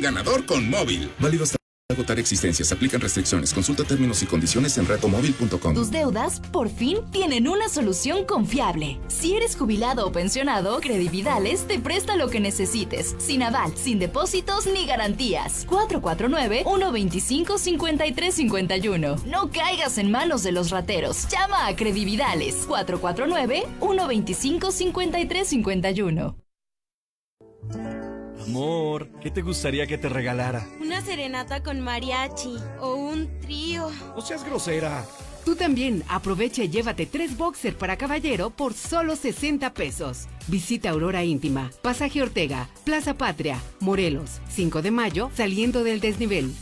ganador con móvil. Válido hasta agotar existencias. Aplican restricciones. Consulta términos y condiciones en retomóvil.com. Tus deudas, por fin, tienen una solución confiable. Si eres jubilado o pensionado, Credividales te presta lo que necesites, sin aval, sin depósitos ni garantías. 449-125-5351. No caigas en manos de los rateros. Llama a Credividales. 449-125-5351. Amor, ¿qué te gustaría que te regalara? Una serenata con mariachi o un trío. No seas grosera. Tú también aprovecha y llévate tres boxer para caballero por solo 60 pesos. Visita Aurora Íntima, Pasaje Ortega, Plaza Patria, Morelos, 5 de mayo, saliendo del desnivel.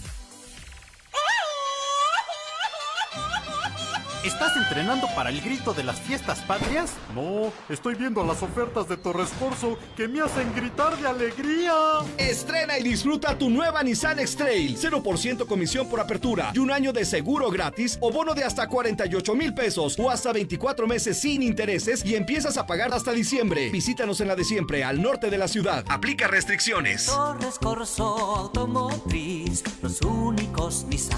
¿Estás entrenando para el grito de las fiestas patrias? No, estoy viendo las ofertas de Torres Corso que me hacen gritar de alegría. Estrena y disfruta tu nueva Nissan X-Trail. 0% comisión por apertura y un año de seguro gratis o bono de hasta 48 mil pesos o hasta 24 meses sin intereses y empiezas a pagar hasta diciembre. Visítanos en la de siempre, al norte de la ciudad. Aplica restricciones. Torres Corso Automotriz, los únicos Nissan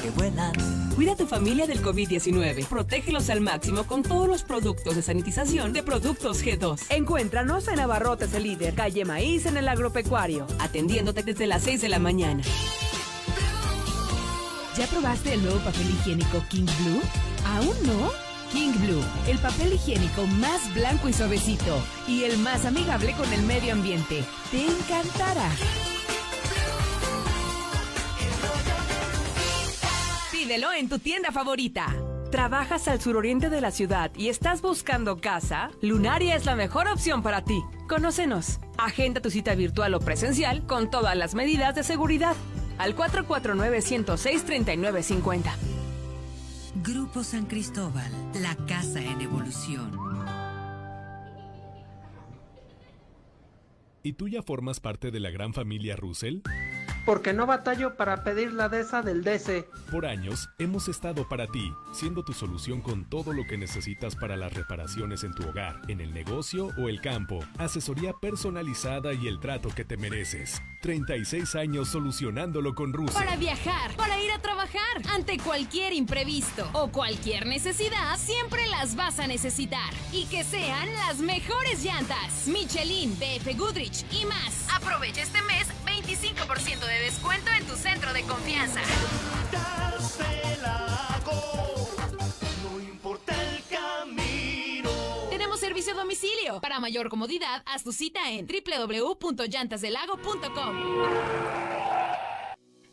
que vuelan. Cuida a tu familia del COVID-19. Protégelos al máximo con todos los productos de sanitización de Productos G2. Encuéntranos en Abarrotes el líder, calle Maíz en el agropecuario. Atendiéndote desde las 6 de la mañana. ¿Ya probaste el nuevo papel higiénico King Blue? ¿Aún no? King Blue, el papel higiénico más blanco y suavecito y el más amigable con el medio ambiente. Te encantará. Pídelo en tu tienda favorita. ¿Trabajas al suroriente de la ciudad y estás buscando casa? Lunaria es la mejor opción para ti. Conócenos. Agenda tu cita virtual o presencial con todas las medidas de seguridad. Al 449-106-3950. Grupo San Cristóbal, la casa en evolución. ¿Y tú ya formas parte de la gran familia Russell? Porque no batallo para pedir la DESA del DC. Por años hemos estado para ti, siendo tu solución con todo lo que necesitas para las reparaciones en tu hogar, en el negocio o el campo, asesoría personalizada y el trato que te mereces. 36 años solucionándolo con Russell. Para viajar, para ir a trabajar, ante cualquier imprevisto o cualquier necesidad, siempre las vas a necesitar. Y que sean las mejores llantas. Michelin, BF Goodrich y más. Aprovecha este mes 25% de descuento en tu centro de confianza. Tenemos servicio a domicilio. Para mayor comodidad, haz tu cita en www.llantasdelago.com.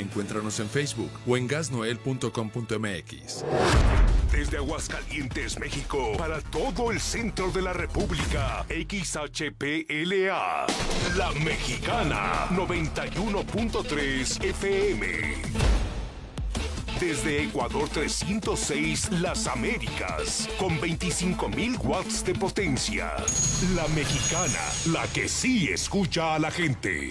Encuéntranos en Facebook o en gasnoel.com.mx. Desde Aguascalientes, México, para todo el centro de la República, XHPLA, La Mexicana, 91.3 FM. Desde Ecuador 306, Las Américas, con 25.000 watts de potencia. La Mexicana, la que sí escucha a la gente.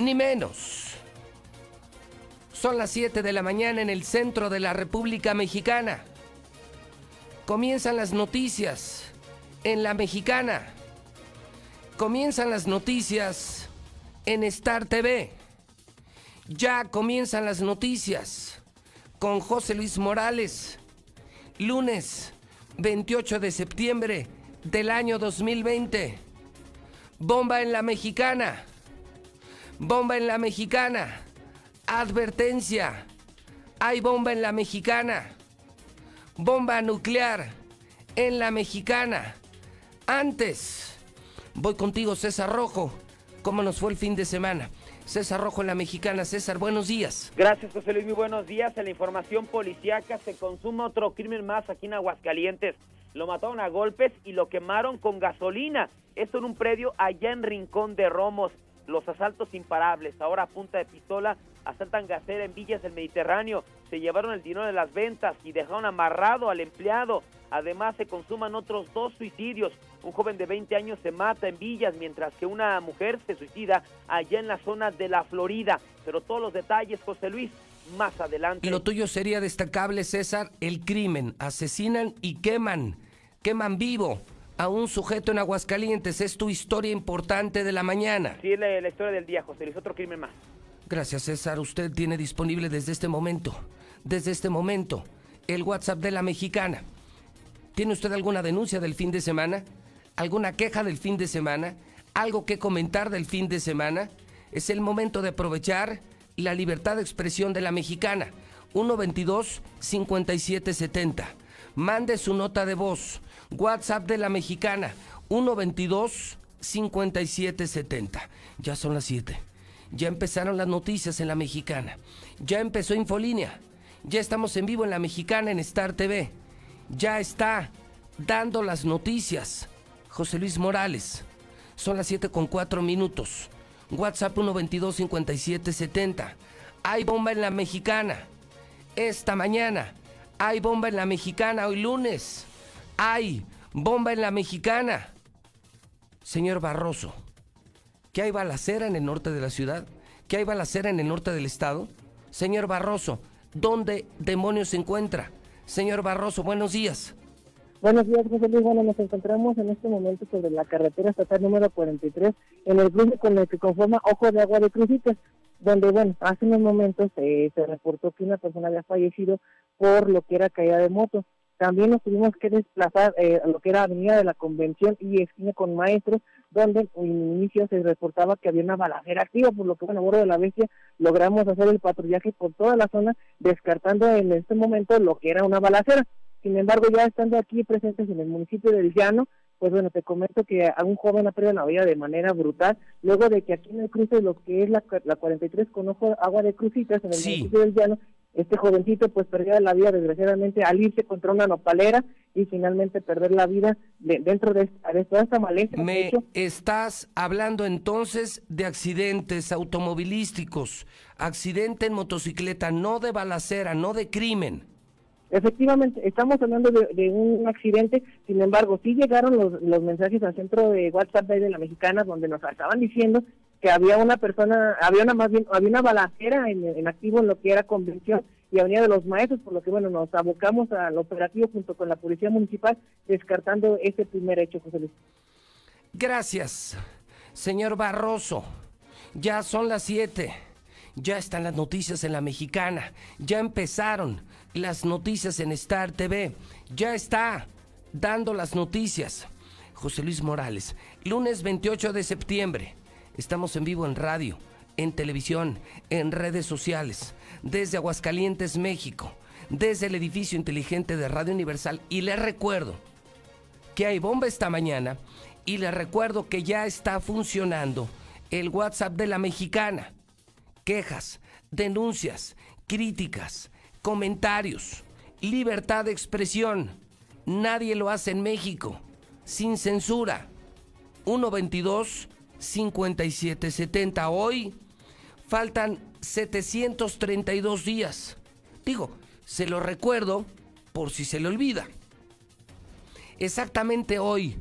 ni menos. Son las 7 de la mañana en el centro de la República Mexicana. Comienzan las noticias en la mexicana. Comienzan las noticias en Star TV. Ya comienzan las noticias con José Luis Morales. Lunes 28 de septiembre del año 2020. Bomba en la mexicana. Bomba en la mexicana. Advertencia. Hay bomba en la mexicana. Bomba nuclear en la mexicana. Antes, voy contigo, César Rojo. ¿Cómo nos fue el fin de semana? César Rojo en la mexicana. César, buenos días. Gracias, José Luis. Muy buenos días. En la información policíaca se consuma otro crimen más aquí en Aguascalientes. Lo mataron a golpes y lo quemaron con gasolina. Esto en un predio allá en Rincón de Romos. Los asaltos imparables. Ahora a punta de pistola asaltan gasera en Villas del Mediterráneo. Se llevaron el dinero de las ventas y dejaron amarrado al empleado. Además, se consuman otros dos suicidios. Un joven de 20 años se mata en Villas, mientras que una mujer se suicida allá en la zona de la Florida. Pero todos los detalles, José Luis, más adelante. Lo tuyo sería destacable, César, el crimen. Asesinan y queman, queman vivo a un sujeto en Aguascalientes. Es tu historia importante de la mañana. Sí, es la, la historia del día, José Luis. Otro crimen más. Gracias, César. Usted tiene disponible desde este momento, desde este momento, el WhatsApp de la mexicana. ¿Tiene usted alguna denuncia del fin de semana? ¿Alguna queja del fin de semana? ¿Algo que comentar del fin de semana? Es el momento de aprovechar la libertad de expresión de la mexicana. 122-5770. Mande su nota de voz. WhatsApp de la mexicana. 122-5770. Ya son las 7. Ya empezaron las noticias en la mexicana. Ya empezó Infolínea. Ya estamos en vivo en la mexicana en Star TV. Ya está dando las noticias. José Luis Morales. Son las 7 con 4 minutos. WhatsApp 122-5770. Hay bomba en la mexicana. Esta mañana. Hay bomba en la mexicana hoy lunes. Hay bomba en la mexicana. Señor Barroso, ¿que hay balacera en el norte de la ciudad? ¿Que hay balacera en el norte del estado? Señor Barroso, ¿dónde demonios se encuentra? Señor Barroso, buenos días. Buenos días, José Luis. Bueno, nos encontramos en este momento sobre la carretera estatal número 43, en el cruce con el que conforma Ojo de Agua de Crucitas, donde, bueno, hace unos momentos eh, se reportó que una persona había fallecido por lo que era caída de moto. También nos tuvimos que desplazar eh, a lo que era Avenida de la Convención y esquina con Maestros, donde en inicio se reportaba que había una balacera activa, por lo que, bueno, a bordo de la bestia logramos hacer el patrullaje por toda la zona, descartando en este momento lo que era una balacera. Sin embargo, ya estando aquí presentes en el municipio del Llano, pues bueno, te comento que a un joven ha perdido la vida de manera brutal, luego de que aquí en el cruce, lo que es la, la 43 con ojo, agua de crucitas en el municipio del Llano, este jovencito pues perdió la vida desgraciadamente al irse contra una nopalera y finalmente perder la vida de- dentro de, de toda esta maleza. Me hecho, estás hablando entonces de accidentes automovilísticos, accidente en motocicleta, no de balacera, no de crimen. Efectivamente, estamos hablando de, de un accidente, sin embargo, sí llegaron los, los mensajes al centro de WhatsApp de la mexicana donde nos estaban diciendo que había una persona, había una más bien, había una balacera en, en activo en lo que era convención y Avenida de los Maestros, por lo que bueno, nos abocamos al operativo junto con la Policía Municipal, descartando ese primer hecho, José Luis. Gracias, señor Barroso. Ya son las 7. Ya están las noticias en la mexicana. Ya empezaron las noticias en Star TV. Ya está dando las noticias. José Luis Morales, lunes 28 de septiembre. Estamos en vivo en radio, en televisión, en redes sociales, desde Aguascalientes, México, desde el edificio inteligente de Radio Universal. Y les recuerdo que hay bomba esta mañana y les recuerdo que ya está funcionando el WhatsApp de la mexicana. Quejas, denuncias, críticas, comentarios, libertad de expresión. Nadie lo hace en México, sin censura. 122 5770 hoy faltan 732 días Digo, se lo recuerdo por si se le olvida. Exactamente hoy,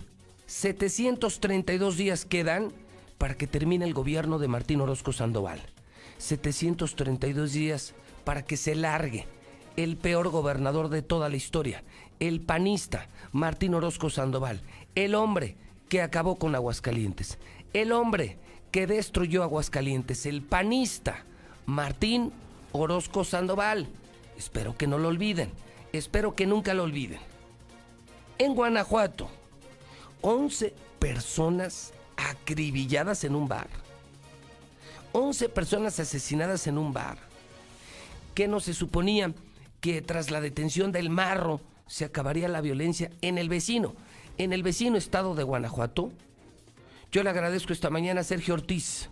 732 días quedan para que termine el gobierno de Martín Orozco Sandoval. 732 días para que se largue el peor gobernador de toda la historia, el panista Martín Orozco Sandoval, el hombre que acabó con Aguascalientes, el hombre que destruyó Aguascalientes, el panista Martín Orozco Sandoval. Espero que no lo olviden, espero que nunca lo olviden. En Guanajuato, 11 personas acribilladas en un bar. 11 personas asesinadas en un bar. ¿Qué no se suponía? Que tras la detención del marro se acabaría la violencia en el vecino, en el vecino estado de Guanajuato. Yo le agradezco esta mañana a Sergio Ortiz.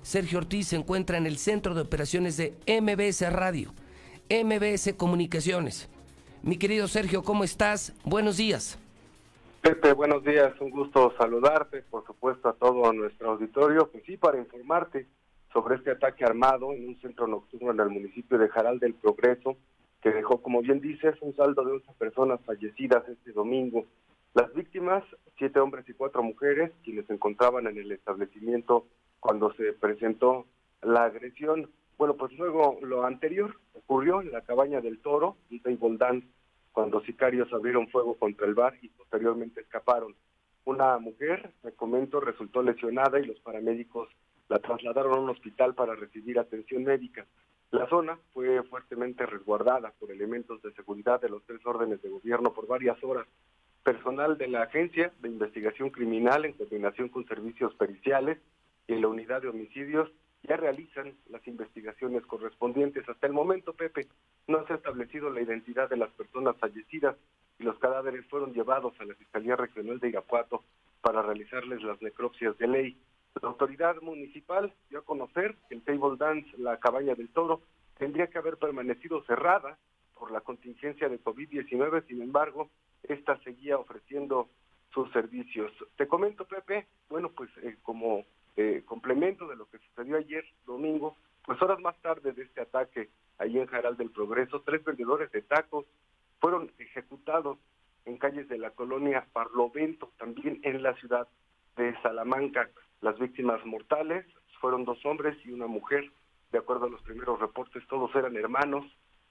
Sergio Ortiz se encuentra en el centro de operaciones de MBS Radio, MBS Comunicaciones. Mi querido Sergio, ¿cómo estás? Buenos días. Pepe, buenos días, un gusto saludarte, por supuesto a todo nuestro auditorio, pues sí, para informarte sobre este ataque armado en un centro nocturno en el municipio de Jaral del Progreso, que dejó, como bien dices, un saldo de 11 personas fallecidas este domingo. Las víctimas, siete hombres y cuatro mujeres, quienes se encontraban en el establecimiento cuando se presentó la agresión. Bueno, pues luego lo anterior ocurrió en la cabaña del Toro, un table dance cuando sicarios abrieron fuego contra el bar y posteriormente escaparon. Una mujer, me comento, resultó lesionada y los paramédicos la trasladaron a un hospital para recibir atención médica. La zona fue fuertemente resguardada por elementos de seguridad de los tres órdenes de gobierno por varias horas. Personal de la Agencia de Investigación Criminal, en coordinación con servicios periciales y la unidad de homicidios, ya realizan las investigaciones correspondientes. Hasta el momento, Pepe, no se ha establecido la identidad de las personas fallecidas y los cadáveres fueron llevados a la Fiscalía Regional de Irapuato para realizarles las necropsias de ley. La autoridad municipal dio a conocer que el table dance, la cabaña del toro, tendría que haber permanecido cerrada por la contingencia de COVID-19, sin embargo, esta seguía ofreciendo sus servicios. Te comento, Pepe, bueno, pues eh, como eh, complemento de lo que sucedió ayer domingo, pues horas más tarde de este ataque ahí en Jaral del Progreso, tres vendedores de tacos fueron ejecutados en calles de la colonia Parlovento, también en la ciudad de Salamanca. Las víctimas mortales fueron dos hombres y una mujer. De acuerdo a los primeros reportes, todos eran hermanos.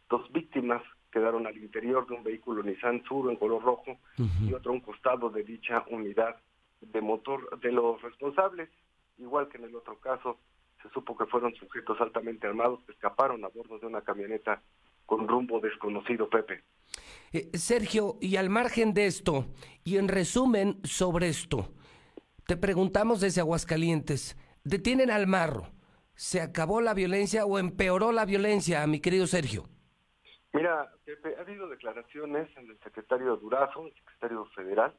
Dos víctimas quedaron al interior de un vehículo Nissan Suro en color rojo y otro a un costado de dicha unidad de motor. De los responsables igual que en el otro caso, se supo que fueron sujetos altamente armados que escaparon a bordo de una camioneta con rumbo desconocido, Pepe. Eh, Sergio, y al margen de esto, y en resumen sobre esto, te preguntamos desde Aguascalientes, detienen al marro, ¿se acabó la violencia o empeoró la violencia, mi querido Sergio? Mira, Pepe, ha habido declaraciones en el secretario Durazo, el secretario federal,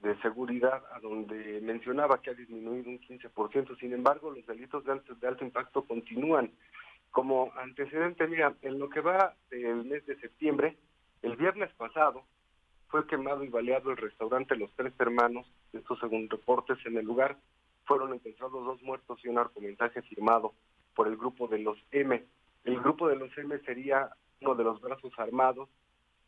de seguridad a donde mencionaba que ha disminuido un 15%, sin embargo los delitos de alto, de alto impacto continúan. Como antecedente, mira, en lo que va del mes de septiembre, el viernes pasado fue quemado y baleado el restaurante Los Tres Hermanos, estos según reportes en el lugar, fueron encontrados dos muertos y un argumentaje firmado por el grupo de los M. El grupo de los M sería uno de los brazos armados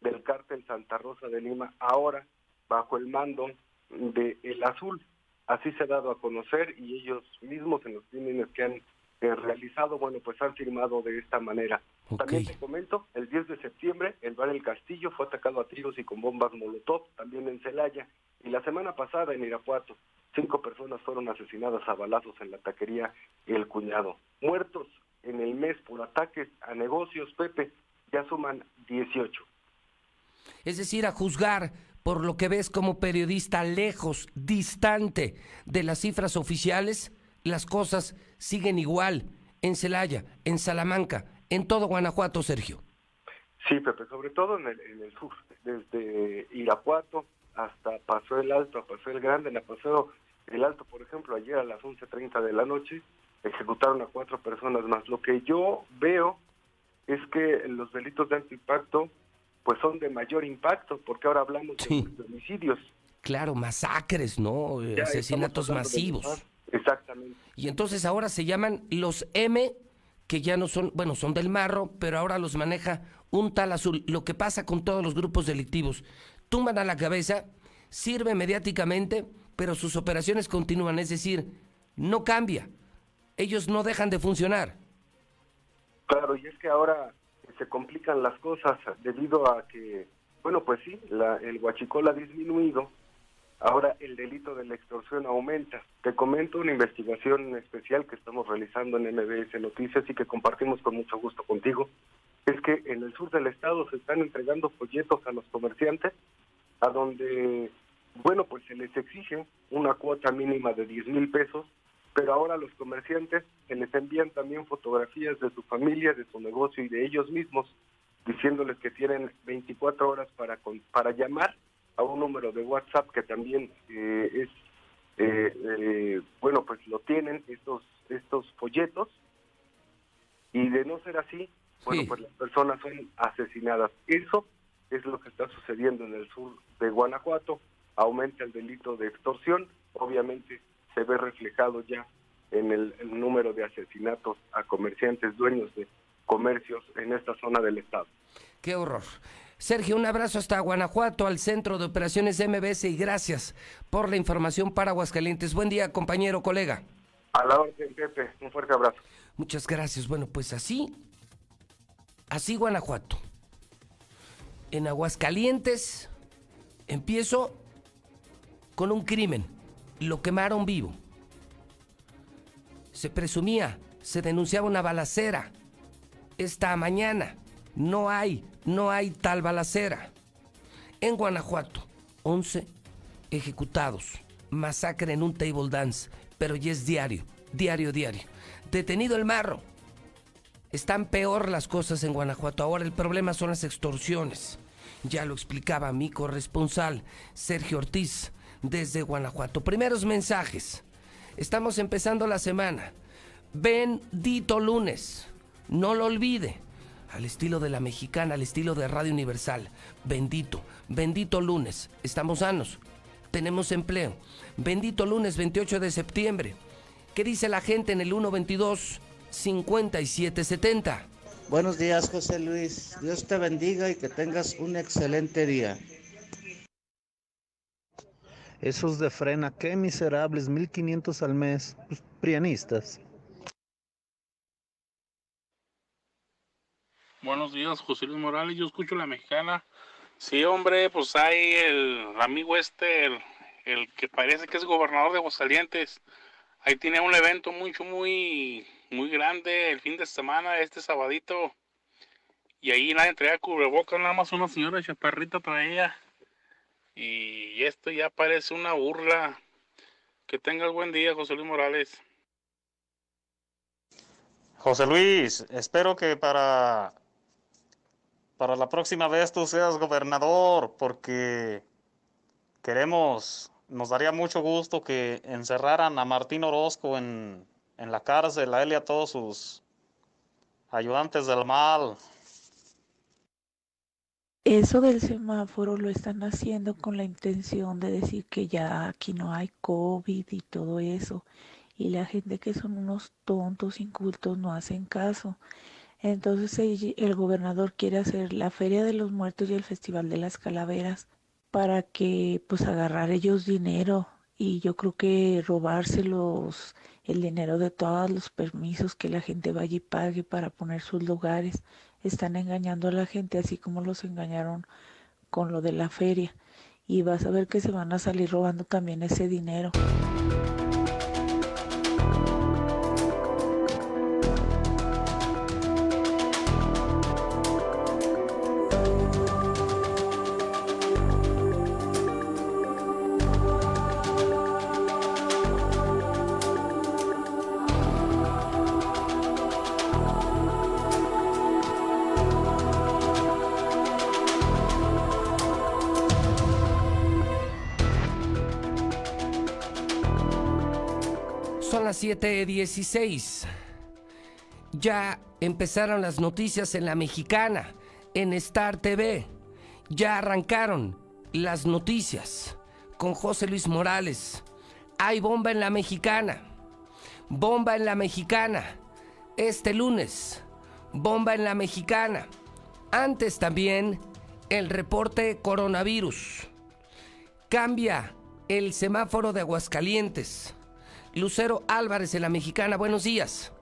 del cártel Santa Rosa de Lima, ahora bajo el mando de El Azul. Así se ha dado a conocer y ellos mismos en los crímenes que han eh, realizado, bueno, pues han firmado de esta manera. También te comento, el 10 de septiembre el bar El Castillo fue atacado a tiros y con bombas Molotov, también en Celaya, y la semana pasada en Irapuato, cinco personas fueron asesinadas a balazos en la taquería El Cuñado. Muertos en el mes por ataques a negocios, Pepe, ya suman 18. Es decir, a juzgar por lo que ves como periodista lejos, distante de las cifras oficiales, las cosas siguen igual en Celaya, en Salamanca, en todo Guanajuato, Sergio. Sí, Pepe, sobre todo en el, en el sur, desde Irapuato hasta Paso el Alto, Paso el Grande, en el Alto, por ejemplo, ayer a las 11.30 de la noche ejecutaron a cuatro personas más. Lo que yo veo es que los delitos de alto impacto pues son de mayor impacto, porque ahora hablamos de homicidios. Claro, masacres, ¿no? Asesinatos masivos. Exactamente. Y entonces ahora se llaman los M que ya no son, bueno, son del marro, pero ahora los maneja un tal azul. Lo que pasa con todos los grupos delictivos. Tumban a la cabeza, sirve mediáticamente, pero sus operaciones continúan, es decir, no cambia. Ellos no dejan de funcionar. Claro, y es que ahora se complican las cosas debido a que, bueno, pues sí, la, el huachicol ha disminuido, ahora el delito de la extorsión aumenta. Te comento una investigación especial que estamos realizando en MBS Noticias y que compartimos con mucho gusto contigo. Es que en el sur del estado se están entregando folletos a los comerciantes a donde, bueno, pues se les exige una cuota mínima de 10 mil pesos pero ahora los comerciantes se les envían también fotografías de su familia, de su negocio y de ellos mismos, diciéndoles que tienen 24 horas para, para llamar a un número de WhatsApp que también eh, es, eh, eh, bueno, pues lo tienen estos, estos folletos, y de no ser así, bueno, pues las personas son asesinadas. Eso es lo que está sucediendo en el sur de Guanajuato, aumenta el delito de extorsión, obviamente se ve reflejado ya en el, número de asesinatos a comerciantes dueños de comercios en esta zona del estado. Qué horror. Sergio, un abrazo hasta Guanajuato, al Centro de Operaciones MBS y gracias por la información para Aguascalientes. Buen día, compañero, colega. A la orden, Pepe. Un fuerte abrazo. Muchas gracias. Bueno, pues así, así Guanajuato. En Aguascalientes empiezo con un crimen lo quemaron vivo. Se presumía, se denunciaba una balacera. Esta mañana no hay, no hay tal balacera. En Guanajuato, 11 ejecutados. Masacre en un table dance, pero ya es diario, diario, diario. Detenido el marro. Están peor las cosas en Guanajuato. Ahora el problema son las extorsiones. Ya lo explicaba mi corresponsal, Sergio Ortiz desde Guanajuato. Primeros mensajes. Estamos empezando la semana. Bendito lunes. No lo olvide. Al estilo de la mexicana, al estilo de Radio Universal. Bendito, bendito lunes. Estamos sanos. Tenemos empleo. Bendito lunes 28 de septiembre. ¿Qué dice la gente en el 122 5770? Buenos días, José Luis. Dios te bendiga y que tengas un excelente día. Esos de frena, qué miserables, 1500 al mes, pues, prianistas. Buenos días, José Luis Morales, yo escucho la mexicana. Sí, hombre, pues hay el amigo este, el, que parece que es gobernador de Aguascalientes. Ahí tiene un evento mucho, muy, muy grande el fin de semana, este sabadito. Y ahí nadie traía cubrebocas, nada más una señora chaparrita traía. Y esto ya parece una burla. Que tengas buen día, José Luis Morales. José Luis, espero que para, para la próxima vez tú seas gobernador, porque queremos, nos daría mucho gusto que encerraran a Martín Orozco en, en la cárcel, a él y a todos sus ayudantes del mal. Eso del semáforo lo están haciendo con la intención de decir que ya aquí no hay COVID y todo eso. Y la gente que son unos tontos, incultos, no hacen caso. Entonces el gobernador quiere hacer la Feria de los Muertos y el Festival de las Calaveras para que pues agarrar ellos dinero y yo creo que robárselos el dinero de todos los permisos que la gente vaya y pague para poner sus lugares están engañando a la gente así como los engañaron con lo de la feria y vas a ver que se van a salir robando también ese dinero. 7:16. Ya empezaron las noticias en la mexicana, en Star TV. Ya arrancaron las noticias con José Luis Morales. Hay bomba en la mexicana. Bomba en la mexicana. este lunes, bomba en la mexicana. Antes también el reporte coronavirus. Cambia el semáforo de Aguascalientes. Lucero Álvarez en la mexicana, buenos días.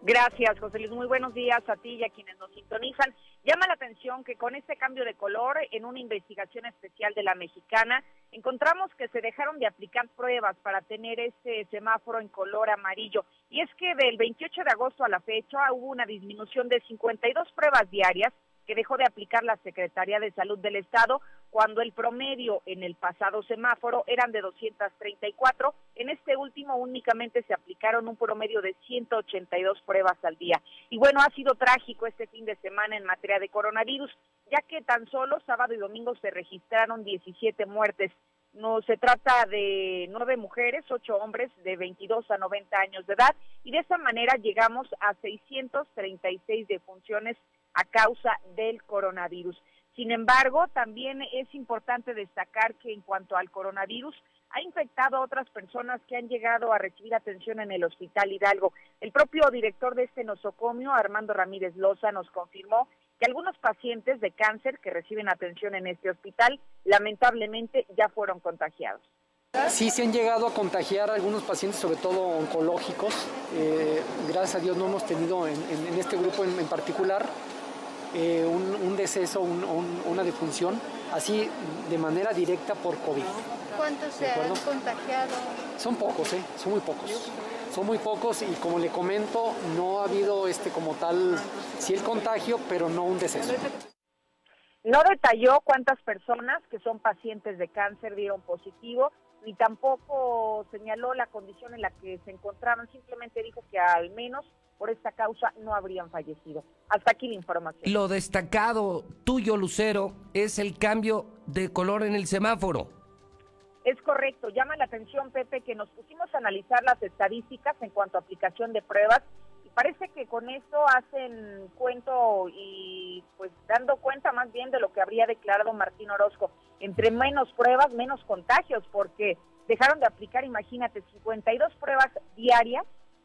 Gracias, José Luis. Muy buenos días a ti y a quienes nos sintonizan. Llama la atención que con este cambio de color, en una investigación especial de la mexicana, encontramos que se dejaron de aplicar pruebas para tener este semáforo en color amarillo. Y es que del 28 de agosto a la fecha hubo una disminución de 52 pruebas diarias que dejó de aplicar la Secretaría de Salud del Estado cuando el promedio en el pasado semáforo eran de 234. En este último únicamente se aplicaron un promedio de 182 pruebas al día. Y bueno, ha sido trágico este fin de semana en materia de coronavirus, ya que tan solo sábado y domingo se registraron 17 muertes. No se trata de nueve mujeres, ocho hombres de 22 a 90 años de edad y de esa manera llegamos a 636 defunciones a causa del coronavirus. Sin embargo, también es importante destacar que en cuanto al coronavirus, ha infectado a otras personas que han llegado a recibir atención en el Hospital Hidalgo. El propio director de este nosocomio, Armando Ramírez Loza, nos confirmó que algunos pacientes de cáncer que reciben atención en este hospital lamentablemente ya fueron contagiados. Sí, se han llegado a contagiar algunos pacientes, sobre todo oncológicos. Eh, gracias a Dios no hemos tenido en, este grupo en particular eh, un, deceso, una defunción, así de manera directa por COVID. ¿Cuántos se han contagiado? Son pocos, ¿eh? son muy pocos. Son muy pocos y como le comento, no ha habido este como tal, sí el contagio, pero no un deceso. No detalló cuántas personas que son pacientes de cáncer dieron positivo, ni tampoco señaló la condición en la que se encontraban, simplemente dijo que al menos por esta causa no habrían fallecido. Hasta aquí la información. Lo destacado tuyo, Lucero, es el cambio de color en el semáforo. Es correcto. Llama la atención, Pepe, que nos pusimos a analizar las estadísticas en cuanto a aplicación de pruebas y parece que con esto hacen cuento y pues dando cuenta más bien de lo que habría declarado Martín Orozco. Entre menos pruebas, menos contagios, porque dejaron de aplicar, imagínate, 52 pruebas diarias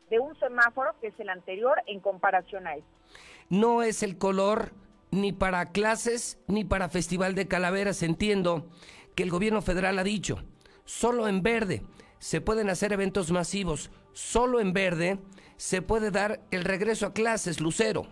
de un semáforo que es el anterior en comparación a este. No es el color ni para clases ni para Festival de Calaveras. Entiendo que el gobierno federal ha dicho, solo en verde se pueden hacer eventos masivos, solo en verde se puede dar el regreso a clases, Lucero.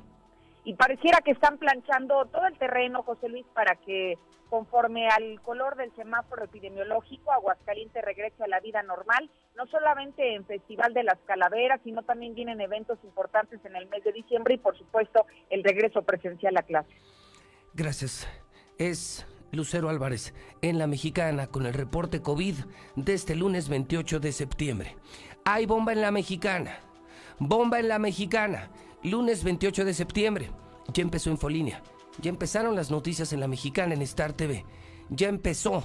Y pareciera que están planchando todo el terreno, José Luis, para que conforme al color del semáforo epidemiológico, Aguascalientes regrese a la vida normal, no solamente en Festival de las Calaveras, sino también vienen eventos importantes en el mes de diciembre y por supuesto el regreso presencial a clase. Gracias. Es Lucero Álvarez en La Mexicana con el reporte COVID de este lunes 28 de septiembre. Hay bomba en La Mexicana. Bomba en La Mexicana. Lunes 28 de septiembre. Ya empezó Infolínea. Ya empezaron las noticias en la mexicana en Star TV. Ya empezó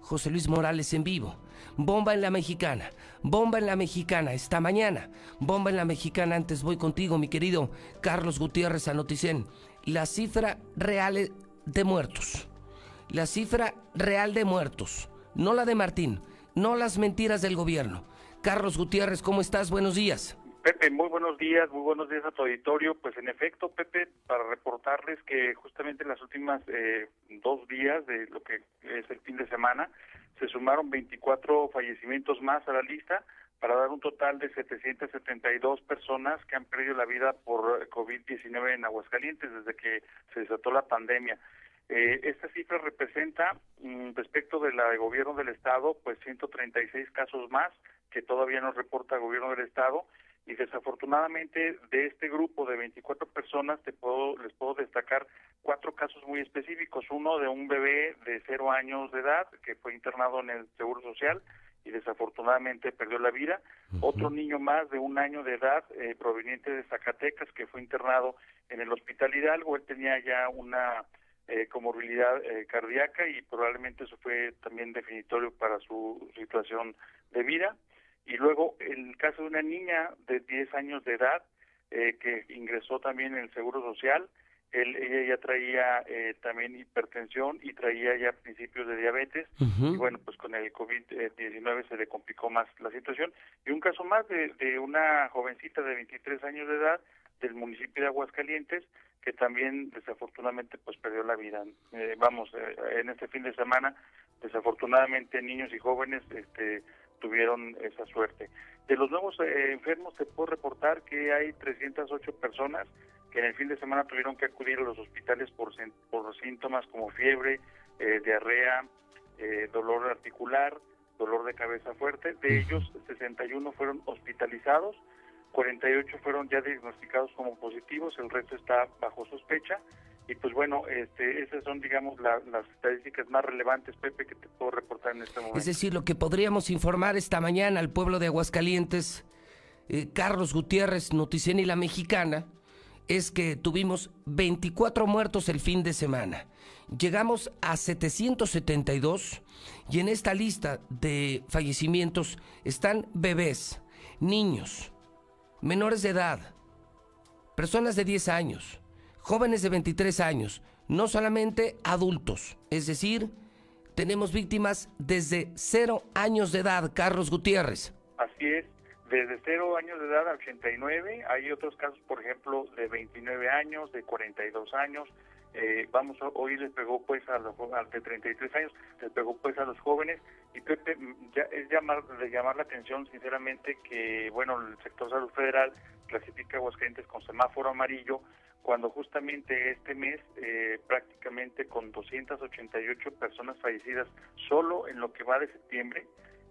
José Luis Morales en vivo. Bomba en la mexicana. Bomba en la mexicana esta mañana. Bomba en la mexicana. Antes voy contigo, mi querido Carlos Gutiérrez a Noticen. La cifra real de muertos. La cifra real de muertos. No la de Martín. No las mentiras del gobierno. Carlos Gutiérrez, ¿cómo estás? Buenos días. Pepe, muy buenos días, muy buenos días a tu auditorio. Pues en efecto, Pepe, para reportarles que justamente en las últimas eh, dos días de lo que es el fin de semana, se sumaron 24 fallecimientos más a la lista para dar un total de 772 personas que han perdido la vida por COVID-19 en Aguascalientes desde que se desató la pandemia. Eh, esta cifra representa, mm, respecto de la de gobierno del Estado, pues 136 casos más que todavía no reporta el gobierno del Estado y desafortunadamente de este grupo de 24 personas te puedo les puedo destacar cuatro casos muy específicos. Uno de un bebé de cero años de edad que fue internado en el seguro social y desafortunadamente perdió la vida. Otro niño más de un año de edad eh, proveniente de Zacatecas que fue internado en el hospital Hidalgo. Él tenía ya una eh, comorbilidad eh, cardíaca y probablemente eso fue también definitorio para su situación de vida y luego el caso de una niña de 10 años de edad eh, que ingresó también en el Seguro Social, Él, ella ya traía eh, también hipertensión y traía ya principios de diabetes. Y bueno, pues con el COVID-19 se le complicó más la situación. Y un caso más de, de una jovencita de 23 años de edad del municipio de Aguascalientes que también desafortunadamente pues perdió la vida. Eh, vamos, eh, en este fin de semana desafortunadamente niños y jóvenes este, tuvieron esa suerte. De los nuevos eh, enfermos se puede reportar que hay 308 personas que en el fin de semana tuvieron que acudir a los hospitales por, por síntomas como fiebre, eh, diarrea, eh, dolor articular, dolor de cabeza fuerte. De ellos, 61 fueron hospitalizados, 48 fueron ya diagnosticados como positivos, el resto está bajo sospecha. Y pues bueno, este, esas son, digamos, las estadísticas más relevantes, Pepe, que te puedo reportar en este momento. Es decir, lo que podríamos informar esta mañana al pueblo de Aguascalientes, eh, Carlos Gutiérrez, Noticien y La Mexicana, es que tuvimos 24 muertos el fin de semana. Llegamos a 772 y en esta lista de fallecimientos están bebés, niños, menores de edad, personas de 10 años, jóvenes de 23 años, no solamente adultos, es decir, tenemos víctimas desde 0 años de edad, Carlos Gutiérrez. Así es, desde 0 años de edad a 89, hay otros casos, por ejemplo, de 29 años, de 42 años, eh, vamos, hoy les pegó pues a los de 33 años, les pegó pues a los jóvenes y Pepe, ya, es llamar, de llamar la atención sinceramente que, bueno, el sector salud federal clasifica a Aguascalientes con semáforo amarillo, cuando justamente este mes eh, prácticamente con 288 personas fallecidas solo en lo que va de septiembre,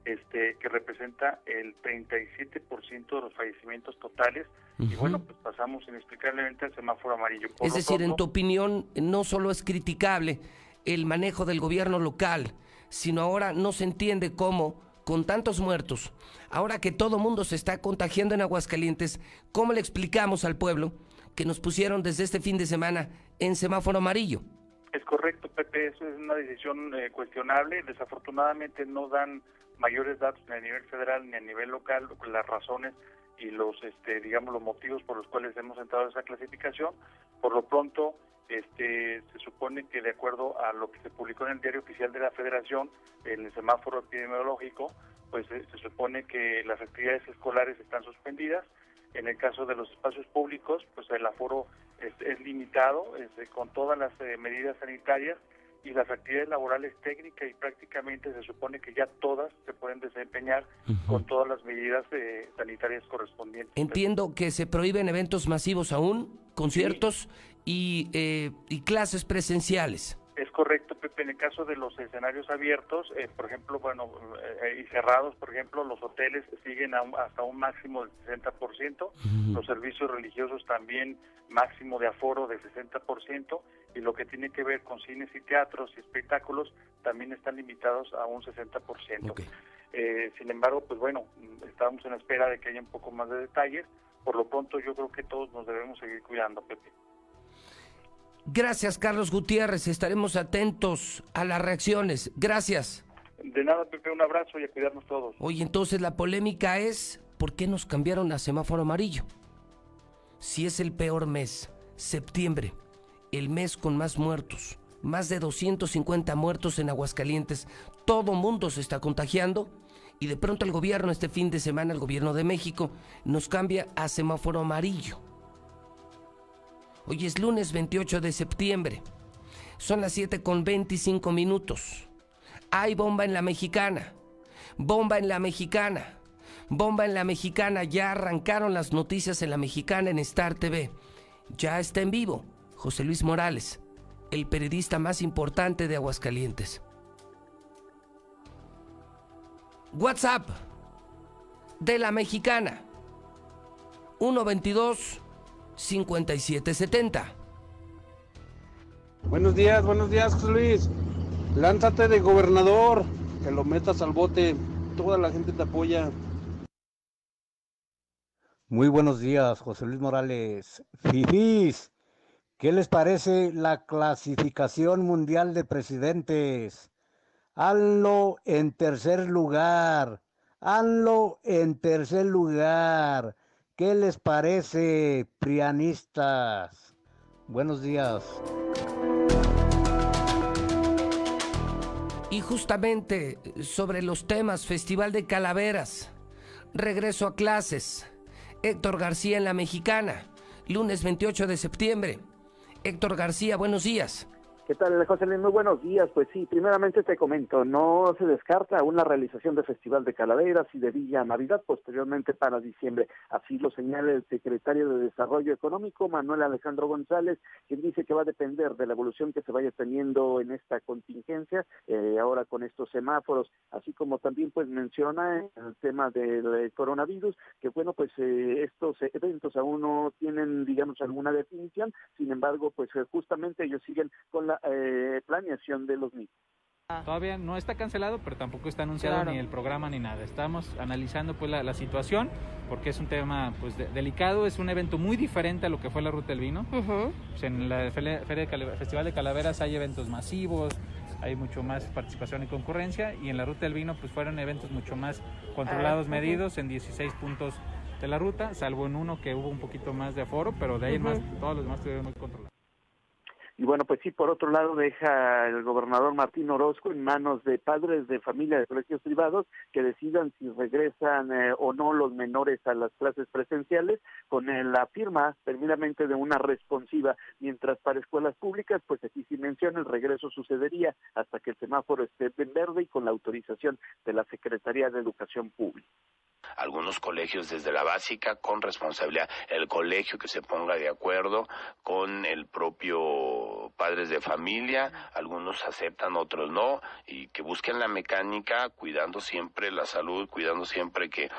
este que representa el 37% de los fallecimientos totales y bueno, pues pasamos inexplicablemente al semáforo amarillo. es decir, en tu opinión, no solo es criticable el manejo del gobierno local, sino ahora no se entiende cómo con tantos muertos, ahora que todo mundo se está contagiando en Aguascalientes, ¿cómo le explicamos al pueblo que nos pusieron desde este fin de semana en semáforo amarillo. Es correcto, Pepe, eso es una decisión eh, cuestionable. Desafortunadamente no dan mayores datos ni a nivel federal ni a nivel local las razones y los, este, digamos, los motivos por los cuales hemos entrado a esa clasificación. Por lo pronto, este, se supone que de acuerdo a lo que se publicó en el diario oficial de la Federación, en el semáforo epidemiológico, pues eh, se supone que las actividades escolares están suspendidas en el caso de los espacios públicos, pues el aforo es, limitado es, con todas las eh, medidas sanitarias y las actividades laborales técnicas y prácticamente se supone que ya todas se pueden desempeñar con todas las medidas eh, sanitarias correspondientes. Entiendo que se prohíben eventos masivos aún, conciertos y, eh, y clases presenciales. Es correcto, Pepe. En el caso de los escenarios abiertos, eh, por ejemplo, bueno, eh, y cerrados, por ejemplo, los hoteles siguen hasta un máximo del 60%, los servicios religiosos también máximo de aforo de 60%, y lo que tiene que ver con cines y teatros y espectáculos también están limitados a un 60%. Eh, sin embargo, pues bueno, estamos en espera de que haya un poco más de detalles. Por lo pronto, yo creo que todos nos debemos seguir cuidando, Pepe. Gracias, Carlos Gutiérrez. Estaremos atentos a las reacciones. Gracias. De nada, Pepe, un abrazo y a cuidarnos todos. Oye, entonces la polémica es, ¿por qué nos cambiaron a semáforo amarillo? Si es el peor mes, septiembre, el mes con más muertos, más de 250 muertos en Aguascalientes, todo mundo se está contagiando y de pronto el gobierno este fin de semana, el gobierno de México, nos cambia a semáforo amarillo. Hoy es lunes 28 de septiembre. Son las 7 con 25 minutos. Hay bomba en la mexicana. Bomba en la mexicana. Bomba en la mexicana. Ya arrancaron las noticias en la mexicana en Star TV. Ya está en vivo José Luis Morales, el periodista más importante de Aguascalientes. WhatsApp de la mexicana. 122 5770. Buenos días, buenos días, José Luis. Lánzate de gobernador, que lo metas al bote. Toda la gente te apoya. Muy buenos días, José Luis Morales. Fifís, ¿qué les parece la clasificación mundial de presidentes? Hazlo en tercer lugar. Hazlo en tercer lugar. ¿Qué les parece, prianistas? Buenos días. Y justamente sobre los temas, Festival de Calaveras, regreso a clases, Héctor García en la Mexicana, lunes 28 de septiembre. Héctor García, buenos días. ¿Qué tal, José Luis? Muy buenos días. Pues sí, primeramente te comento, no se descarta una realización de Festival de Calaveras y de Villa Navidad posteriormente para diciembre. Así lo señala el secretario de Desarrollo Económico, Manuel Alejandro González, quien dice que va a depender de la evolución que se vaya teniendo en esta contingencia, eh, ahora con estos semáforos, así como también pues menciona el tema del coronavirus, que bueno, pues eh, estos eventos aún no tienen, digamos, alguna definición, sin embargo, pues eh, justamente ellos siguen con la eh, planeación de los mismos. Todavía no está cancelado, pero tampoco está anunciado ni el programa ni nada. Estamos analizando pues la, situación porque es un tema pues delicado, es un evento muy diferente a lo que fue la Ruta del Vino. Pues, en la Feria, de Festival de Calaveras hay eventos masivos, hay mucho más participación y concurrencia y en la Ruta del Vino pues fueron eventos mucho más controlados, ah, medidos en 16 puntos de la ruta, salvo en uno que hubo un poquito más de aforo, pero de ahí más todos los demás estuvieron muy controlados. Y bueno, pues sí, por otro lado deja el gobernador Martín Orozco en manos de padres de familia de colegios privados que decidan si regresan eh, o no los menores a las clases presenciales con la firma terminamente de una responsiva, mientras para escuelas públicas, pues aquí sí menciona el regreso sucedería hasta que el semáforo esté en verde y con la autorización de la Secretaría de Educación Pública algunos colegios desde la básica con responsabilidad, el colegio que se ponga de acuerdo con el propio padres de familia, algunos aceptan, otros no, y que busquen la mecánica cuidando siempre la salud, cuidando siempre que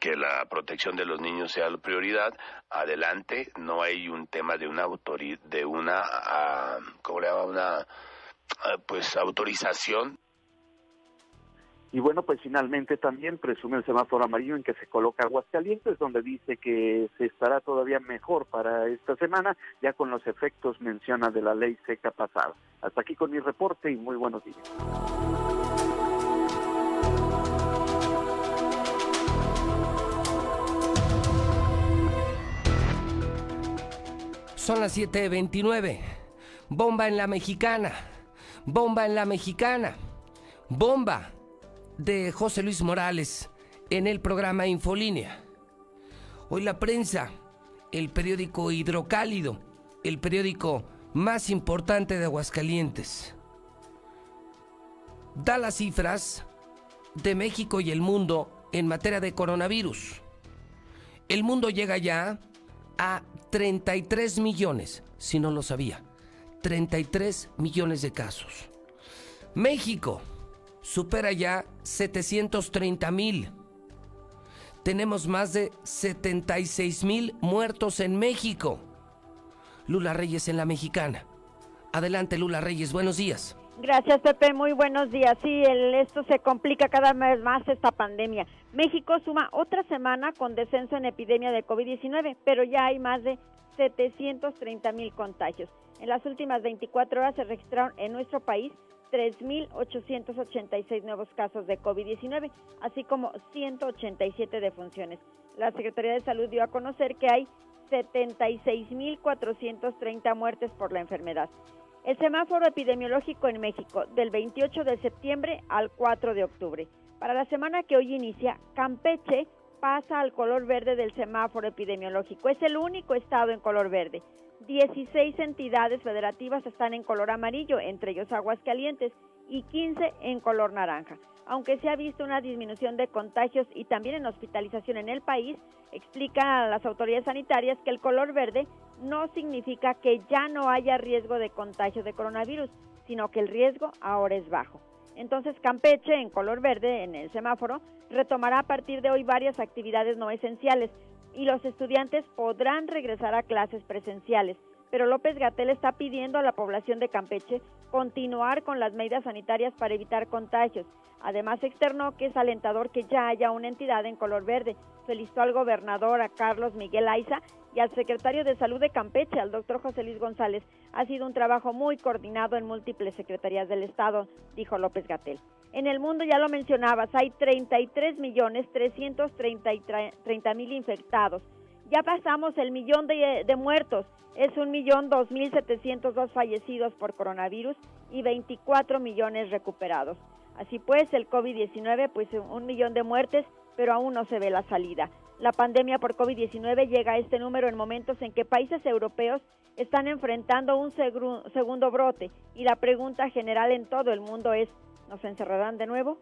que la protección de los niños sea la prioridad, adelante, no hay un tema de una autoridad, de una, uh, ¿cómo le llama? Una, ah, pues, autorización y bueno, pues finalmente también presume el semáforo amarillo en que se coloca Aguascalientes, donde dice que se estará todavía mejor para esta semana, ya con los efectos menciona de la ley seca pasada. Hasta aquí con mi reporte y muy buenos días. Son las 7.29. Bomba en la mexicana. Bomba en la mexicana. Bomba de José Luis Morales en el programa Infolínea. Hoy la prensa, el periódico Hidrocálido, el periódico más importante de Aguascalientes, da las cifras de México y el mundo en materia de coronavirus. El mundo llega ya a 33 millones, si no lo sabía, 33 millones de casos. México, supera ya 730 mil. Tenemos más de 76 mil muertos en México. Lula Reyes en la mexicana. Adelante Lula Reyes, buenos días. Gracias Pepe, muy buenos días. Sí, esto se complica cada vez más esta pandemia. México suma otra semana con descenso en epidemia de COVID-19, pero ya hay más de 730 mil contagios. En las últimas 24 horas se registraron en nuestro país 3.886 nuevos casos de COVID-19, así como 187 defunciones. La Secretaría de Salud dio a conocer que hay 76.430 muertes por la enfermedad. El semáforo epidemiológico en México del 28 de septiembre al 4 de octubre. Para la semana que hoy inicia, Campeche pasa al color verde del semáforo epidemiológico. Es el único estado en color verde. 16 entidades federativas están en color amarillo, entre ellos Aguascalientes, y 15 en color naranja. Aunque se ha visto una disminución de contagios y también en hospitalización en el país, explican las autoridades sanitarias que el color verde no significa que ya no haya riesgo de contagio de coronavirus, sino que el riesgo ahora es bajo. Entonces Campeche, en color verde, en el semáforo, retomará a partir de hoy varias actividades no esenciales, y los estudiantes podrán regresar a clases presenciales. Pero López Gatel está pidiendo a la población de Campeche continuar con las medidas sanitarias para evitar contagios. Además, externó que es alentador que ya haya una entidad en color verde. Felicitó al gobernador, a Carlos Miguel Aiza, y al secretario de Salud de Campeche, al doctor José Luis González. Ha sido un trabajo muy coordinado en múltiples secretarías del Estado, dijo López Gatel. En el mundo, ya lo mencionabas, hay 33 millones 330 mil infectados Ya pasamos el millón de, muertos. Es un millón dos mil setecientos dos fallecidos por coronavirus y 24 millones recuperados. Así pues, el COVID-19, pues un millón de muertes, pero aún no se ve la salida. La pandemia por COVID-19 llega a este número en momentos en que países europeos están enfrentando un segundo brote y la pregunta general en todo el mundo es, ¿nos encerrarán de nuevo?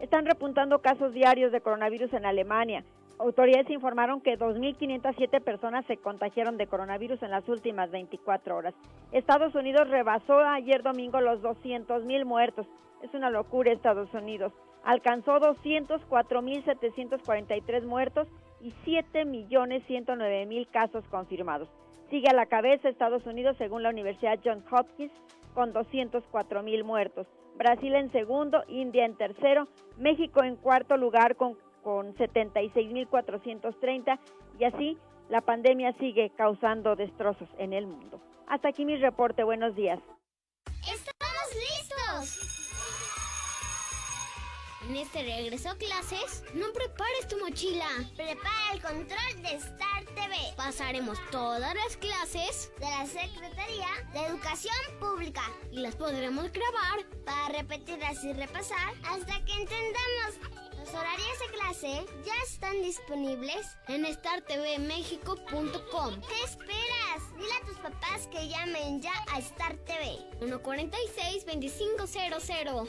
Están repuntando casos diarios de coronavirus en Alemania. Autoridades informaron que 2.507 personas se contagiaron de coronavirus en las últimas 24 horas. Estados Unidos rebasó ayer domingo los 200.000 muertos. Es una locura Estados Unidos. Alcanzó 204.743 muertos y 7.109.000 casos confirmados. Sigue a la cabeza Estados Unidos según la Universidad Johns Hopkins con 204.000 muertos. Brasil en segundo, India en tercero, México en cuarto lugar con, con 76.430 y así la pandemia sigue causando destrozos en el mundo. Hasta aquí mi reporte, buenos días. ¡Estamos listos! En este regreso a clases, no prepares tu mochila. Prepara el control de Star TV. Pasaremos todas las clases de la Secretaría de Educación Pública y las podremos grabar para repetirlas y repasar hasta que entendamos. Los horarios de clase ya están disponibles en startvmexico.com. ¿Qué esperas? Dile a tus papás que llamen ya a Star TV. 146 2500.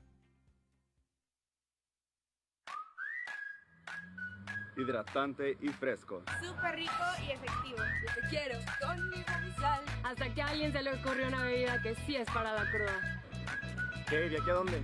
Hidratante y fresco. Súper rico y efectivo. Yo te quiero con mi sal. Hasta que a alguien se le ocurrió una bebida que sí es para la cruda. ¿Qué? ¿De aquí a dónde?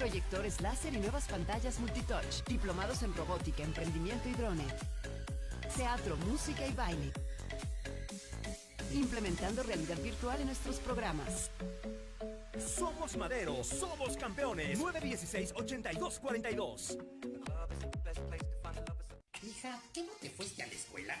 proyectores láser y nuevas pantallas multitouch, diplomados en robótica, emprendimiento y drone, teatro, música y baile, implementando realidad virtual en nuestros programas. Somos Madero, somos campeones. 916-8242. Hija, ¿qué no te fuiste a la escuela?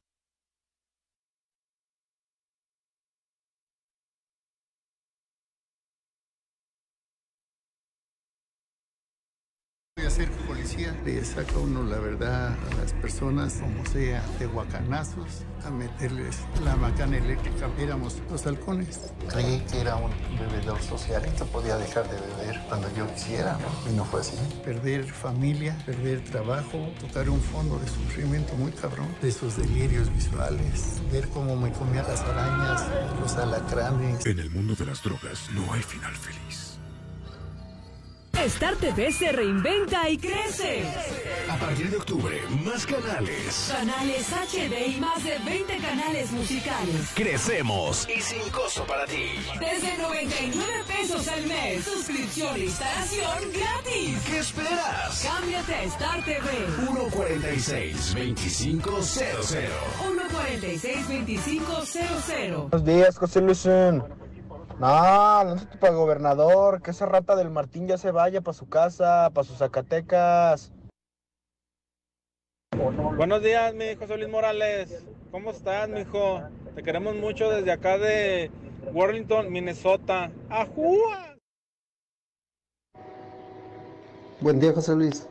Voy a ser policía, le saca uno la verdad a las personas, como sea, de guacanazos, a meterles la macana eléctrica. Éramos los halcones. Creí que era un bebedor social y que podía dejar de beber cuando yo quisiera, ¿no? Y no fue así. Perder familia, perder trabajo, tocar un fondo de sufrimiento muy cabrón, de esos delirios visuales, ver cómo me comían las arañas, los alacranes. En el mundo de las drogas no hay final feliz. Star TV se reinventa y crece. A partir de octubre, más canales. Canales HD y más de 20 canales musicales. Crecemos y sin costo para ti. Desde 99 pesos al mes. Suscripción e instalación gratis. ¿Qué esperas? Cámbiate a Star TV. 146-2500. 146-2500. Buenos días, José Luis. No, lánzate para gobernador, que esa rata del Martín ya se vaya para su casa, para sus Zacatecas. Buenos días, mi José Luis Morales. ¿Cómo estás, mijo? Te queremos mucho desde acá de Warrington, Minnesota. ¡Ajúa! Buen día, José Luis.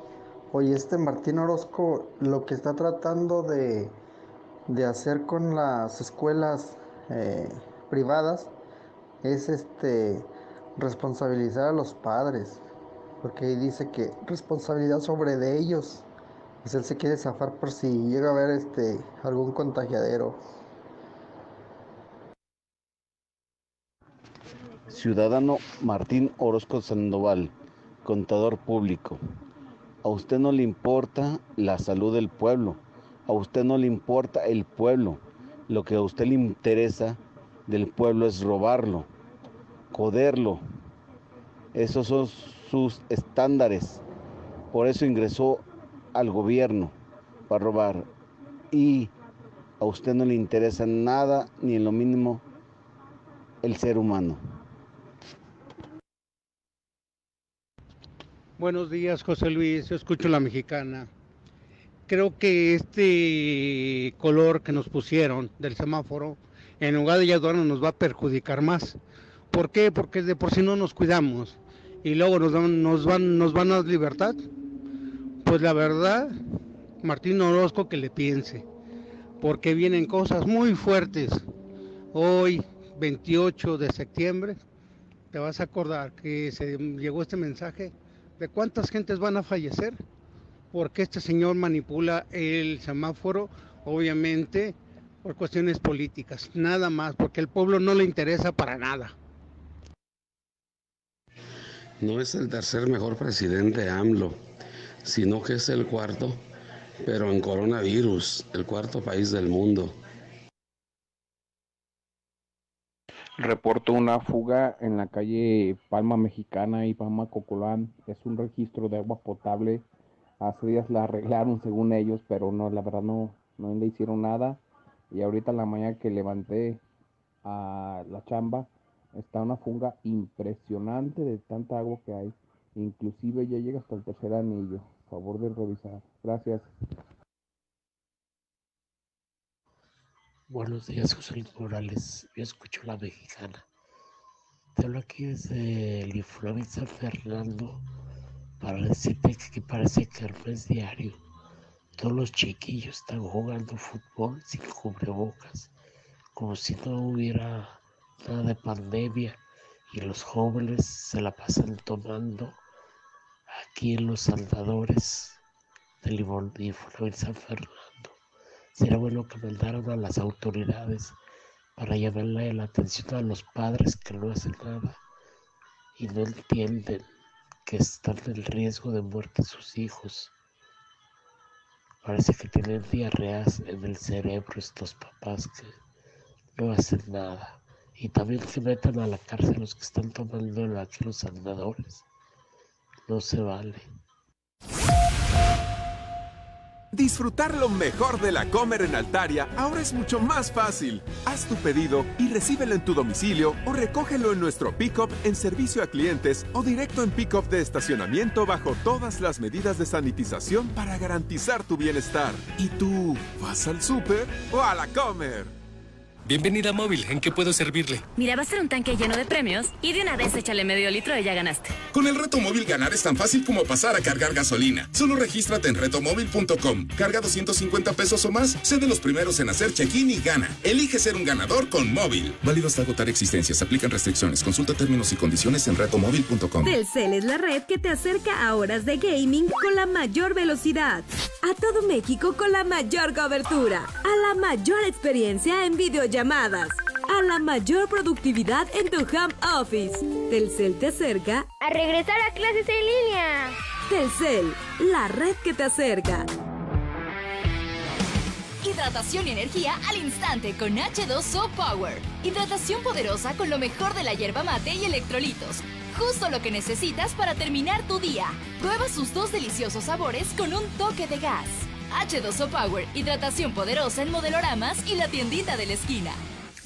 Oye, este Martín Orozco lo que está tratando de, de hacer con las escuelas eh, privadas es este responsabilizar a los padres, porque ahí dice que responsabilidad sobre de ellos. Pues él se quiere zafar por si llega a haber este algún contagiadero. Ciudadano Martín Orozco Sandoval, contador público. A usted no le importa la salud del pueblo, a usted no le importa el pueblo. Lo que a usted le interesa del pueblo es robarlo, coderlo. Esos son sus estándares. Por eso ingresó al gobierno para robar. Y a usted no le interesa nada, ni en lo mínimo, el ser humano. Buenos días, José Luis. Yo escucho la mexicana. Creo que este color que nos pusieron del semáforo, en lugar de ayudarnos, nos va a perjudicar más. ¿Por qué? Porque de por sí no nos cuidamos y luego nos, dan, nos, van, nos van a libertad. Pues la verdad, Martín Orozco que le piense, porque vienen cosas muy fuertes. Hoy, 28 de septiembre, te vas a acordar que se llegó este mensaje de cuántas gentes van a fallecer, porque este señor manipula el semáforo, obviamente por cuestiones políticas, nada más, porque el pueblo no le interesa para nada. No es el tercer mejor presidente AMLO, sino que es el cuarto, pero en coronavirus, el cuarto país del mundo. Reporto una fuga en la calle Palma Mexicana y Palma Cocolán. Es un registro de agua potable. Hace días la arreglaron según ellos, pero no, la verdad no, no le hicieron nada. Y ahorita en la mañana que levanté a la chamba, está una funga impresionante de tanta agua que hay. Inclusive ya llega hasta el tercer anillo. Favor de revisar. Gracias. Buenos días, José Luis Morales. Yo escucho la mexicana. Te hablo aquí desde el Influen San Fernando para decirte que parece que no es diario. Todos los chiquillos están jugando fútbol sin cubrebocas, como si no hubiera de pandemia y los jóvenes se la pasan tomando aquí en los andadores del Influen San Fernando. Sería bueno que mandaran a las autoridades para llamarle la atención a los padres que no hacen nada y no entienden que están en riesgo de muerte sus hijos. Parece que tienen diarreas en el cerebro estos papás que no hacen nada. Y también que metan a la cárcel los que están tomando aquí los andadores. No se vale. Disfrutar lo mejor de la Comer en Altaria ahora es mucho más fácil. Haz tu pedido y recíbelo en tu domicilio o recógelo en nuestro pick-up en servicio a clientes o directo en pick-up de estacionamiento bajo todas las medidas de sanitización para garantizar tu bienestar. ¿Y tú vas al súper o a la Comer? Bienvenida a Móvil, ¿en qué puedo servirle? Mira, va a ser un tanque lleno de premios y de una vez échale medio litro y ya ganaste. Con el reto móvil ganar es tan fácil como pasar a cargar gasolina. Solo regístrate en retomóvil.com. Carga 250 pesos o más, sé de los primeros en hacer check-in y gana. Elige ser un ganador con móvil. Válido hasta agotar existencias. Aplican restricciones. Consulta términos y condiciones en retomóvil.com. Telcel es la red que te acerca a horas de gaming con la mayor velocidad. A todo México con la mayor cobertura. A la mayor experiencia en videollamadas a la mayor productividad en tu home office. Telcel te acerca a regresar a clases en línea. Telcel, la red que te acerca. Hidratación y energía al instante con H2O Power. Hidratación poderosa con lo mejor de la hierba mate y electrolitos. Justo lo que necesitas para terminar tu día. Prueba sus dos deliciosos sabores con un toque de gas. H2O Power, hidratación poderosa en modeloramas y la tiendita de la esquina.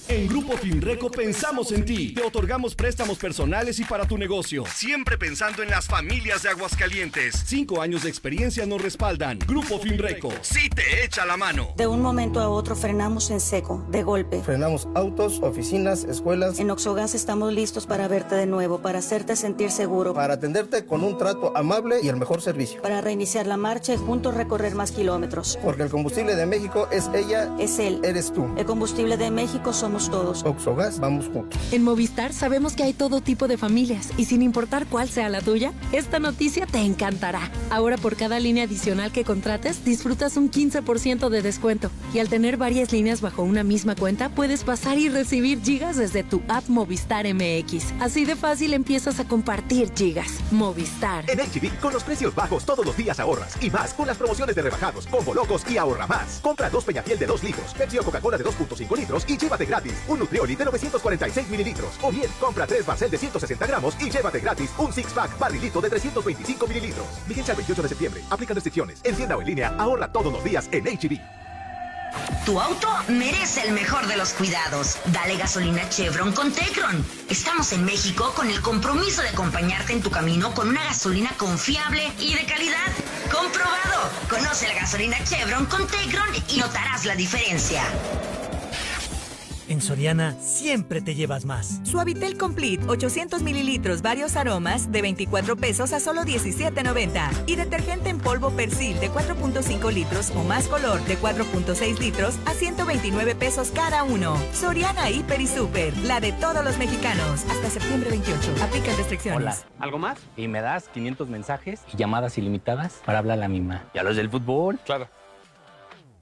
En Grupo Finreco pensamos en ti. Te otorgamos préstamos personales y para tu negocio. Siempre pensando en las familias de Aguascalientes. Cinco años de experiencia nos respaldan. Grupo Finreco. Sí te echa la mano. De un momento a otro frenamos en seco, de golpe. Frenamos autos, oficinas, escuelas. En Oxogas estamos listos para verte de nuevo, para hacerte sentir seguro. Para atenderte con un trato amable y el mejor servicio. Para reiniciar la marcha y juntos recorrer más kilómetros. Porque el combustible de México es ella. Es él. Eres tú. El combustible de México somos todos. Oxogas, vamos juntos. En Movistar sabemos que hay todo tipo de familias y sin importar cuál sea la tuya, esta noticia te encantará. Ahora por cada línea adicional que contrates, disfrutas un 15% de descuento. Y al tener varias líneas bajo una misma cuenta, puedes pasar y recibir gigas desde tu app Movistar MX. Así de fácil empiezas a compartir gigas. Movistar. En HB, con los precios bajos todos los días ahorras. Y más con las promociones de rebajados, combo locos y ahorra más. Compra dos Peñafiel de 2 litros, Pepsi o Coca-Cola de 2.5 litros y llévate gratis un Nutrioli de 946 mililitros. O bien, compra tres Barcel de 160 gramos y llévate gratis un six pack barrilito de 325 mililitros. Vigencia el 28 de septiembre. Aplican restricciones. En tienda o en línea, ahorra todos los días en HB. Tu auto merece el mejor de los cuidados. Dale gasolina Chevron con Tecron. Estamos en México con el compromiso de acompañarte en tu camino con una gasolina confiable y de calidad. Comprobado. Conoce la gasolina Chevron con Tecron y notarás la diferencia. En Soriana siempre te llevas más. Suavitel Complete, 800 mililitros, varios aromas, de 24 pesos a solo 17.90. Y detergente en polvo Persil de 4.5 litros o más color de 4.6 litros a 129 pesos cada uno. Soriana Hiper y Super, la de todos los mexicanos. Hasta septiembre 28. Aplica restricciones. Hola, ¿algo más? Y me das 500 mensajes y llamadas ilimitadas para hablar a la misma. ¿Y a los del fútbol? Claro.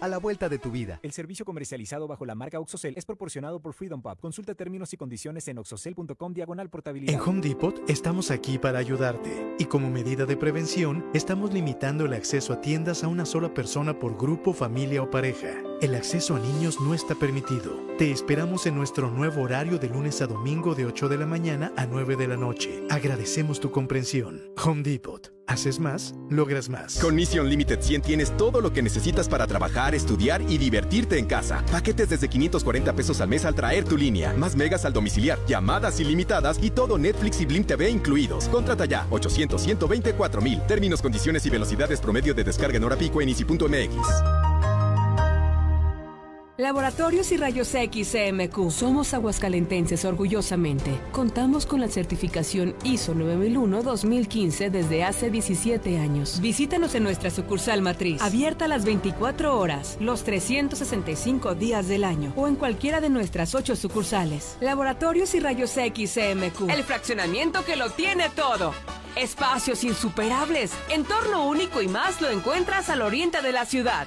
a la vuelta de tu vida. El servicio comercializado bajo la marca OXOCEL es proporcionado por Freedom Pub. Consulta términos y condiciones en oxocel.com diagonal portabilidad. En Home Depot estamos aquí para ayudarte y como medida de prevención estamos limitando el acceso a tiendas a una sola persona por grupo, familia o pareja. El acceso a niños no está permitido. Te esperamos en nuestro nuevo horario de lunes a domingo de 8 de la mañana a 9 de la noche. Agradecemos tu comprensión. Home Depot. Haces más, logras más. Con Mission Limited 100 tienes todo lo que necesitas para trabajar, estudiar y divertirte en casa. Paquetes desde 540 pesos al mes al traer tu línea. Más megas al domiciliar, llamadas ilimitadas y todo Netflix y Blim TV incluidos. Contrata ya 800 124 mil. Términos, condiciones y velocidades promedio de descarga en hora pico en easy.mx. Laboratorios y Rayos X CMQ. Somos aguascalentenses orgullosamente. Contamos con la certificación ISO 9001-2015 desde hace 17 años. Visítanos en nuestra sucursal matriz, abierta las 24 horas, los 365 días del año o en cualquiera de nuestras 8 sucursales. Laboratorios y Rayos X CMQ. El fraccionamiento que lo tiene todo. Espacios insuperables, entorno único y más lo encuentras al oriente de la ciudad.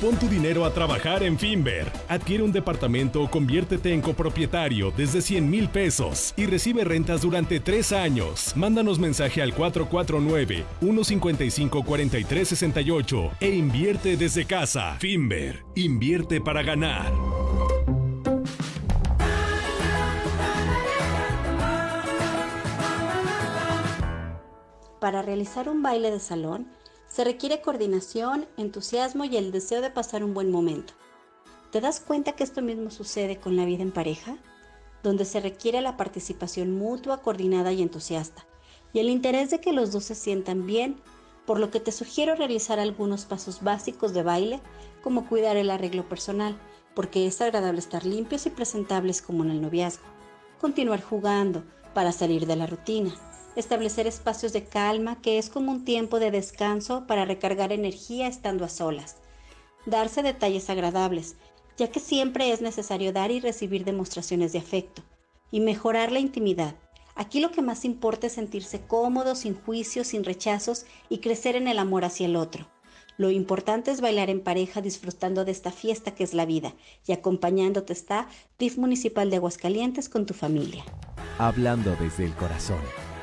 Pon tu dinero a trabajar en Finver. Adquiere un departamento o conviértete en copropietario desde 100 mil pesos y recibe rentas durante tres años. Mándanos mensaje al 449-155-4368 e invierte desde casa. Finver, invierte para ganar. Para realizar un baile de salón, se requiere coordinación, entusiasmo y el deseo de pasar un buen momento. ¿Te das cuenta que esto mismo sucede con la vida en pareja? Donde se requiere la participación mutua, coordinada y entusiasta, y el interés de que los dos se sientan bien, por lo que te sugiero realizar algunos pasos básicos de baile, como cuidar el arreglo personal, porque es agradable estar limpios y presentables como en el noviazgo. Continuar jugando para salir de la rutina establecer espacios de calma, que es como un tiempo de descanso para recargar energía estando a solas, darse detalles agradables, ya que siempre es necesario dar y recibir demostraciones de afecto, y mejorar la intimidad. Aquí lo que más importa es sentirse cómodo, sin juicios, sin rechazos y crecer en el amor hacia el otro. Lo importante es bailar en pareja disfrutando de esta fiesta que es la vida y acompañándote está DIF Municipal de Aguascalientes con tu familia. Hablando desde el corazón.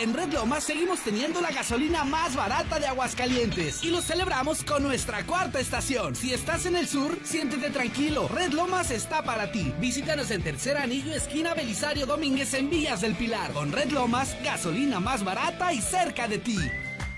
En Red Lomas seguimos teniendo la gasolina más barata de Aguascalientes y lo celebramos con nuestra cuarta estación. Si estás en el sur, siéntete tranquilo. Red Lomas está para ti. Visítanos en Tercer Anillo, esquina Belisario Domínguez en Villas del Pilar. Con Red Lomas, gasolina más barata y cerca de ti.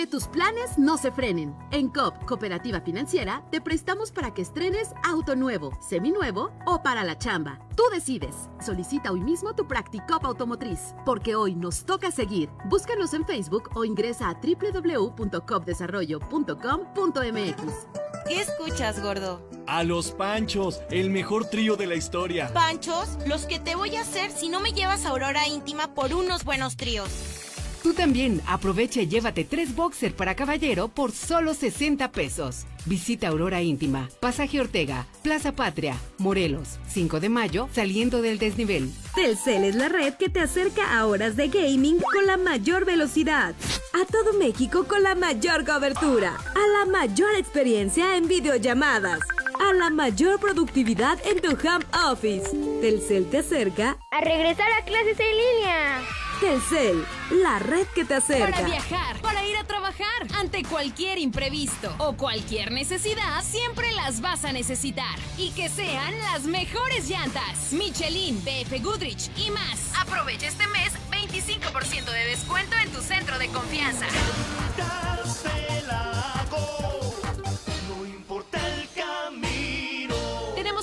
Que tus planes no se frenen. En COP, Cooperativa Financiera, te prestamos para que estrenes auto nuevo, seminuevo o para la chamba. Tú decides. Solicita hoy mismo tu Practicop Automotriz, porque hoy nos toca seguir. Búscanos en Facebook o ingresa a www.copdesarrollo.com.mx. ¿Qué escuchas, gordo? A los Panchos, el mejor trío de la historia. ¿Panchos? Los que te voy a hacer si no me llevas a Aurora Íntima por unos buenos tríos. Tú también aprovecha y llévate tres boxer para caballero por solo 60 pesos. Visita Aurora Íntima, Pasaje Ortega, Plaza Patria, Morelos, 5 de mayo, saliendo del desnivel. Telcel es la red que te acerca a horas de gaming con la mayor velocidad. A todo México con la mayor cobertura. A la mayor experiencia en videollamadas. A la mayor productividad en tu home office. Telcel te acerca a regresar a clases en línea. Telcel, la red que te acerca. Para viajar, para ir a trabajar, ante cualquier imprevisto o cualquier necesidad, siempre las vas a necesitar. Y que sean las mejores llantas. Michelin, BF Goodrich y más. Aprovecha este mes 25% de descuento en tu centro de confianza.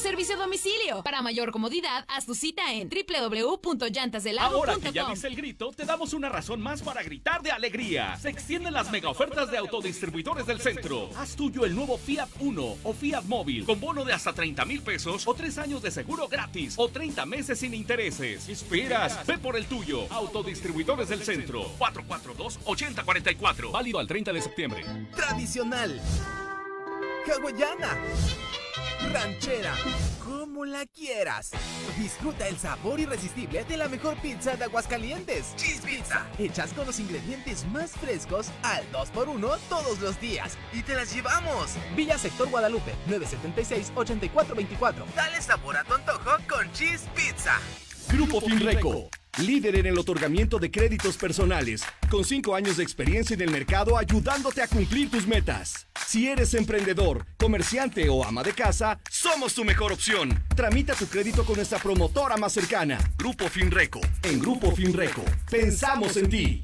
Servicio a domicilio. Para mayor comodidad, haz tu cita en www.llantasdelago.com. Ahora que ya viste el grito, te damos una razón más para gritar de alegría. Se extienden las mega ofertas de autodistribuidores del centro. Haz tuyo el nuevo Fiat Uno o Fiat Móvil con bono de hasta 30 mil pesos o 3 años de seguro gratis o 30 meses sin intereses. ¿Qué esperas? Ve por el tuyo. Autodistribuidores del centro. 442-8044. Válido al 30 de septiembre. Tradicional. Hawaiana. Ranchera. Como la quieras. Disfruta el sabor irresistible de la mejor pizza de Aguascalientes. Cheese Pizza. Hechas con los ingredientes más frescos al 2x1 todos los días. Y te las llevamos. Villa Sector Guadalupe, 976-8424. Dale sabor a tu antojo con Cheese Pizza. Grupo Finreco, líder en el otorgamiento de créditos personales, con 5 años de experiencia en el mercado ayudándote a cumplir tus metas. Si eres emprendedor, comerciante o ama de casa, somos tu mejor opción. Tramita tu crédito con nuestra promotora más cercana, Grupo Finreco. En Grupo Finreco, pensamos en ti.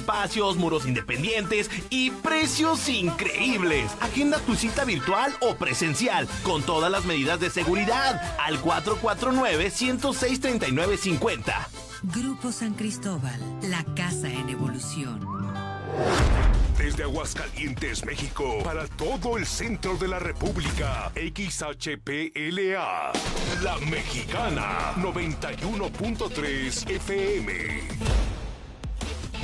espacios, muros independientes y precios increíbles. Agenda tu cita virtual o presencial, con todas las medidas de seguridad, al 449-106-3950. Grupo San Cristóbal, la casa en evolución. Desde Aguascalientes, México, para todo el centro de la República, XHPLA, La Mexicana, 91.3 FM.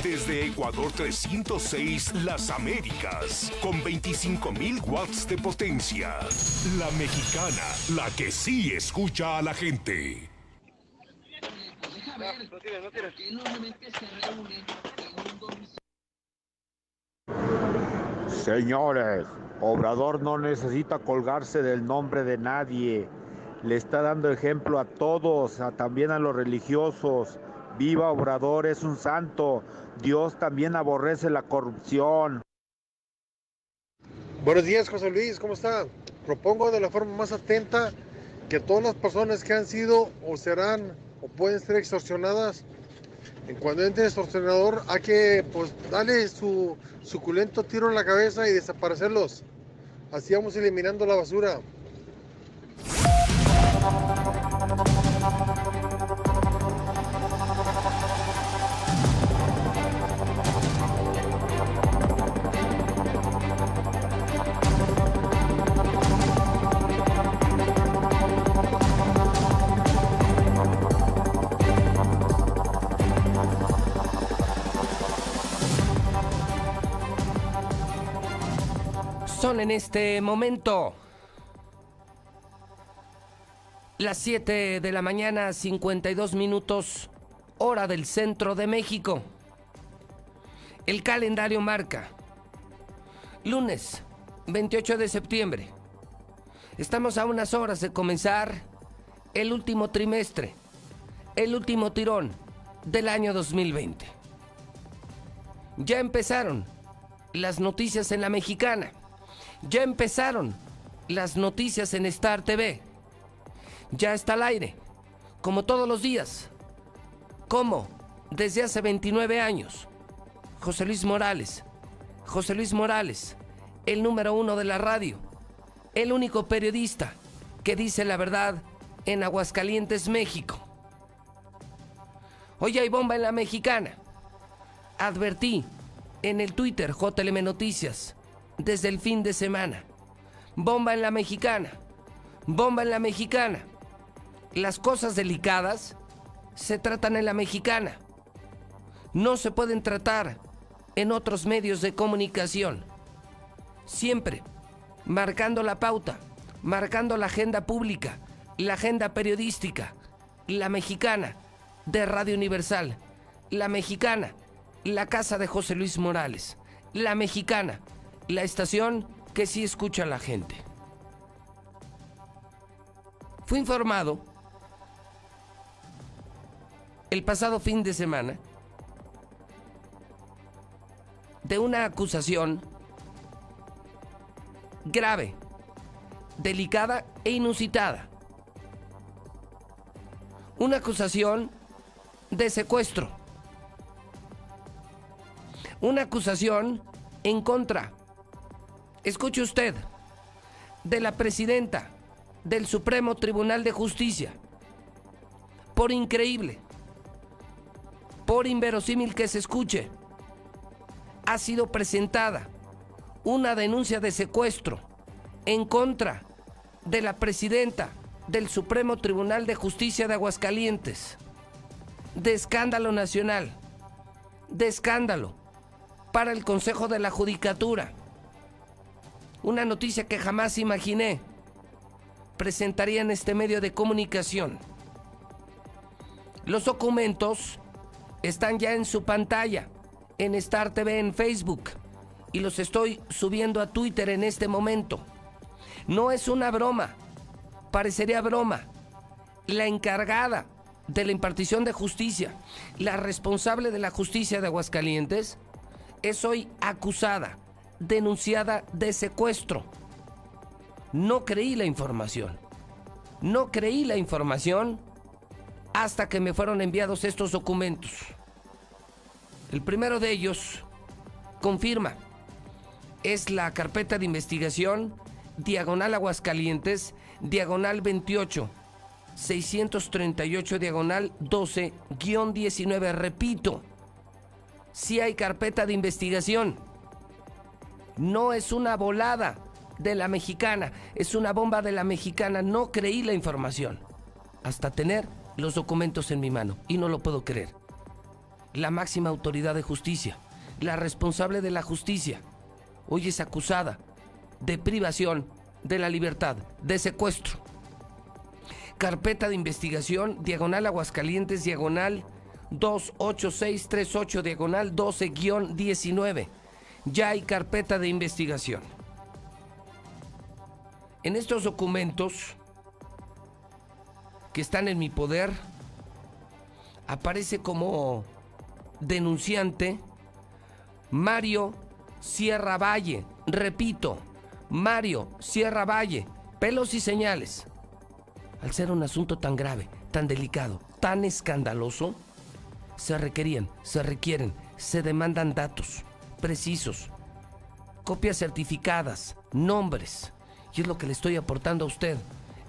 Desde Ecuador 306, Las Américas, con 25.000 watts de potencia. La Mexicana, la que sí escucha a la gente. Señores, Obrador no necesita colgarse del nombre de nadie. Le está dando ejemplo a todos, a- también a los religiosos. Viva Obrador, es un santo. Dios también aborrece la corrupción. Buenos días, José Luis, ¿cómo está? Propongo de la forma más atenta que todas las personas que han sido o serán o pueden ser extorsionadas, en cuando entre el extorsionador hay que pues darle su suculento tiro en la cabeza y desaparecerlos. Así vamos eliminando la basura. En este momento las 7 de la mañana, 52 minutos, hora del centro de México. El calendario marca lunes 28 de septiembre. Estamos a unas horas de comenzar el último trimestre, el último tirón del año 2020. Ya empezaron las noticias en la mexicana. Ya empezaron las noticias en Star TV. Ya está al aire, como todos los días. ¿Cómo? Desde hace 29 años. José Luis Morales. José Luis Morales, el número uno de la radio. El único periodista que dice la verdad en Aguascalientes, México. Hoy hay bomba en la mexicana. Advertí en el Twitter JLM Noticias desde el fin de semana. Bomba en la mexicana. Bomba en la mexicana. Las cosas delicadas se tratan en la mexicana. No se pueden tratar en otros medios de comunicación. Siempre marcando la pauta, marcando la agenda pública, la agenda periodística, la mexicana de Radio Universal, la mexicana, la casa de José Luis Morales, la mexicana, la estación que sí escucha a la gente. Fui informado el pasado fin de semana de una acusación grave, delicada e inusitada. Una acusación de secuestro. Una acusación en contra escuche usted, de la presidenta del Supremo Tribunal de Justicia, por increíble, por inverosímil que se escuche, ha sido presentada una denuncia de secuestro en contra de la presidenta del Supremo Tribunal de Justicia de Aguascalientes, de escándalo nacional, de escándalo para el Consejo de la Judicatura una noticia que jamás imaginé presentaría en este medio de comunicación. Los documentos están ya en su pantalla, en Star TV, en Facebook, y los estoy subiendo a Twitter en este momento. No es una broma, parecería broma. La encargada de la impartición de justicia, la responsable de la justicia de Aguascalientes, es hoy acusada denunciada de secuestro. No creí la información. No creí la información hasta que me fueron enviados estos documentos. El primero de ellos confirma, es la carpeta de investigación Diagonal Aguascalientes, Diagonal 28, 638 Diagonal 12, guion 19. Repito, si hay carpeta de investigación no es una volada de la mexicana, es una bomba de la mexicana. No creí la información hasta tener los documentos en mi mano y no lo puedo creer. La máxima autoridad de justicia, la responsable de la justicia, hoy es acusada de privación de la libertad, de secuestro. Carpeta de investigación, diagonal Aguascalientes, diagonal 28638, diagonal 12-19 ya hay carpeta de investigación. En estos documentos que están en mi poder, aparece como denunciante Mario Sierra Valle. Repito, Mario Sierra Valle, pelos y señales. Al ser un asunto tan grave, tan delicado, tan escandaloso, se requerían, se requieren, se demandan datos precisos, copias certificadas, nombres. Y es lo que le estoy aportando a usted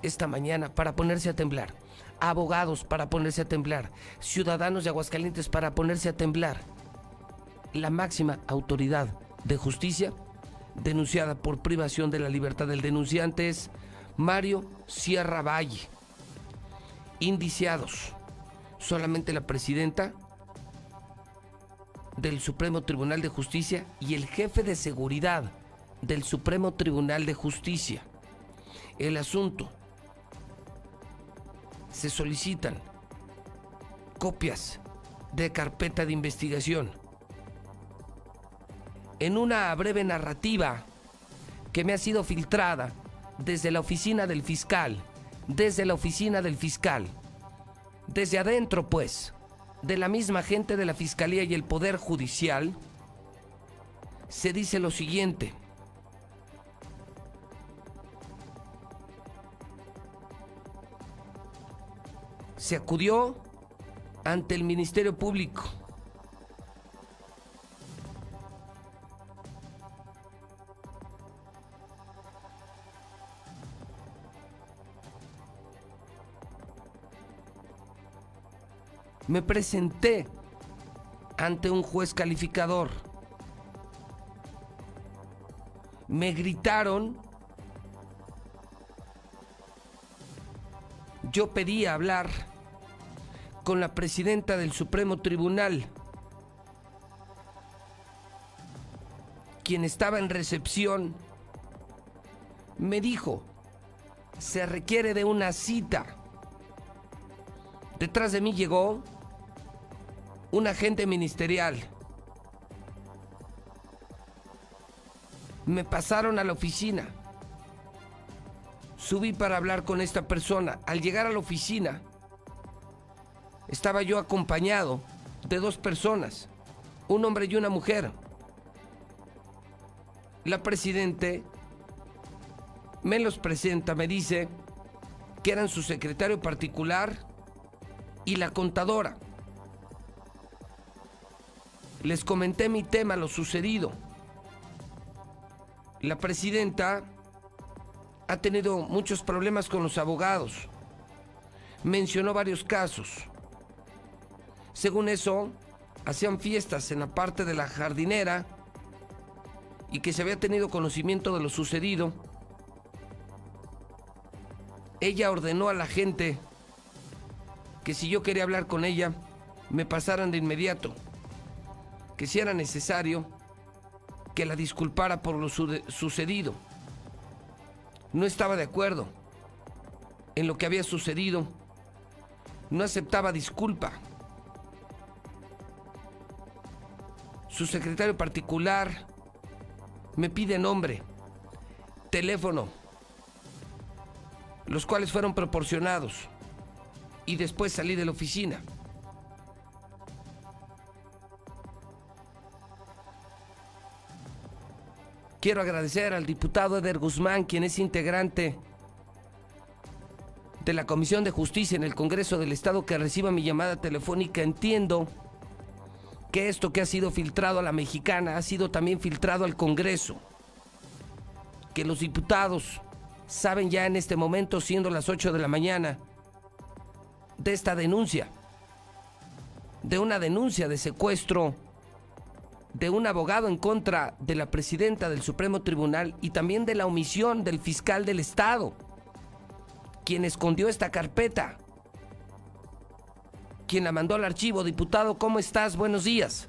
esta mañana para ponerse a temblar. Abogados para ponerse a temblar. Ciudadanos de Aguascalientes para ponerse a temblar. La máxima autoridad de justicia denunciada por privación de la libertad del denunciante es Mario Sierra Valle. Indiciados. Solamente la presidenta del Supremo Tribunal de Justicia y el jefe de seguridad del Supremo Tribunal de Justicia. El asunto. Se solicitan copias de carpeta de investigación. En una breve narrativa que me ha sido filtrada desde la oficina del fiscal, desde la oficina del fiscal, desde adentro pues, de la misma gente de la Fiscalía y el Poder Judicial, se dice lo siguiente. Se acudió ante el Ministerio Público. Me presenté ante un juez calificador. Me gritaron. Yo pedí hablar con la presidenta del Supremo Tribunal, quien estaba en recepción, me dijo, se requiere de una cita. Detrás de mí llegó un agente ministerial. Me pasaron a la oficina. Subí para hablar con esta persona. Al llegar a la oficina, estaba yo acompañado de dos personas, un hombre y una mujer. La presidente me los presenta, me dice que eran su secretario particular y la contadora. Les comenté mi tema, lo sucedido. La presidenta ha tenido muchos problemas con los abogados. Mencionó varios casos. Según eso, hacían fiestas en la parte de la jardinera y que se había tenido conocimiento de lo sucedido. Ella ordenó a la gente que si yo quería hablar con ella, me pasaran de inmediato, que si era necesario, que la disculpara por lo sucedido. No estaba de acuerdo en lo que había sucedido, no aceptaba disculpa. Su secretario particular me pide nombre, teléfono, los cuales fueron proporcionados y después salí de la oficina. Quiero agradecer al diputado Eder Guzmán, quien es integrante de la Comisión de Justicia en el Congreso del Estado, que reciba mi llamada telefónica. Entiendo que esto que ha sido filtrado a la mexicana ha sido también filtrado al Congreso. Que los diputados saben ya en este momento, siendo las 8 de la mañana, de esta denuncia, de una denuncia de secuestro de un abogado en contra de la presidenta del Supremo Tribunal y también de la omisión del fiscal del Estado, quien escondió esta carpeta, quien la mandó al archivo. Diputado, ¿cómo estás? Buenos días.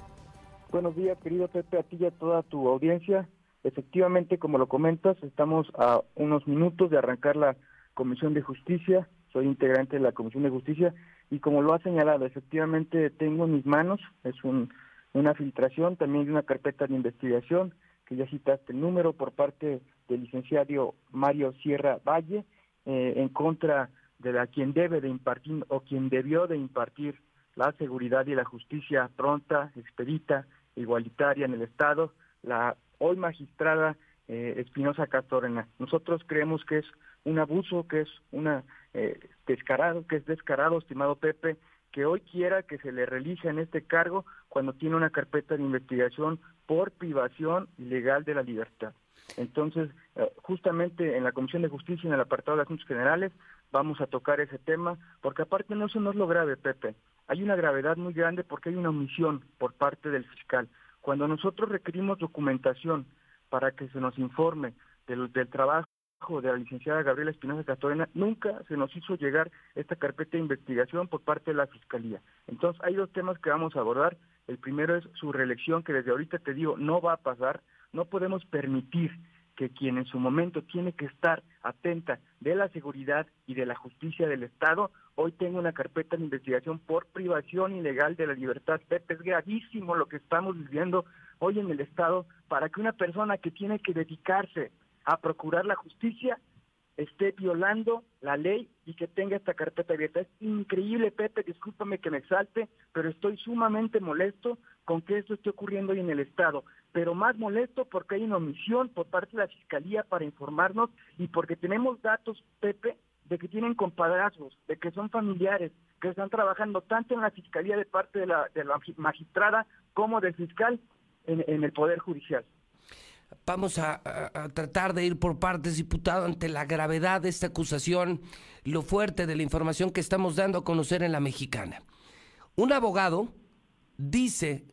Buenos días, querido Pepe, a ti y a toda tu audiencia. Efectivamente, como lo comentas, estamos a unos minutos de arrancar la Comisión de Justicia. Soy integrante de la Comisión de Justicia y como lo ha señalado, efectivamente tengo en mis manos, es un una filtración también de una carpeta de investigación, que ya citaste el número, por parte del licenciado Mario Sierra Valle, eh, en contra de la quien debe de impartir o quien debió de impartir la seguridad y la justicia pronta, expedita, igualitaria en el Estado, la hoy magistrada eh, Espinosa Castorena. Nosotros creemos que es un abuso, que es una eh, descarado, que es descarado, estimado Pepe, que hoy quiera que se le realice en este cargo cuando tiene una carpeta de investigación por privación ilegal de la libertad. Entonces, eh, justamente en la Comisión de Justicia, en el apartado de Asuntos Generales, vamos a tocar ese tema, porque aparte no eso no es lo grave, Pepe. Hay una gravedad muy grande porque hay una omisión por parte del fiscal. Cuando nosotros requerimos documentación para que se nos informe del, del trabajo de la licenciada Gabriela Espinosa Castorena, nunca se nos hizo llegar esta carpeta de investigación por parte de la Fiscalía. Entonces, hay dos temas que vamos a abordar. El primero es su reelección, que desde ahorita te digo, no va a pasar. No podemos permitir que quien en su momento tiene que estar atenta de la seguridad y de la justicia del Estado, hoy tenga una carpeta de investigación por privación ilegal de la libertad. Pepe, es gravísimo lo que estamos viviendo hoy en el Estado para que una persona que tiene que dedicarse a procurar la justicia esté violando la ley y que tenga esta carpeta abierta. Es increíble, Pepe, discúlpame que me exalte, pero estoy sumamente molesto con que esto esté ocurriendo hoy en el Estado. Pero más molesto porque hay una omisión por parte de la Fiscalía para informarnos y porque tenemos datos, Pepe, de que tienen compadrazgos, de que son familiares, que están trabajando tanto en la Fiscalía de parte de la, de la magistrada como del fiscal en, en el Poder Judicial. Vamos a, tratar de ir por partes, diputado, ante la gravedad de esta acusación, lo fuerte de la información que estamos dando a conocer en la mexicana. Un abogado dice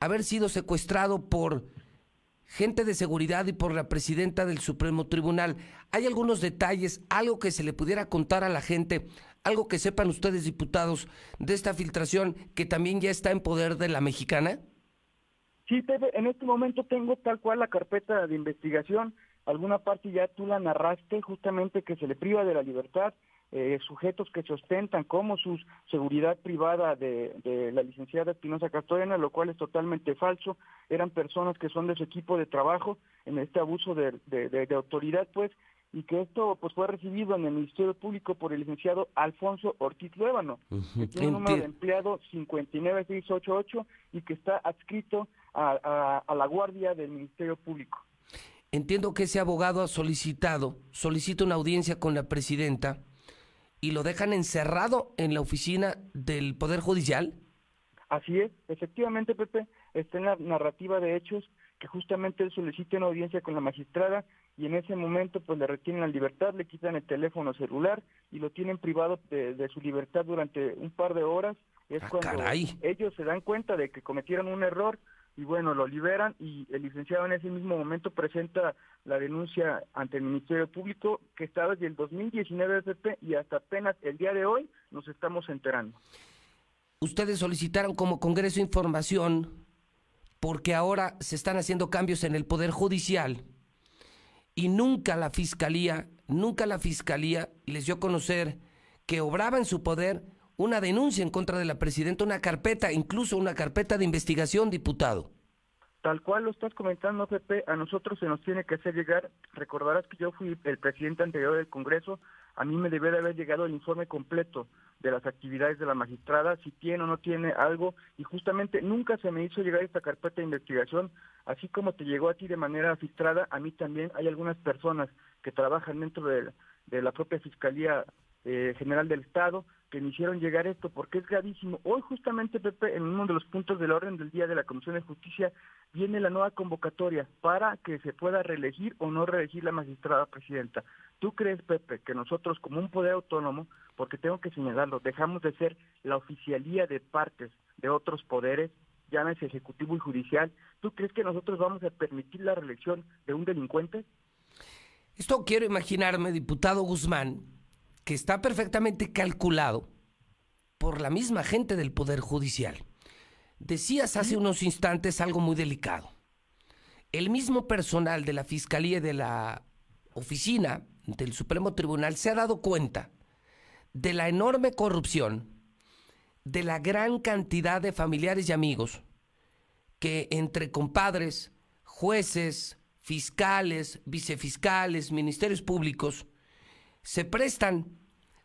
haber sido secuestrado por gente de seguridad y por la presidenta del Supremo Tribunal. ¿Hay algunos detalles, algo que se le pudiera contar a la gente, algo que sepan ustedes, diputados, de esta filtración que también ya está en poder de la mexicana? Sí, Pepe, en este momento tengo tal cual la carpeta de investigación. Alguna parte ya tú la narraste, justamente que se le priva de la libertad, eh, sujetos que se ostentan como su seguridad privada de, la licenciada Espinosa Castorena, lo cual es totalmente falso. Eran personas que son de su equipo de trabajo en este abuso de, de autoridad, pues, y que esto pues fue recibido en el Ministerio Público por el licenciado Alfonso Ortiz Luébano, que tiene un número de empleado 59688 y que está adscrito a, la guardia del Ministerio Público. Entiendo que ese abogado ha solicitado, solicita una audiencia con la presidenta y lo dejan encerrado en la oficina del Poder Judicial. Así es, efectivamente, Pepe, está en la narrativa de hechos que justamente él solicita una audiencia con la magistrada y en ese momento pues le retienen la libertad, le quitan el teléfono celular y lo tienen privado de, su libertad durante un par de horas. Es ah, cuando ellos se dan cuenta de que cometieron un error y bueno, lo liberan y el licenciado en ese mismo momento presenta la denuncia ante el Ministerio Público que está desde el 2019 FP y hasta apenas el día de hoy nos estamos enterando. Ustedes solicitaron como Congreso información porque ahora se están haciendo cambios en el Poder Judicial y nunca la Fiscalía, nunca la Fiscalía les dio a conocer que obraba en su poder una denuncia en contra de la presidenta, una carpeta, incluso una carpeta de investigación, diputado. Tal cual lo estás comentando, Pepe, a nosotros se nos tiene que hacer llegar, recordarás que yo fui el presidente anterior del Congreso, a mí me debe de haber llegado el informe completo de las actividades de la magistrada, si tiene o no tiene algo, y justamente nunca se me hizo llegar esta carpeta de investigación, así como te llegó a ti de manera filtrada, a mí también. Hay algunas personas que trabajan dentro de, de la propia Fiscalía eh, General del Estado, que me hicieron llegar esto, porque es gravísimo. Hoy justamente, Pepe, en uno de los puntos del orden del día de la Comisión de Justicia, viene la nueva convocatoria para que se pueda reelegir o no reelegir la magistrada presidenta. ¿Tú crees, Pepe, que nosotros como un poder autónomo, porque tengo que señalarlo, dejamos de ser la oficialía de partes de otros poderes, llámese ejecutivo y judicial, ¿tú crees que nosotros vamos a permitir la reelección de un delincuente? Esto quiero imaginarme, diputado Guzmán, que está perfectamente calculado por la misma gente del Poder Judicial. Decías hace unos instantes algo muy delicado. El mismo personal de la Fiscalía y de la oficina del Supremo Tribunal se ha dado cuenta de la enorme corrupción, de la gran cantidad de familiares y amigos que entre compadres, jueces, fiscales, vicefiscales, ministerios públicos, se prestan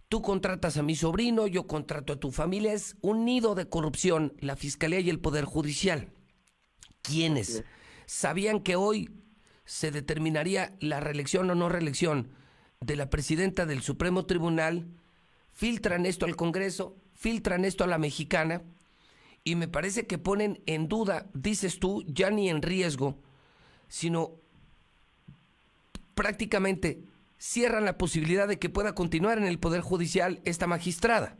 Tú contratas a mi sobrino, yo contrato a tu familia. Es un nido de corrupción, la Fiscalía y el Poder Judicial. ¿Quiénes? ¿Sabían que hoy se determinaría la reelección o no reelección de la presidenta del Supremo Tribunal? Filtran esto al Congreso, filtran esto a la mexicana y me parece que ponen en duda, dices tú, ya ni en riesgo, sino prácticamente cierran la posibilidad de que pueda continuar en el Poder Judicial esta magistrada.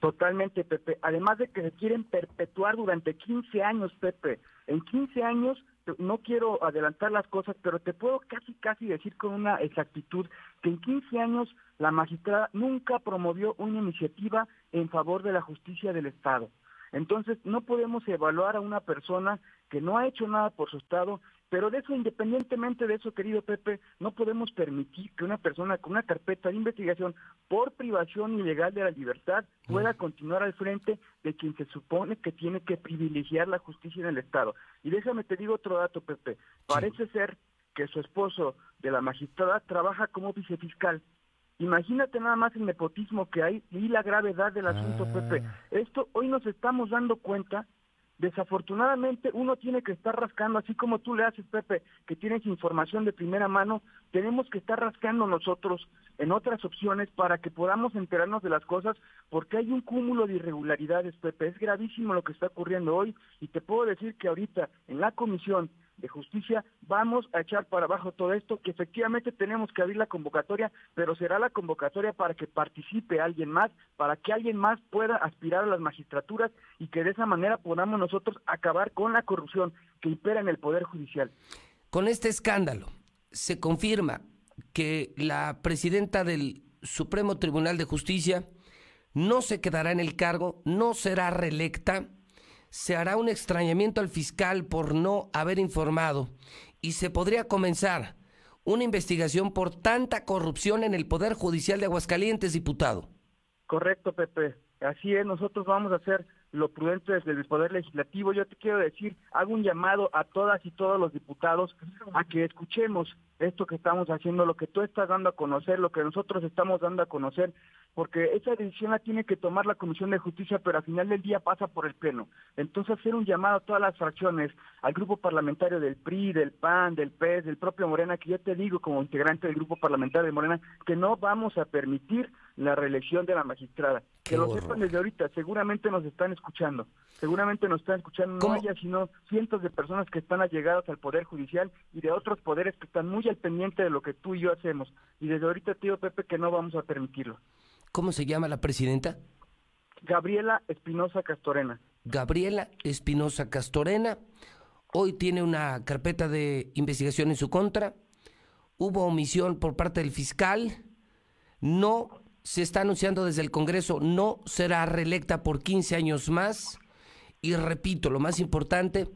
Totalmente, Pepe. Además de que se quieren perpetuar durante 15 años, Pepe. En 15 años, no quiero adelantar las cosas, pero te puedo casi, casi decir con una exactitud que en 15 años la magistrada nunca promovió una iniciativa en favor de la justicia del Estado. Entonces, no podemos evaluar a una persona que no ha hecho nada por su Estado, pero de eso, independientemente de eso, querido Pepe, no podemos permitir que una persona con una carpeta de investigación por privación ilegal de la libertad pueda continuar al frente de quien se supone que tiene que privilegiar la justicia en el Estado. Y déjame te digo otro dato, Pepe. Parece ser que su esposo de la magistrada trabaja como vicefiscal Imagínate nada más el nepotismo que hay y la gravedad del asunto, Ah. Pepe. Esto hoy nos estamos dando cuenta. Desafortunadamente uno tiene que estar rascando, así como tú le haces, Pepe, que tienes información de primera mano, tenemos que estar rascando nosotros en otras opciones para que podamos enterarnos de las cosas, porque hay un cúmulo de irregularidades, Pepe. Es gravísimo lo que está ocurriendo hoy y te puedo decir que ahorita en la comisión de justicia vamos a echar para abajo todo esto, que efectivamente tenemos que abrir la convocatoria, pero será la convocatoria para que participe alguien más, para que alguien más pueda aspirar a las magistraturas y que de esa manera podamos nosotros acabar con la corrupción que impera en el Poder Judicial. Con este escándalo, se confirma que la presidenta del Supremo Tribunal de Justicia no se quedará en el cargo, no será reelecta, se hará un extrañamiento al fiscal por no haber informado y se podría comenzar una investigación por tanta corrupción en el Poder Judicial de Aguascalientes, diputado. Correcto, Pepe. Así es, nosotros vamos a hacer lo prudente desde el Poder Legislativo. Yo te quiero decir, hago un llamado a todas y todos los diputados a que escuchemos esto que estamos haciendo, lo que tú estás dando a conocer, lo que nosotros estamos dando a conocer, porque esa decisión la tiene que tomar la Comisión de Justicia, pero al final del día pasa por el Pleno. Entonces hacer un llamado a todas las fracciones, al grupo parlamentario del PRI, del PAN, del PES, del propio Morena, que yo te digo como integrante del grupo parlamentario de Morena, que no vamos a permitir la reelección de la magistrada. Que lo sepan desde ahorita, seguramente nos están escuchando, seguramente nos están escuchando, no haya sino cientos de personas que están allegadas al Poder Judicial y de otros poderes que están muy al pendiente de lo que tú y yo hacemos. Y desde ahorita te digo, Pepe, que no vamos a permitirlo. ¿Cómo se llama la presidenta? Gabriela Espinosa Castorena. Gabriela Espinosa Castorena. Hoy tiene una carpeta de investigación en su contra. Hubo omisión por parte del fiscal. No se está anunciando desde el Congreso, no será reelecta por 15 años más. Y repito, lo más importante,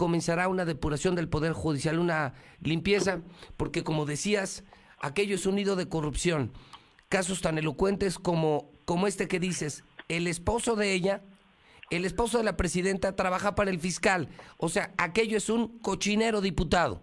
comenzará una depuración del Poder Judicial, una limpieza, porque como decías, aquello es un nido de corrupción. Casos tan elocuentes como, como este que dices, el esposo de ella, el esposo de la presidenta trabaja para el fiscal. O sea, aquello es un cochinero diputado.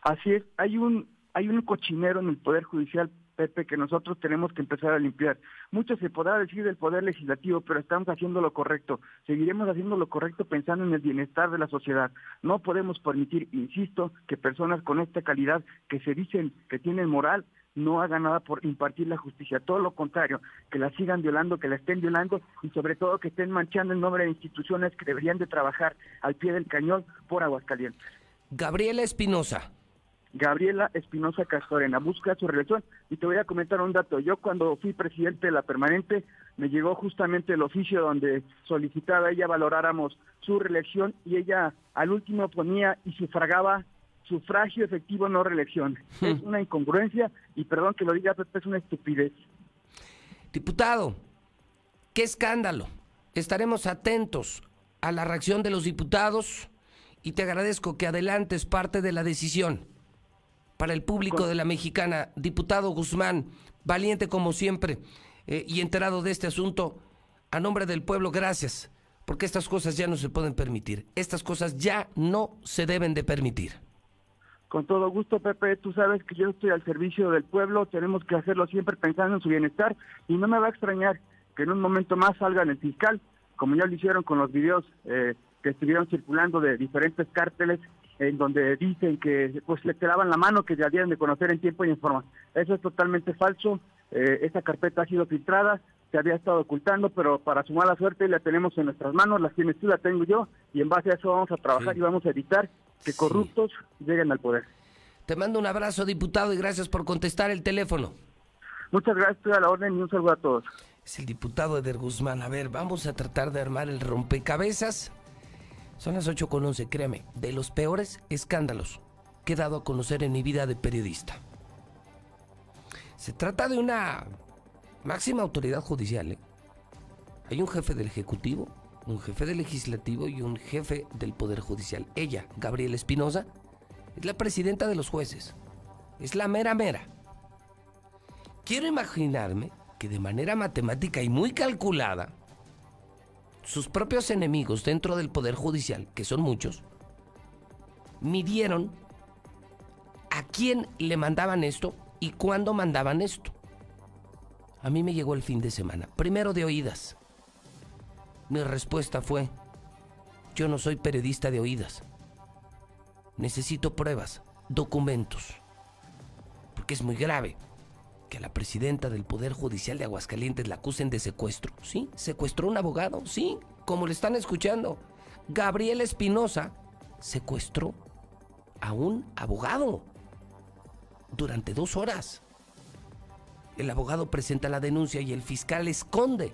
Así es, hay un, hay un cochinero en el Poder Judicial, Pepe, que nosotros tenemos que empezar a limpiar. Mucho se podrá decir del Poder Legislativo, pero estamos haciendo lo correcto. Seguiremos haciendo lo correcto pensando en el bienestar de la sociedad. No podemos permitir, insisto, que personas con esta calidad, que se dicen que tienen moral, no hagan nada por impartir la justicia, todo lo contrario, que la sigan violando, que la estén violando y sobre todo que estén manchando el nombre de instituciones que deberían de trabajar al pie del cañón por Aguascalientes. Gabriela Espinosa. Gabriela Espinosa Castorena busca su reelección y te voy a comentar un dato. Yo cuando fui presidente de la permanente me llegó justamente el oficio donde solicitaba ella valoráramos su reelección y ella al último ponía y sufragaba sufragio efectivo no reelección. Es una incongruencia y perdón que lo diga, Pepe, es una estupidez. Diputado, qué escándalo. Estaremos atentos a la reacción de los diputados y te agradezco que adelantes parte de la decisión para el público de la mexicana. Diputado Guzmán, valiente como siempre eh, y enterado de este asunto, a nombre del pueblo, gracias, porque estas cosas ya no se pueden permitir. Estas cosas ya no se deben de permitir. Con todo gusto, Pepe, tú sabes que yo estoy al servicio del pueblo, tenemos que hacerlo siempre pensando en su bienestar y no me va a extrañar que en un momento más salga el fiscal, como ya lo hicieron con los videos eh, que estuvieron circulando de diferentes cárteles en donde dicen que pues le quedaban la mano que debían de conocer en tiempo y en forma. Eso es totalmente falso. Eh, esa carpeta ha sido filtrada, se había estado ocultando, pero para su mala suerte la tenemos en nuestras manos, la tienes tú, la tengo yo, y en base a eso vamos a trabajar y vamos a evitar que corruptos lleguen al poder. Te mando un abrazo, diputado, y gracias por contestar el teléfono. Muchas gracias, estoy a la orden y un saludo a todos. Es el diputado Eder Guzmán. A ver, vamos a tratar de armar el rompecabezas. Son las 8 con 11, créeme, de los peores escándalos que he dado a conocer en mi vida de periodista. Se trata de una máxima autoridad judicial. ¿eh? Hay un jefe del Ejecutivo, un jefe del Legislativo y un jefe del Poder Judicial. Ella, Gabriela Espinosa, es la presidenta de los jueces. Es la mera mera. Quiero imaginarme que de manera matemática y muy calculada, sus propios enemigos dentro del Poder Judicial, que son muchos, midieron a quién le mandaban esto y cuándo mandaban esto. A mí me llegó el fin de semana, primero de oídas. Mi respuesta fue, yo no soy periodista de oídas. Necesito pruebas, documentos, porque es muy grave que a la presidenta del Poder Judicial de Aguascalientes la acusen de secuestro. Sí, secuestró un abogado, sí, como le están escuchando. Gabriel Espinosa secuestró a un abogado durante dos horas. El abogado presenta la denuncia y el fiscal esconde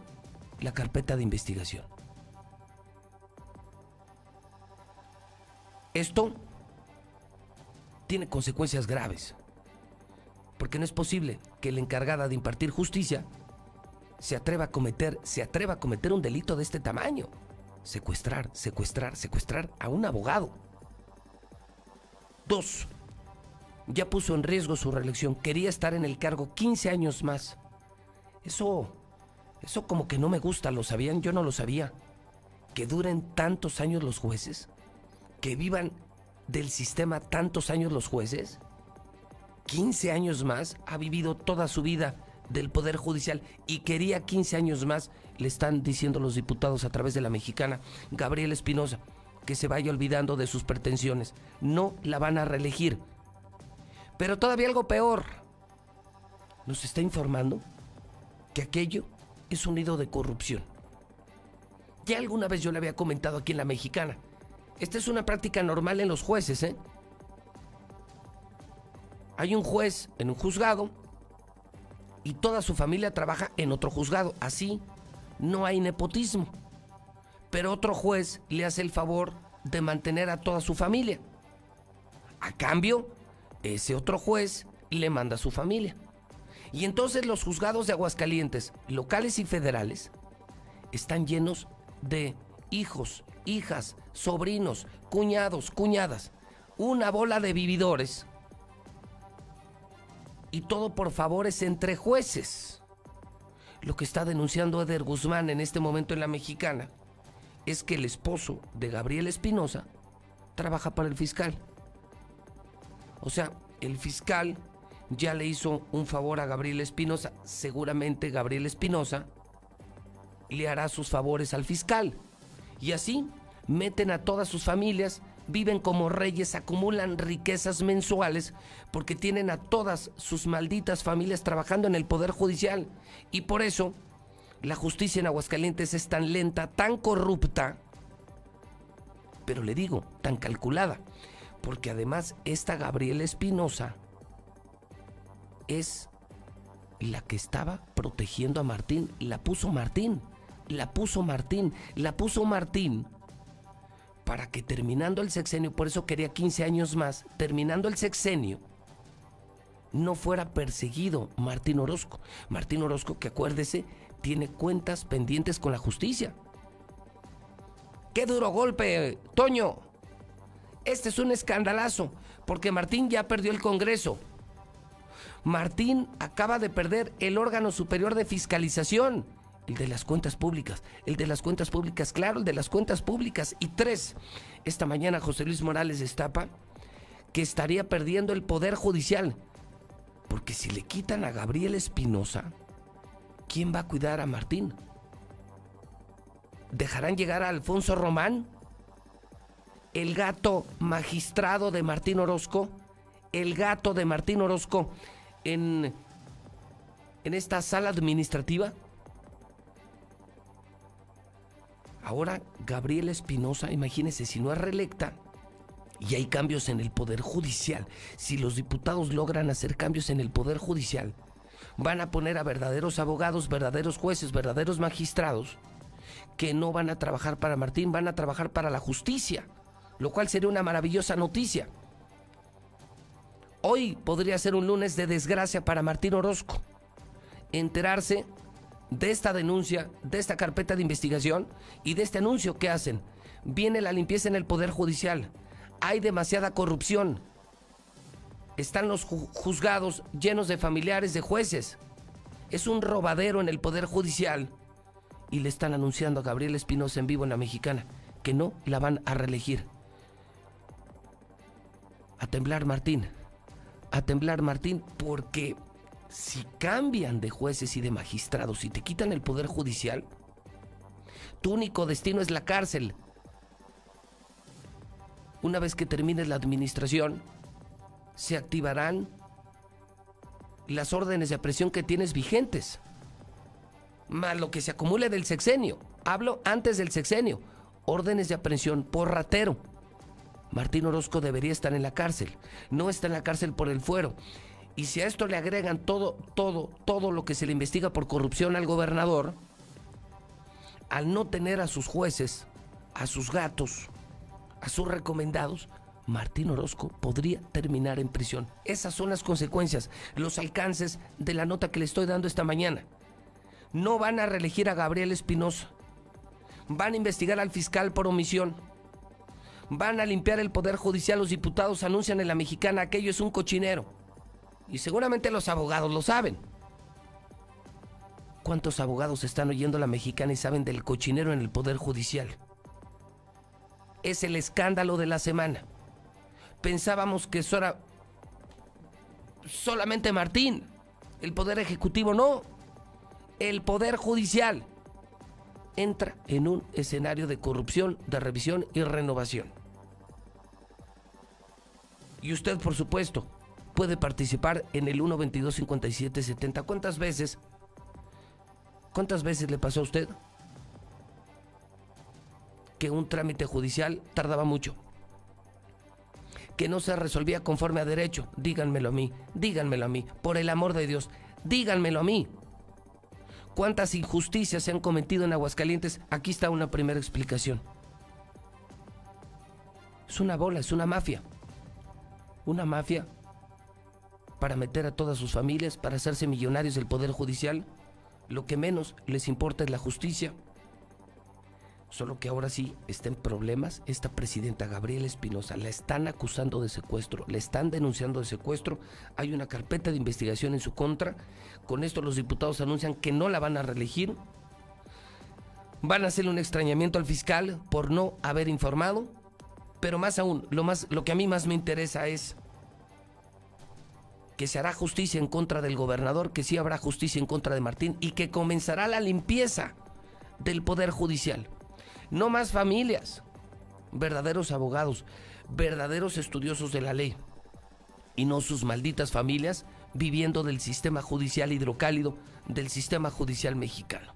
la carpeta de investigación. Esto tiene consecuencias graves. Porque no es posible que la encargada de impartir justicia se atreva a cometer, se atreva a cometer un delito de este tamaño. Secuestrar, secuestrar, secuestrar a un abogado. Dos, ya puso en riesgo su reelección. Quería estar en el cargo 15 años más. Eso, eso como que no me gusta, ¿lo sabían? Yo no lo sabía. Que duren tantos años los jueces. Que vivan del sistema tantos años los jueces. 15 años más, ha vivido toda su vida del Poder Judicial y quería 15 años más, le están diciendo los diputados a través de la mexicana, Gabriel Espinosa, que se vaya olvidando de sus pretensiones. No la van a reelegir. Pero todavía algo peor. Nos está informando que aquello es un nido de corrupción. Ya alguna vez yo le había comentado aquí en la mexicana. Esta es una práctica normal en los jueces, ¿eh? Hay un juez en un juzgado y toda su familia trabaja en otro juzgado. Así no hay nepotismo. Pero otro juez le hace el favor de mantener a toda su familia. A cambio, ese otro juez le manda a su familia. Y entonces los juzgados de Aguascalientes, locales y federales, están llenos de hijos, hijas, sobrinos, cuñados, cuñadas. Una bola de vividores y todo por favores entre jueces. Lo que está denunciando Eder Guzmán en este momento en la mexicana es que el esposo de Gabriel Espinosa trabaja para el fiscal. O sea, el fiscal ya le hizo un favor a Gabriel Espinosa. Seguramente Gabriel Espinosa le hará sus favores al fiscal. Y así meten a todas sus familias viven como reyes, acumulan riquezas mensuales porque tienen a todas sus malditas familias trabajando en el Poder Judicial. Y por eso la justicia en Aguascalientes es tan lenta, tan corrupta, pero le digo, tan calculada, porque además esta Gabriela Espinosa es la que estaba protegiendo a Martín, la puso Martín, la puso Martín, la puso Martín para que terminando el sexenio, por eso quería 15 años más, terminando el sexenio, no fuera perseguido Martín Orozco. Martín Orozco, que acuérdese, tiene cuentas pendientes con la justicia. ¡Qué duro golpe, Toño! Este es un escandalazo, porque Martín ya perdió el Congreso. Martín acaba de perder el órgano superior de fiscalización el de las cuentas públicas, el de las cuentas públicas, claro, el de las cuentas públicas. Y tres, esta mañana José Luis Morales destapa que estaría perdiendo el poder judicial. Porque si le quitan a Gabriel Espinosa, ¿quién va a cuidar a Martín? ¿Dejarán llegar a Alfonso Román? El gato magistrado de Martín Orozco, el gato de Martín Orozco en, en esta sala administrativa. Ahora Gabriel Espinosa, imagínense, si no es reelecta y hay cambios en el Poder Judicial, si los diputados logran hacer cambios en el Poder Judicial, van a poner a verdaderos abogados, verdaderos jueces, verdaderos magistrados, que no van a trabajar para Martín, van a trabajar para la justicia, lo cual sería una maravillosa noticia. Hoy podría ser un lunes de desgracia para Martín Orozco. Enterarse de esta denuncia, de esta carpeta de investigación y de este anuncio que hacen. Viene la limpieza en el Poder Judicial. Hay demasiada corrupción. Están los juzgados llenos de familiares de jueces. Es un robadero en el Poder Judicial. Y le están anunciando a Gabriel Espinosa en vivo en la mexicana que no la van a reelegir. A temblar Martín. A temblar Martín porque si cambian de jueces y de magistrados y te quitan el poder judicial, tu único destino es la cárcel. Una vez que termines la administración, se activarán las órdenes de aprehensión que tienes vigentes, más lo que se acumule del sexenio. Hablo antes del sexenio. Órdenes de aprehensión por ratero. Martín Orozco debería estar en la cárcel. No está en la cárcel por el fuero. Y si a esto le agregan todo, todo, todo lo que se le investiga por corrupción al gobernador, al no tener a sus jueces, a sus gatos, a sus recomendados, Martín Orozco podría terminar en prisión. Esas son las consecuencias, los alcances de la nota que le estoy dando esta mañana. No van a reelegir a Gabriel Espinosa. Van a investigar al fiscal por omisión. Van a limpiar el Poder Judicial. Los diputados anuncian en la mexicana aquello es un cochinero. Y seguramente los abogados lo saben. ¿Cuántos abogados están oyendo la mexicana y saben del cochinero en el Poder Judicial? Es el escándalo de la semana. Pensábamos que eso era solamente Martín. El Poder Ejecutivo no. El Poder Judicial entra en un escenario de corrupción, de revisión y renovación. Y usted, por supuesto, puede participar en el 122-5770. ¿Cuántas veces? ¿Cuántas veces le pasó a usted que un trámite judicial tardaba mucho? Que no se resolvía conforme a derecho. Díganmelo a mí, díganmelo a mí, por el amor de Dios, díganmelo a mí. ¿Cuántas injusticias se han cometido en Aguascalientes? Aquí está una primera explicación. Es una bola, es una mafia. Una mafia para meter a todas sus familias, para hacerse millonarios del Poder Judicial. Lo que menos les importa es la justicia. Solo que ahora sí está en problemas esta presidenta Gabriela Espinosa. La están acusando de secuestro, le están denunciando de secuestro. Hay una carpeta de investigación en su contra. Con esto los diputados anuncian que no la van a reelegir. Van a hacerle un extrañamiento al fiscal por no haber informado. Pero más aún, lo, más, lo que a mí más me interesa es que se hará justicia en contra del gobernador, que sí habrá justicia en contra de Martín y que comenzará la limpieza del Poder Judicial. No más familias, verdaderos abogados, verdaderos estudiosos de la ley y no sus malditas familias viviendo del sistema judicial hidrocálido del sistema judicial mexicano.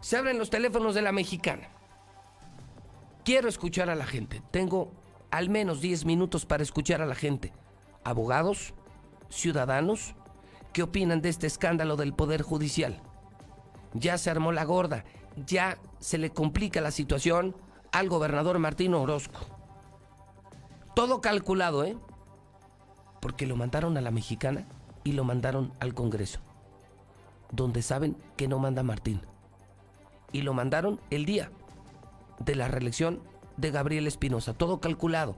Se abren los teléfonos de la mexicana. Quiero escuchar a la gente. Tengo al menos 10 minutos para escuchar a la gente abogados, ciudadanos, ¿qué opinan de este escándalo del Poder Judicial? Ya se armó la gorda, ya se le complica la situación al gobernador Martín Orozco. Todo calculado, ¿eh? Porque lo mandaron a la mexicana y lo mandaron al Congreso, donde saben que no manda Martín. Y lo mandaron el día de la reelección de Gabriel Espinosa. Todo calculado.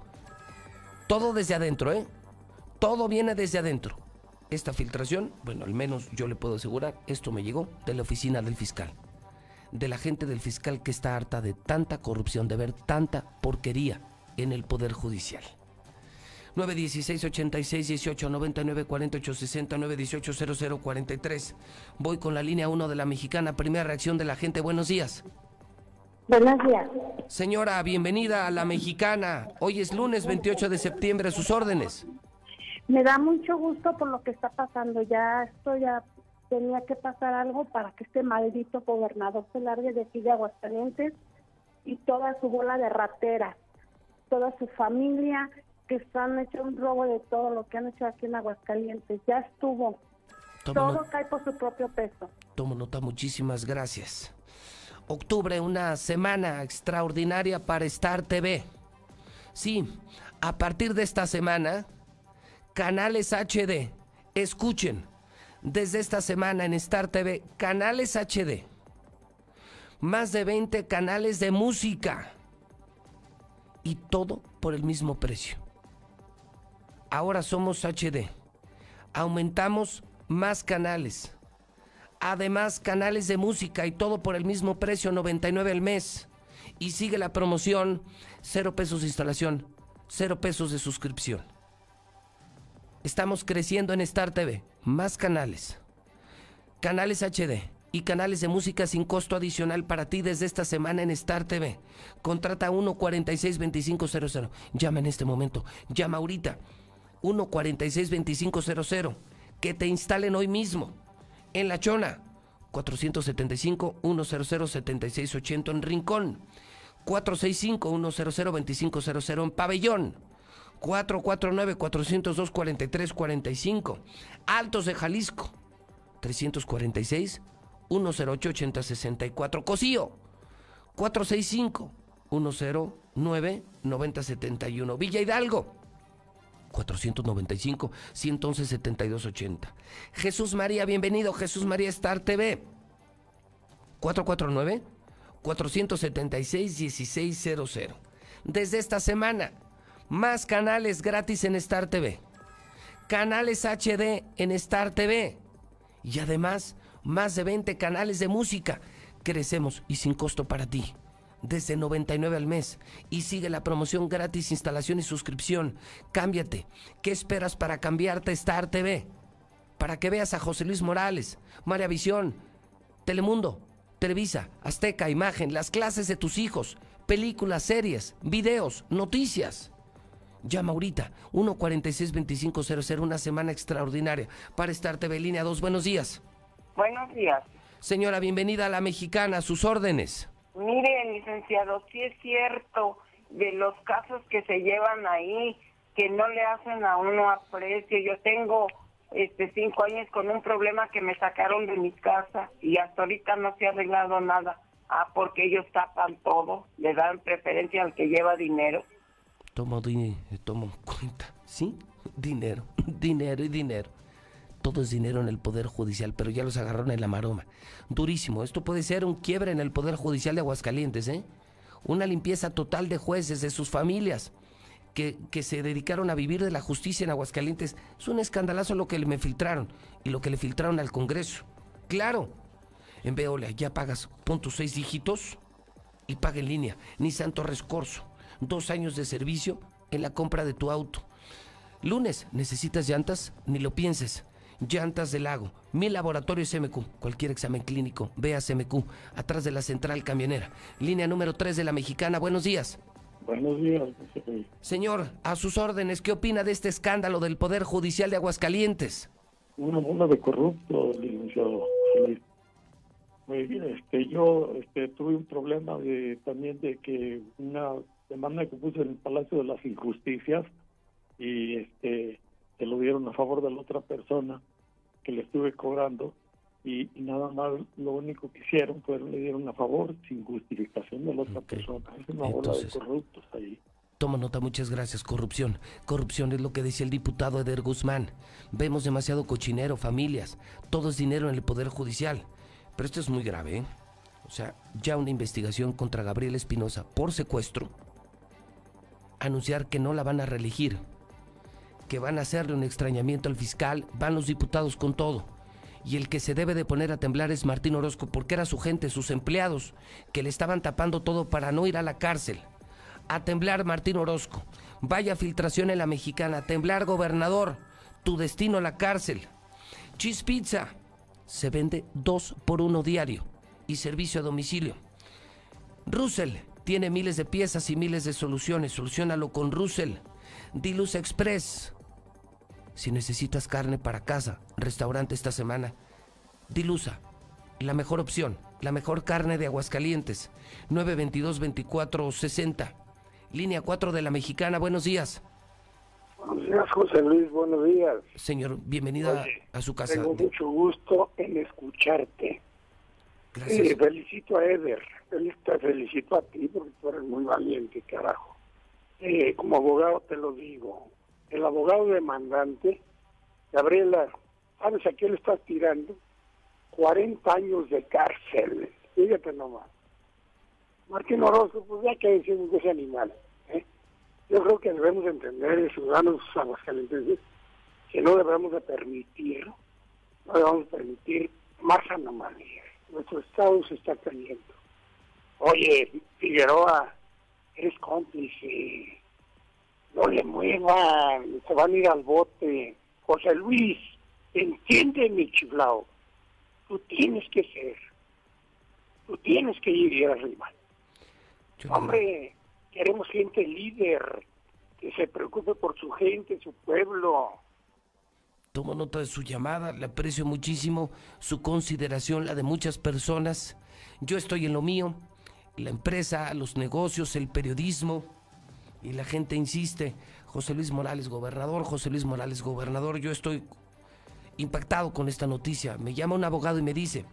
Todo desde adentro, ¿eh? Todo viene desde adentro. Esta filtración, bueno, al menos yo le puedo asegurar, esto me llegó de la oficina del fiscal. De la gente del fiscal que está harta de tanta corrupción, de ver tanta porquería en el Poder Judicial. 916 86 18 99 48 60 918 00 43. Voy con la línea 1 de la mexicana. Primera reacción de la gente. Buenos días. Buenos días. Señora, bienvenida a la mexicana. Hoy es lunes 28 de septiembre. Sus órdenes. Me da mucho gusto por lo que está pasando. Ya esto ya tenía que pasar algo para que este maldito gobernador se largue de aquí de Aguascalientes y toda su bola de rateras, toda su familia que están hecho un robo de todo lo que han hecho aquí en Aguascalientes. Ya estuvo. Toma todo cae por su propio peso. Tomo nota, muchísimas gracias. Octubre, una semana extraordinaria para Star TV. Sí, a partir de esta semana, canales HD, escuchen, desde esta semana en Star TV, canales HD, más de 20 canales de música y todo por el mismo precio. Ahora somos HD, aumentamos más canales Además, canales de música y todo por el mismo precio, 99 al mes. Y sigue la promoción, cero pesos de instalación, cero pesos de suscripción. Estamos creciendo en Star TV, más canales, canales HD y canales de música sin costo adicional para ti desde esta semana en Star TV. Contrata 146-2500. Llama en este momento, llama ahorita. 146-2500. Que te instalen hoy mismo en La Chona, 475-100-7680 en Rincón, 465-100-2500 en Pabellón, 449-402-4345, Altos de Jalisco, 346-108-8064, Cocío, 465-109-9071, Villa Hidalgo, 495 111 7280. Jesús María, bienvenido. Jesús María Star TV. 449 476 1600. Desde esta semana, más canales gratis en Star TV. Canales HD en Star TV. Y además, más de 20 canales de música. Crecemos y sin costo para ti desde 99 al mes y sigue la promoción gratis, instalación y suscripción. Cámbiate. ¿Qué esperas para cambiarte a Star TV? Para que veas a José Luis Morales, María Visión, Telemundo, Televisa, Azteca, Imagen, las clases de tus hijos, películas, series, videos, noticias. Llama ahorita, 146-2500, una semana extraordinaria para Star TV Línea 2. Buenos días. Buenos días. Señora, bienvenida a la mexicana, sus órdenes. Mire, licenciado, sí es cierto de los casos que se llevan ahí, que no le hacen a uno aprecio. Yo tengo este cinco años con un problema que me sacaron de mi casa y hasta ahorita no se ha arreglado nada. Ah, porque ellos tapan todo, le dan preferencia al que lleva dinero. Tomo, tomo cuenta, ¿sí? Dinero, dinero y dinero todo es dinero en el Poder Judicial, pero ya los agarraron en la maroma. Durísimo. Esto puede ser un quiebre en el Poder Judicial de Aguascalientes, ¿eh? Una limpieza total de jueces, de sus familias, que, que se dedicaron a vivir de la justicia en Aguascalientes. Es un escandalazo lo que me filtraron y lo que le filtraron al Congreso. Claro. En Veolia ya pagas, pon tus seis dígitos y paga en línea. Ni Santo Rescorso. Dos años de servicio en la compra de tu auto. Lunes, ¿necesitas llantas? Ni lo pienses. Llantas del Lago, mi laboratorio MQ, cualquier examen clínico, vea CMQ, atrás de la central camionera. Línea número 3 de la Mexicana, buenos días. Buenos días. Señor, a sus órdenes, ¿qué opina de este escándalo del Poder Judicial de Aguascalientes? Una bola de corrupto, licenciado. Pues, este, yo este, tuve un problema de, también de que una demanda que puse en el Palacio de las Injusticias y este que lo dieron a favor de la otra persona que le estuve cobrando y, nada más lo único que hicieron fue le dieron a favor sin justificación de la otra persona. Es una bola de corruptos ahí. Toma nota, muchas gracias. Corrupción. Corrupción es lo que decía el diputado Eder Guzmán. Vemos demasiado cochinero, familias. Todo es dinero en el Poder Judicial. Pero esto es muy grave, ¿eh? O sea, ya una investigación contra Gabriel Espinosa por secuestro. Anunciar que no la van a reelegir que van a hacerle un extrañamiento al fiscal, van los diputados con todo. Y el que se debe de poner a temblar es Martín Orozco, porque era su gente, sus empleados, que le estaban tapando todo para no ir a la cárcel. A temblar Martín Orozco. Vaya filtración en la mexicana. A temblar gobernador. Tu destino la cárcel. Cheese Pizza. Se vende dos por uno diario. Y servicio a domicilio. Russell tiene miles de piezas y miles de soluciones. Solucionalo con Russell. Diluz Express. Si necesitas carne para casa, restaurante esta semana, Dilusa, la mejor opción, la mejor carne de Aguascalientes. 922-2460. Línea 4 de la Mexicana, buenos días. Buenos días, José Luis, buenos días. Señor, bienvenida a su casa. Tengo mucho gusto en escucharte. Gracias. Felicito a Eder, Fel- te felicito a ti porque tú eres muy valiente, carajo. Eh, como abogado te lo digo, el abogado demandante, Gabriela, ¿sabes a qué le estás tirando? 40 años de cárcel, fíjate nomás. Martín Orozco, pues ya que decimos de ese animal. ¿eh? Yo creo que debemos entender, ciudadanos aguascalentenses, que no debemos de permitir, no debemos permitir más anomalías. Nuestro Estado se está cayendo. Oye, Figueroa, eres cómplice. No le muevan, se van a ir al bote. José Luis, entiende mi chiflao. Tú tienes que ser. Tú tienes que ir arriba. Hombre, queremos gente líder, que se preocupe por su gente, su pueblo. Tomo nota de su llamada, le aprecio muchísimo su consideración, la de muchas personas. Yo estoy en lo mío, la empresa, los negocios, el periodismo, y la gente insiste. José Luis Morales, gobernador, José Luis Morales, gobernador, yo estoy impactado con esta noticia. Me llama un abogado y me dice,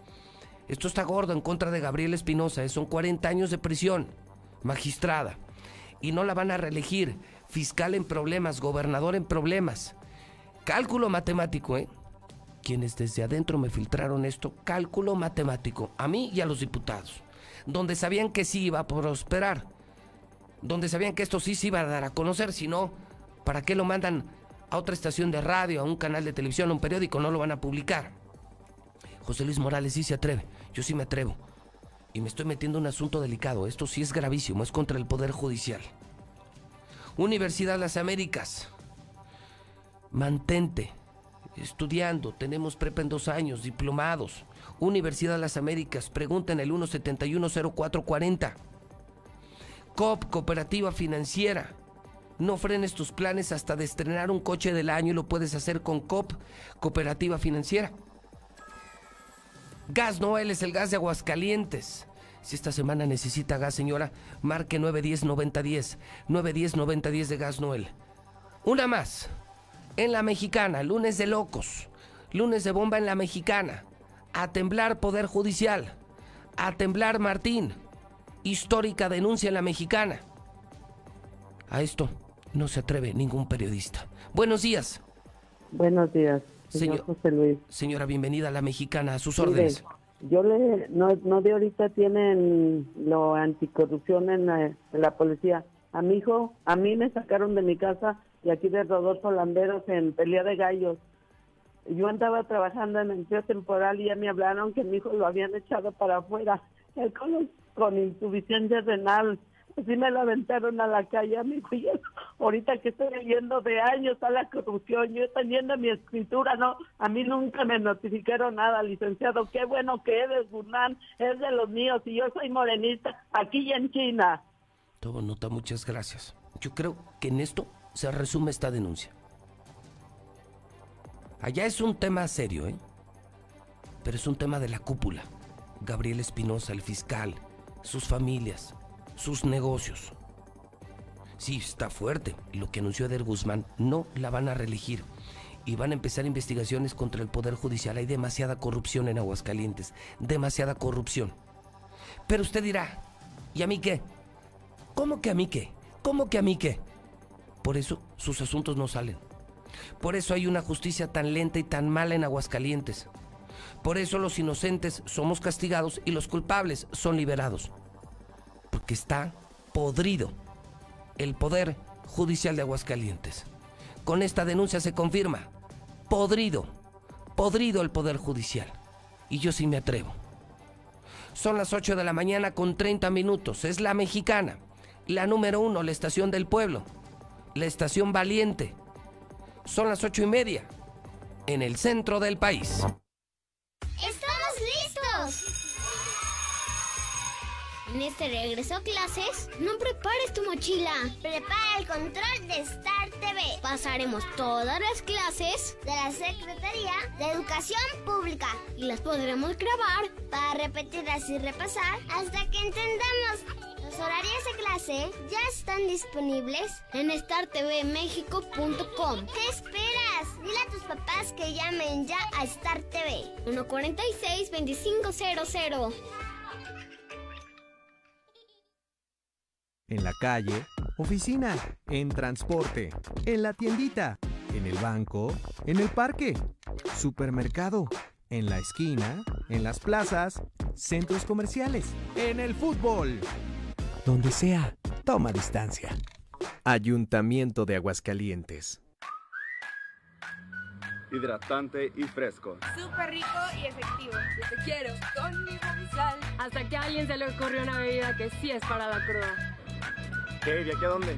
esto está gordo en contra de Gabriel Espinosa, eh, son 40 años de prisión, magistrada, y no la van a reelegir, fiscal en problemas, gobernador en problemas. Cálculo matemático, ¿eh? Quienes desde adentro me filtraron esto, cálculo matemático, a mí y a los diputados, donde sabían que sí iba a prosperar, donde sabían que esto sí se iba a dar a conocer, si no, ¿para qué lo mandan a otra estación de radio, a un canal de televisión, a un periódico? No lo van a publicar. José Luis Morales sí se atreve, yo sí me atrevo. Y me estoy metiendo en un asunto delicado, esto sí es gravísimo, es contra el Poder Judicial. Universidad Las Américas, mantente estudiando, tenemos prepa en dos años, diplomados. Universidad Las Américas, pregunta en el 1710440. COP, Cooperativa Financiera. No frenes tus planes hasta de estrenar un coche del año y lo puedes hacer con COP, Cooperativa Financiera. Gas Noel es el gas de Aguascalientes. Si esta semana necesita gas, señora, marque 910-9010. 910-9010 de Gas Noel. Una más. En la mexicana, lunes de locos. Lunes de bomba en la mexicana. A temblar Poder Judicial. A temblar Martín. Histórica denuncia en la mexicana. A esto no se atreve ningún periodista. Buenos días. Buenos días, señor, Señor- José Luis. Señora, bienvenida a la mexicana. A sus Mire, órdenes. yo le, no, no de ahorita tienen lo anticorrupción en la, en la policía. A mi hijo, a mí me sacaron de mi casa y aquí de Rodolfo Lamberos en pelea de gallos. Yo andaba trabajando en empleo temporal y ya me hablaron que mi hijo lo habían echado para afuera. Él con, con insuficiencia renal. Así me lo aventaron a la calle mi hijo. Y ahorita que estoy leyendo de años a la corrupción, yo teniendo mi escritura, no, a mí nunca me notificaron nada, licenciado. Qué bueno que eres, Guzmán, es de los míos y yo soy morenista aquí y en China. Tomo nota, muchas gracias. Yo creo que en esto se resume esta denuncia. Allá es un tema serio, ¿eh? Pero es un tema de la cúpula. Gabriel Espinosa, el fiscal, sus familias, sus negocios. Sí, está fuerte. Lo que anunció Eder Guzmán, no la van a reelegir. Y van a empezar investigaciones contra el Poder Judicial. Hay demasiada corrupción en Aguascalientes. Demasiada corrupción. Pero usted dirá, ¿y a mí qué? ¿Cómo que a mí qué? ¿Cómo que a mí qué? Por eso sus asuntos no salen. Por eso hay una justicia tan lenta y tan mala en Aguascalientes. Por eso los inocentes somos castigados y los culpables son liberados. Porque está podrido el poder judicial de Aguascalientes. Con esta denuncia se confirma, podrido, podrido el poder judicial. Y yo sí me atrevo. Son las 8 de la mañana con 30 minutos. Es la mexicana. la número uno, la estación del pueblo, la estación valiente. Son las ocho y media, en el centro del país. ¡Estamos listos! En este regreso a clases, no prepares tu mochila. Prepara el control de Star TV. Pasaremos todas las clases de la Secretaría de Educación Pública y las podremos grabar para repetirlas y repasar hasta que entendamos. Los horarios de clase ya están disponibles en startvmexico.com. ¿Qué esperas? Dile a tus papás que llamen ya a Star TV. 146-2500. En la calle, oficina, en transporte, en la tiendita, en el banco, en el parque, supermercado, en la esquina, en las plazas, centros comerciales, en el fútbol. Donde sea, toma distancia. Ayuntamiento de Aguascalientes. hidratante y fresco. Súper rico y efectivo. Yo te quiero con mi sal. Hasta que a alguien se le ocurrió una bebida que sí es para la cruda. ¿Qué? ¿De aquí a dónde?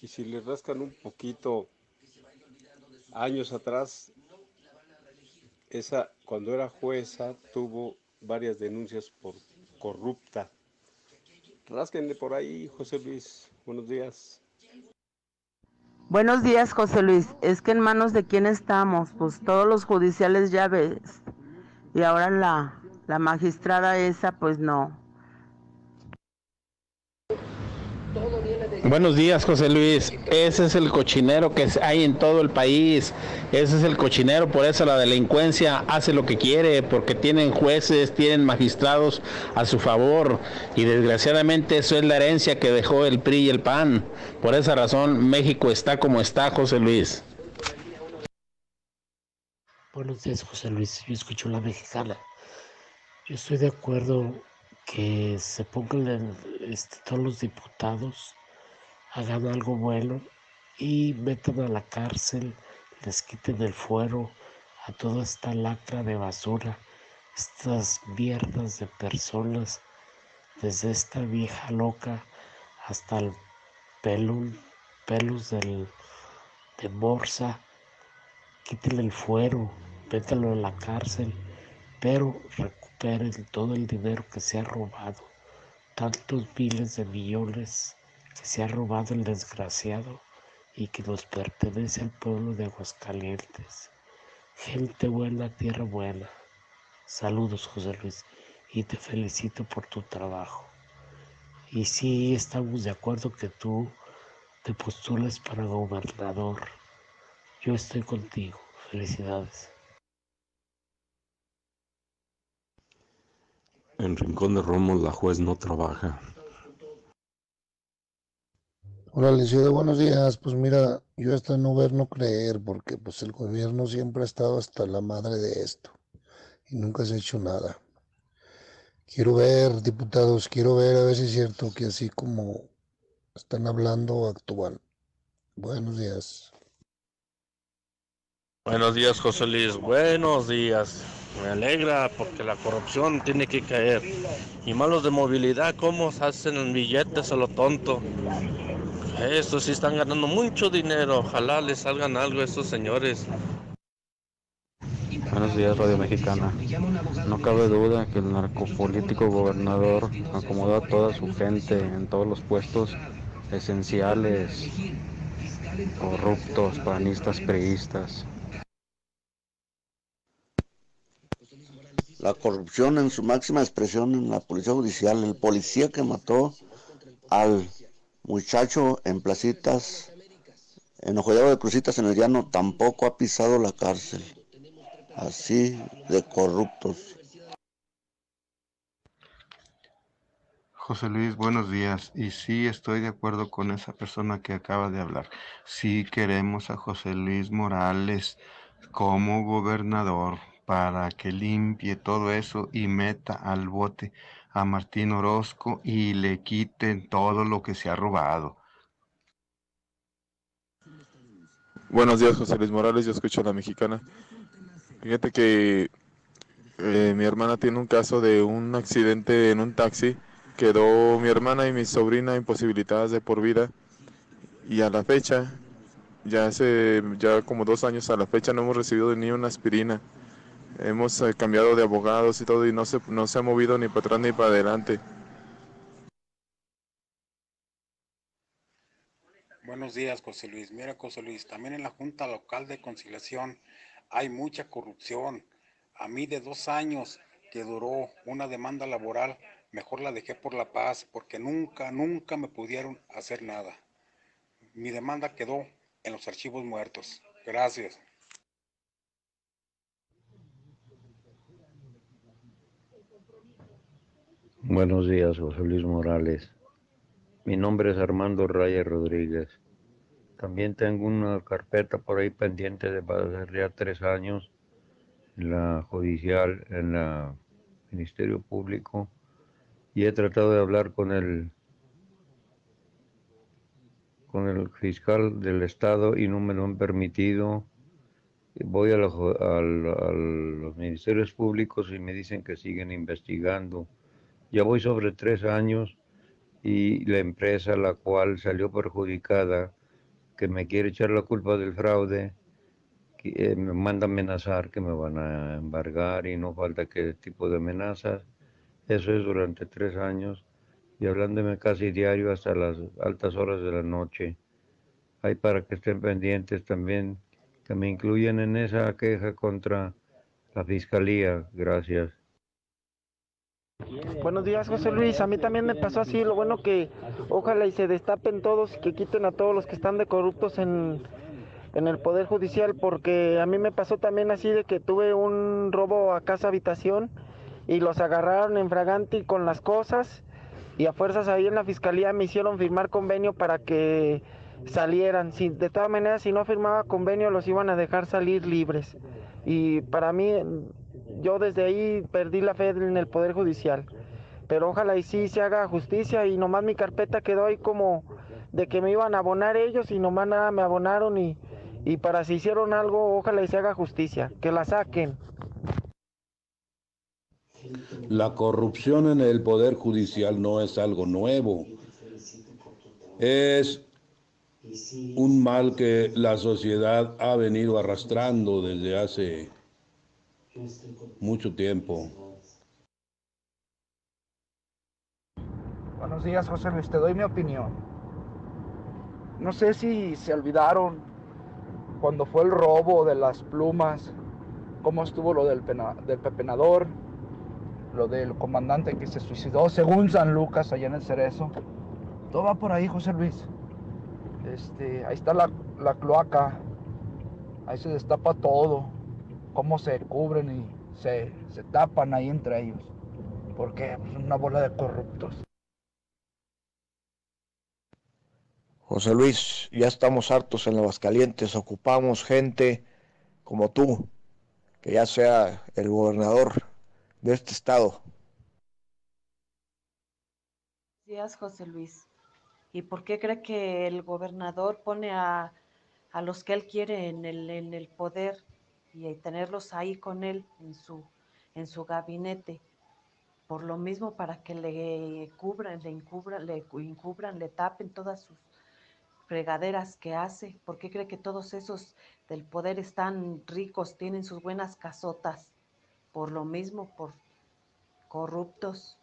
Y si le rascan un poquito, años atrás, esa, cuando era jueza, tuvo varias denuncias por corrupta. Rásquenle por ahí, José Luis. Buenos días. Buenos días, José Luis. Es que en manos de quién estamos, pues todos los judiciales ya ves. Y ahora la, la magistrada esa, pues no. Buenos días, José Luis. Ese es el cochinero que hay en todo el país. Ese es el cochinero, por eso la delincuencia hace lo que quiere, porque tienen jueces, tienen magistrados a su favor. Y desgraciadamente eso es la herencia que dejó el PRI y el PAN. Por esa razón México está como está, José Luis. Buenos días, José Luis. Yo escucho la mexicana. Yo estoy de acuerdo que se pongan este, todos los diputados hagan algo bueno y metan a la cárcel, les quiten el fuero a toda esta lacra de basura, estas mierdas de personas, desde esta vieja loca hasta el pelón, pelos del, de morsa, quítenle el fuero, métanlo en la cárcel, pero recuperen todo el dinero que se ha robado, tantos miles de millones que se ha robado el desgraciado y que nos pertenece al pueblo de Aguascalientes. Gente buena, tierra buena. Saludos, José Luis, y te felicito por tu trabajo. Y sí, estamos de acuerdo que tú te postules para gobernador. Yo estoy contigo. Felicidades. En Rincón de Romos la juez no trabaja. Hola, buenos días. Pues mira, yo hasta no ver, no creer, porque pues el gobierno siempre ha estado hasta la madre de esto y nunca se ha hecho nada. Quiero ver, diputados, quiero ver a ver si es cierto que así como están hablando, actúan. Buenos días. Buenos días, José Luis. Buenos días. Me alegra porque la corrupción tiene que caer. Y malos de movilidad, ¿cómo hacen billetes a lo tonto? Estos sí están ganando mucho dinero. Ojalá les salgan algo a estos señores. Buenos días, Radio Mexicana. No cabe duda que el narcopolítico gobernador acomoda a toda su gente en todos los puestos esenciales, corruptos, panistas, priistas. La corrupción en su máxima expresión en la policía judicial, el policía que mató al muchacho en placitas, en de Crucitas en el llano, tampoco ha pisado la cárcel. Así de corruptos. José Luis, buenos días. Y sí estoy de acuerdo con esa persona que acaba de hablar. Sí queremos a José Luis Morales como gobernador para que limpie todo eso y meta al bote a Martín Orozco y le quiten todo lo que se ha robado. Buenos días, José Luis Morales, yo escucho a la mexicana. Fíjate que eh, mi hermana tiene un caso de un accidente en un taxi. Quedó mi hermana y mi sobrina imposibilitadas de por vida. Y a la fecha, ya hace ya como dos años a la fecha no hemos recibido ni una aspirina. Hemos eh, cambiado de abogados y todo y no se, no se ha movido ni para atrás ni para adelante. Buenos días, José Luis. Mira, José Luis, también en la Junta Local de Conciliación hay mucha corrupción. A mí de dos años que duró una demanda laboral, mejor la dejé por la paz porque nunca, nunca me pudieron hacer nada. Mi demanda quedó en los archivos muertos. Gracias. Buenos días, José Luis Morales. Mi nombre es Armando Raya Rodríguez. También tengo una carpeta por ahí pendiente de pasar ya tres años en la judicial, en el Ministerio Público, y he tratado de hablar con el con el fiscal del estado y no me lo han permitido. Voy a, a los ministerios públicos y me dicen que siguen investigando ya voy sobre tres años y la empresa la cual salió perjudicada, que me quiere echar la culpa del fraude, que, eh, me manda amenazar que me van a embargar y no falta qué tipo de amenazas. Eso es durante tres años y hablándome casi diario hasta las altas horas de la noche. Hay para que estén pendientes también, que me incluyan en esa queja contra la fiscalía. Gracias. Buenos días, José Luis. A mí también me pasó así. Lo bueno que ojalá y se destapen todos y que quiten a todos los que están de corruptos en, en el Poder Judicial, porque a mí me pasó también así de que tuve un robo a casa habitación y los agarraron en fragante con las cosas y a fuerzas ahí en la fiscalía me hicieron firmar convenio para que salieran. Si, de todas maneras, si no firmaba convenio, los iban a dejar salir libres. Y para mí yo desde ahí perdí la fe en el Poder Judicial. Pero ojalá y sí se haga justicia y nomás mi carpeta quedó ahí como de que me iban a abonar ellos y nomás nada me abonaron y, y para si hicieron algo, ojalá y se haga justicia, que la saquen. La corrupción en el Poder Judicial no es algo nuevo. Es un mal que la sociedad ha venido arrastrando desde hace mucho tiempo. Buenos días, José Luis, te doy mi opinión. No sé si se olvidaron cuando fue el robo de las plumas, cómo estuvo lo del, del pepenador, lo del comandante que se suicidó, según San Lucas, allá en el Cerezo. Todo va por ahí, José Luis. Este, ahí está la, la cloaca, ahí se destapa todo cómo se cubren y se, tapan ahí entre ellos. Porque es una bola de corruptos. José Luis, ya estamos hartos en Aguascalientes, ocupamos gente como tú, que ya sea el gobernador de este estado. días, José Luis. ¿Y por qué cree que el gobernador pone a, a los que él quiere en el, en el poder y tenerlos ahí con él en su, en su gabinete? Por lo mismo, para que le cubran, le encubran, le encubran, le tapen todas sus fregaderas que hace. ¿Por qué cree que todos esos del poder están ricos, tienen sus buenas casotas? Por lo mismo, por corruptos.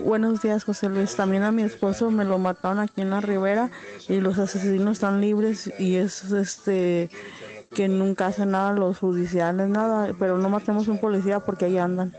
Buenos días, José Luis. También a mi esposo me lo mataron aquí en la ribera y los asesinos están libres y es este que nunca hacen nada los judiciales, nada, pero no matemos un policía porque ahí andan.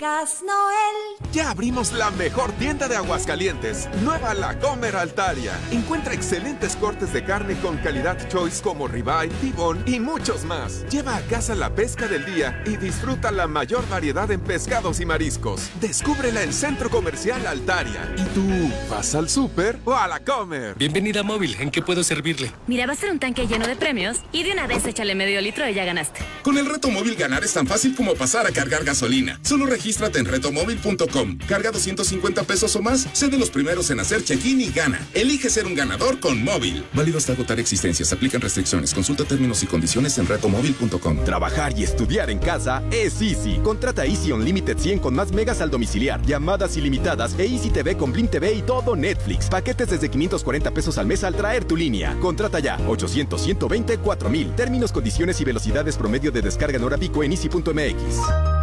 Gas Noel. Ya abrimos la mejor tienda de Aguascalientes, Nueva La Comer Altaria. Encuentra excelentes cortes de carne con calidad choice como ribeye, tibón y muchos más. Lleva a casa la pesca del día y disfruta la mayor variedad en pescados y mariscos. Descúbrela en Centro Comercial Altaria. ¿Y tú vas al súper o a la comer? Bienvenida a Móvil, ¿en qué puedo servirle? Mira, va a ser un tanque lleno de premios y de una vez échale medio litro y ya ganaste. Con el reto móvil ganar es tan fácil como pasar a cargar gasolina. Solo regístrate en retomóvil.com. Carga 250 pesos o más, sé de los primeros en hacer check-in y gana. Elige ser un ganador con móvil. Válido hasta agotar existencias. Aplican restricciones. Consulta términos y condiciones en retomóvil.com. Trabajar y estudiar en casa es Easy. Contrata Easy Unlimited 100 con más megas al domiciliar, llamadas ilimitadas e Easy TV con Blim TV y todo Netflix. Paquetes desde 540 pesos al mes al traer tu línea. Contrata ya 800 120 4000. Términos, condiciones y velocidades promedio de descarga en hora en easy.mx.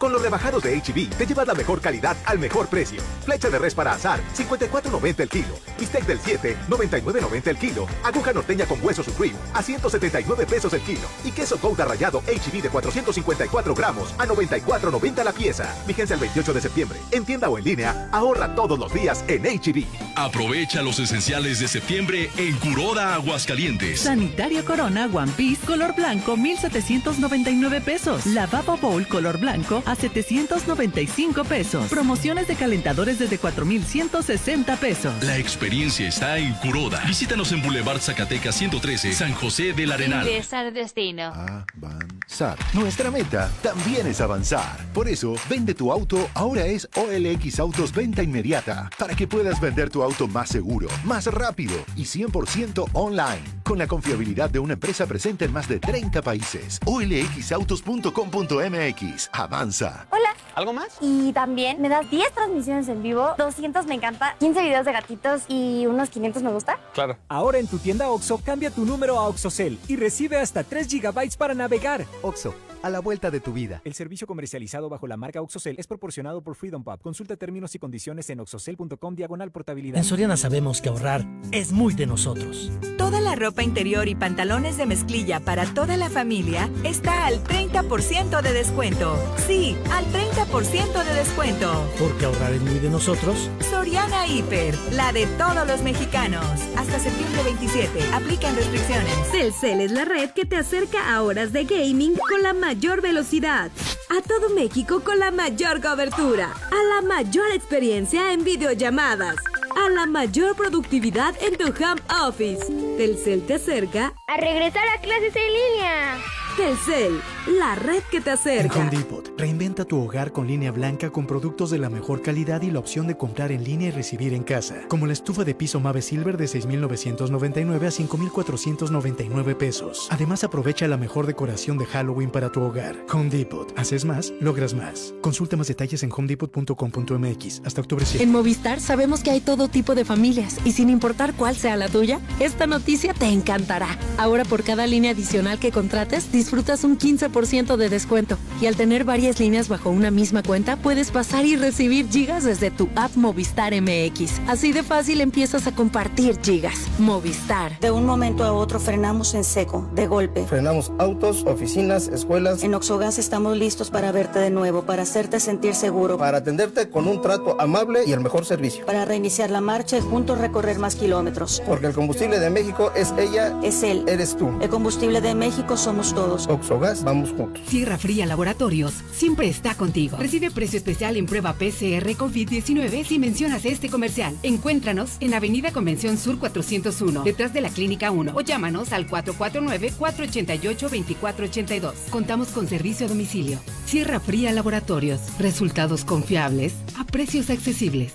Con los rebajados de HB, te llevas la mejor calidad al mejor precio. Flecha de res para azar, 54.90 el kilo. Bistec del 7, 99.90 el kilo. Aguja norteña con hueso supreme, a 179 pesos el kilo. Y queso Gouda rallado HB de 454 gramos, a 94.90 la pieza. Vigencia el 28 de septiembre. En tienda o en línea, ahorra todos los días en HB. Aprovecha los esenciales de septiembre en Curoda Aguascalientes. Sanitario Corona One Piece color blanco, 1,799 pesos. Lavabo Bowl color blanco, a 795 pesos. Promociones de calentadores desde 4,160 pesos. La experiencia está en Curoda. Visítanos en Boulevard Zacatecas 113, San José del Arenal. Ingresar destino. Avanzar. Nuestra meta también es avanzar. Por eso, vende tu auto ahora es OLX Autos Venta Inmediata, para que puedas vender tu auto más seguro, más rápido y 100% online, con la confiabilidad de una empresa presente en más de 30 países. OLXautos.com.mx. Avanza. Hola. ¿Algo más? Y también me das 10 transmisiones en vivo, 200 me encanta, 15 videos de gatitos y unos 500 me gusta. Claro. Ahora en tu tienda OXO, cambia tu número a OXOCEL y recibe hasta 3 GB para navegar. OXO, a la vuelta de tu vida. El servicio comercializado bajo la marca OXOCEL es proporcionado por Freedom Pub. Consulta términos y condiciones en oxocel.com diagonal portabilidad. En Soriana sabemos que ahorrar es muy de nosotros. Toda la ropa interior y pantalones de mezclilla para toda la familia está al 30% de descuento. Sí, al 30% de descuento. Porque ahorrar es muy de nosotros. Soriana Hiper, la de todos los mexicanos. Hasta septiembre 27, aplican restricciones. Celcel es la red que te acerca a horas de gaming con la mayor velocidad. A todo México con la mayor cobertura. A la mayor experiencia en videollamadas. A la mayor productividad en tu home office. Telcel te acerca a regresar a clases en línea. Telcel, la red que te acerca. En Home Depot, reinventa tu hogar con línea blanca con productos de la mejor calidad y la opción de comprar en línea y recibir en casa. Como la estufa de piso Mave Silver de 6,999 a 5,499 pesos. Además, aprovecha la mejor decoración de Halloween para tu hogar. Home Depot. Haces más, logras más. Consulta más detalles en homedepot.com.mx hasta octubre 7. En Movistar sabemos que hay todo tipo de familias y sin importar cuál sea la tuya, esta noticia te encantará. Ahora por cada línea adicional que contrates, disfrutas un 15% de descuento. Y al tener varias líneas bajo una misma cuenta, puedes pasar y recibir gigas desde tu app Movistar MX. Así de fácil empiezas a compartir gigas. Movistar. De un momento a otro frenamos en seco, de golpe. Frenamos autos, oficinas, escuelas. En Oxogas estamos listos para verte de nuevo, para hacerte sentir seguro. Para atenderte con un trato amable y el mejor servicio. Para reiniciar la marcha y juntos recorrer más kilómetros. Porque el combustible de México es ella. Es él. Eres tú. El combustible de México somos todos. todos, Oxogas, vamos juntos. Sierra Fría Laboratorios siempre está contigo. Recibe precio especial en prueba PCR COVID-19 si mencionas este comercial. Encuéntranos en Avenida Convención Sur 401, detrás de la Clínica 1, o llámanos al 449-488-2482. Contamos con servicio a domicilio. Sierra Fría Laboratorios. Resultados confiables a precios accesibles.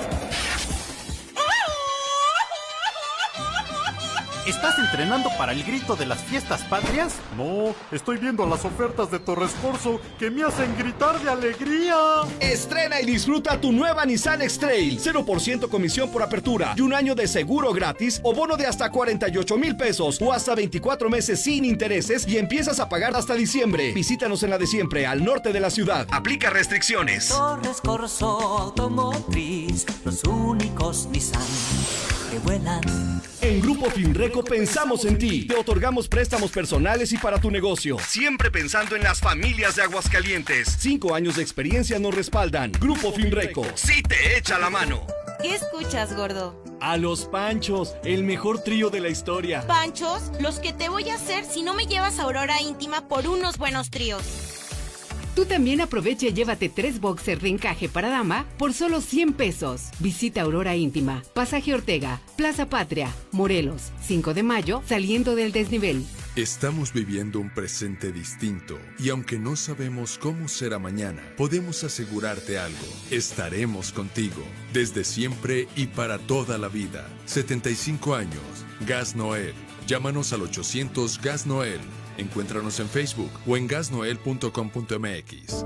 ¿Estás entrenando para el grito de las fiestas patrias? No, estoy viendo las ofertas de Torres Corso que me hacen gritar de alegría. Estrena y disfruta tu nueva Nissan X-Trail. 0% comisión por apertura y un año de seguro gratis o bono de hasta 48 mil pesos o hasta 24 meses sin intereses y empiezas a pagar hasta diciembre. Visítanos en la de siempre, al norte de la ciudad. Aplica restricciones. Torres Corso Automotriz, los únicos Nissan que vuelan. En Grupo Finreco pensamos en ti. Te otorgamos préstamos personales y para tu negocio. Siempre pensando en las familias de Aguascalientes. Cinco años de experiencia nos respaldan. Grupo Finreco. Sí te echa la mano. ¿Qué escuchas, gordo? A los Panchos, el mejor trío de la historia. ¿Panchos? Los que te voy a hacer si no me llevas a Aurora Íntima por unos buenos tríos. Tú también aprovecha y llévate tres boxers de encaje para dama por solo 100 pesos. Visita Aurora Íntima, Pasaje Ortega, Plaza Patria, Morelos, 5 de mayo, saliendo del desnivel. Estamos viviendo un presente distinto y aunque no sabemos cómo será mañana, podemos asegurarte algo. Estaremos contigo desde siempre y para toda la vida. 75 años. Gas Noel. Llámanos al 800 Gas Noel. Encuéntranos en Facebook o en gasnoel.com.mx.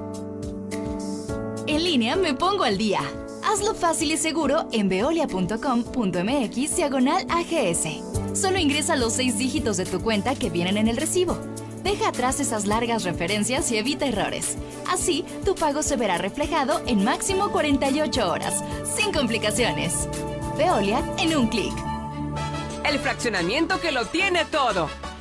En línea me pongo al día. Hazlo fácil y seguro en veolia.com.mx diagonal AGS. Solo ingresa los seis dígitos de tu cuenta que vienen en el recibo. Deja atrás esas largas referencias y evita errores. Así, tu pago se verá reflejado en máximo 48 horas, sin complicaciones. Veolia en un clic. El fraccionamiento que lo tiene todo.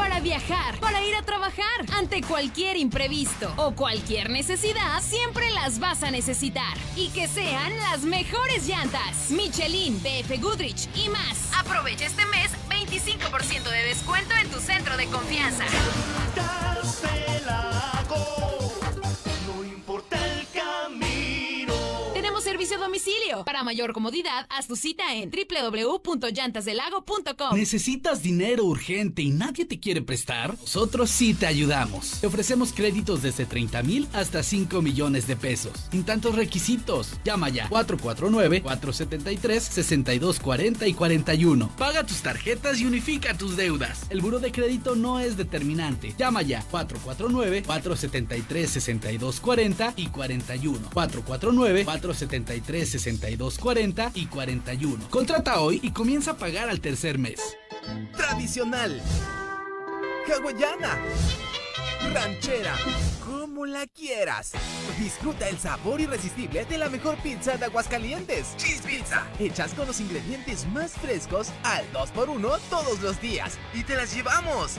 para viajar, para ir a trabajar. Ante cualquier imprevisto o cualquier necesidad, siempre las vas a necesitar. Y que sean las mejores llantas. Michelin, BF Goodrich y más. Aprovecha este mes 25% de descuento en tu centro de confianza. Domicilio. Para mayor comodidad, haz tu cita en www.llantasdelago.com. ¿Necesitas dinero urgente y nadie te quiere prestar? Nosotros sí te ayudamos. Te ofrecemos créditos desde 30 mil hasta 5 millones de pesos. Sin tantos requisitos. Llama ya 449-473-6240 y 41. Paga tus tarjetas y unifica tus deudas. El buro de crédito no es determinante. Llama ya 449-473-6240 y 41. 449 473 63 62 40 y 41. Contrata hoy y comienza a pagar al tercer mes. Tradicional. Hawaiana. Ranchera. Como la quieras. Disfruta el sabor irresistible de la mejor pizza de Aguascalientes. Cheese Pizza. Hechas con los ingredientes más frescos al 2x1 todos los días. Y te las llevamos.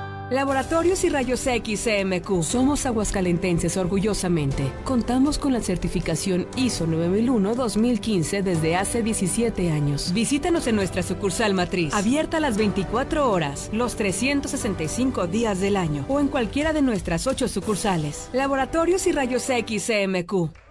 Laboratorios y Rayos X CMQ. Somos aguascalentenses orgullosamente. Contamos con la certificación ISO 9001-2015 desde hace 17 años. Visítanos en nuestra sucursal matriz, abierta las 24 horas, los 365 días del año o en cualquiera de nuestras 8 sucursales. Laboratorios y Rayos X CMQ.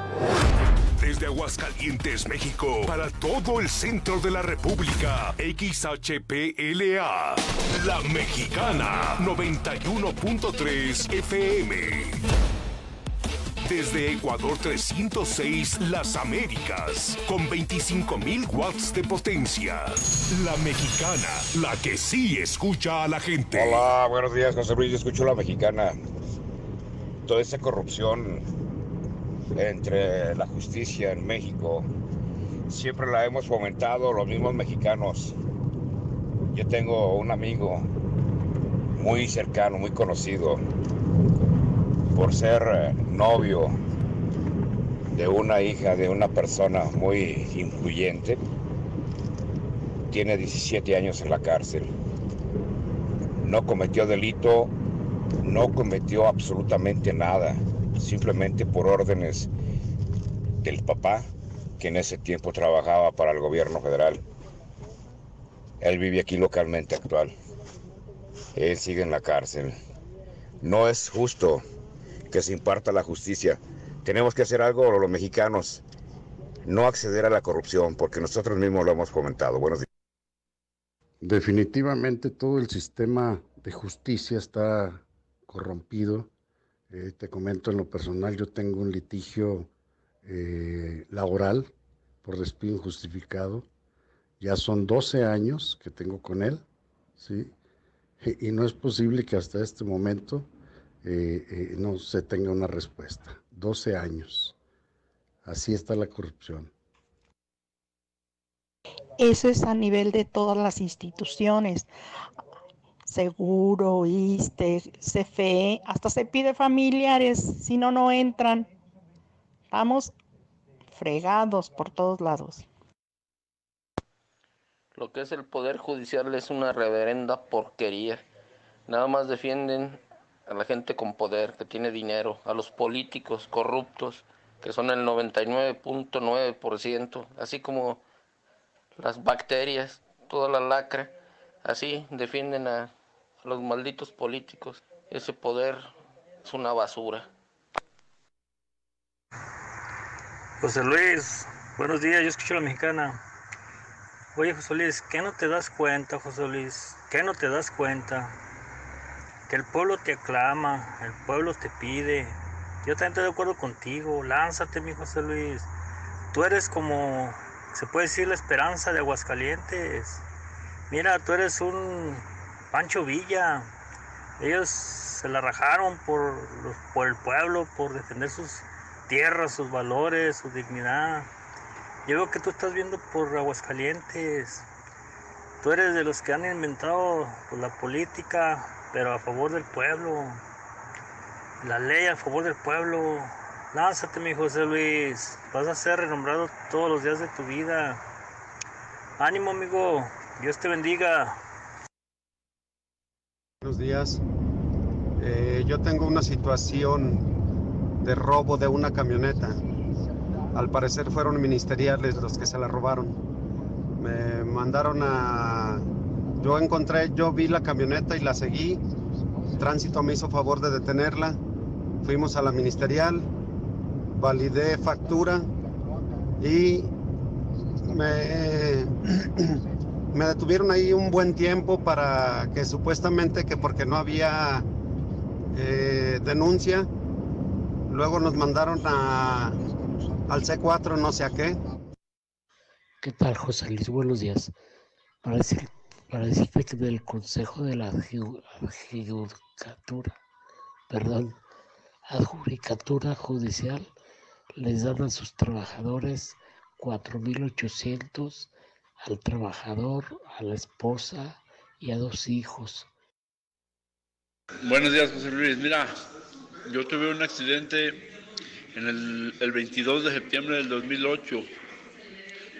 Desde Aguascalientes, México, para todo el centro de la República. XHPLA. La Mexicana. 91.3 FM. Desde Ecuador 306, Las Américas, con 25.000 watts de potencia. La Mexicana, la que sí escucha a la gente. Hola, buenos días, José Luis. Yo escucho la mexicana. Toda esa corrupción entre la justicia en México siempre la hemos fomentado los mismos mexicanos. Yo tengo un amigo muy cercano, muy conocido, por ser eh, novio de una hija de una persona muy influyente. Tiene 17 años en la cárcel. No cometió delito, no cometió absolutamente nada, simplemente por órdenes del papá, que en ese tiempo trabajaba para el gobierno federal. Él vive aquí localmente actual. Él sigue en la cárcel. No es justo que se imparta la justicia. Tenemos que hacer algo los mexicanos. No acceder a la corrupción, porque nosotros mismos lo hemos fomentado. Buenos días. Definitivamente todo el sistema de justicia está corrompido. Eh, te comento en lo personal, yo tengo un litigio eh, laboral por despido injustificado. Ya son 12 años que tengo con él, ¿sí? Y no es posible que hasta este momento eh, no se tenga una respuesta. 12 años. Así está la corrupción. Eso es a nivel de todas las instituciones. Seguro, ISTE, CFE, hasta se pide familiares, si no, no entran. Estamos fregados por todos lados. Lo que es el Poder Judicial es una reverenda porquería. Nada más defienden a la gente con poder, que tiene dinero, a los políticos corruptos, que son el 99.9%, así como las bacterias, toda la lacra, así defienden a, a los malditos políticos. Ese poder es una basura. José Luis, buenos días, yo escucho la mexicana. Oye, José Luis, ¿qué no te das cuenta, José Luis? ¿Qué no te das cuenta? Que el pueblo te aclama, el pueblo te pide. Yo también estoy de acuerdo contigo, lánzate, mi José Luis. Tú eres como, se puede decir, la esperanza de Aguascalientes. Mira, tú eres un Pancho Villa. Ellos se la rajaron por, por el pueblo, por defender sus tierras, sus valores, su dignidad. Yo veo que tú estás viendo por Aguascalientes. Tú eres de los que han inventado pues, la política, pero a favor del pueblo. La ley a favor del pueblo. Lánzate, mi José Luis. Vas a ser renombrado todos los días de tu vida. Ánimo, amigo. Dios te bendiga. Buenos días. Eh, yo tengo una situación de robo de una camioneta. Al parecer fueron ministeriales los que se la robaron. Me mandaron a... Yo encontré, yo vi la camioneta y la seguí. Tránsito me hizo favor de detenerla. Fuimos a la ministerial, validé factura y me, me detuvieron ahí un buen tiempo para que supuestamente que porque no había eh, denuncia, luego nos mandaron a, al C4 no sé a qué. ¿Qué tal, José Luis? Buenos días. Para, decir, para que del Consejo de la Adjudicatura, perdón, Adjudicatura Judicial, les dan a sus trabajadores 4.800 al trabajador, a la esposa y a dos hijos. Buenos días, José Luis. Mira, yo tuve un accidente en el, el 22 de septiembre del 2008.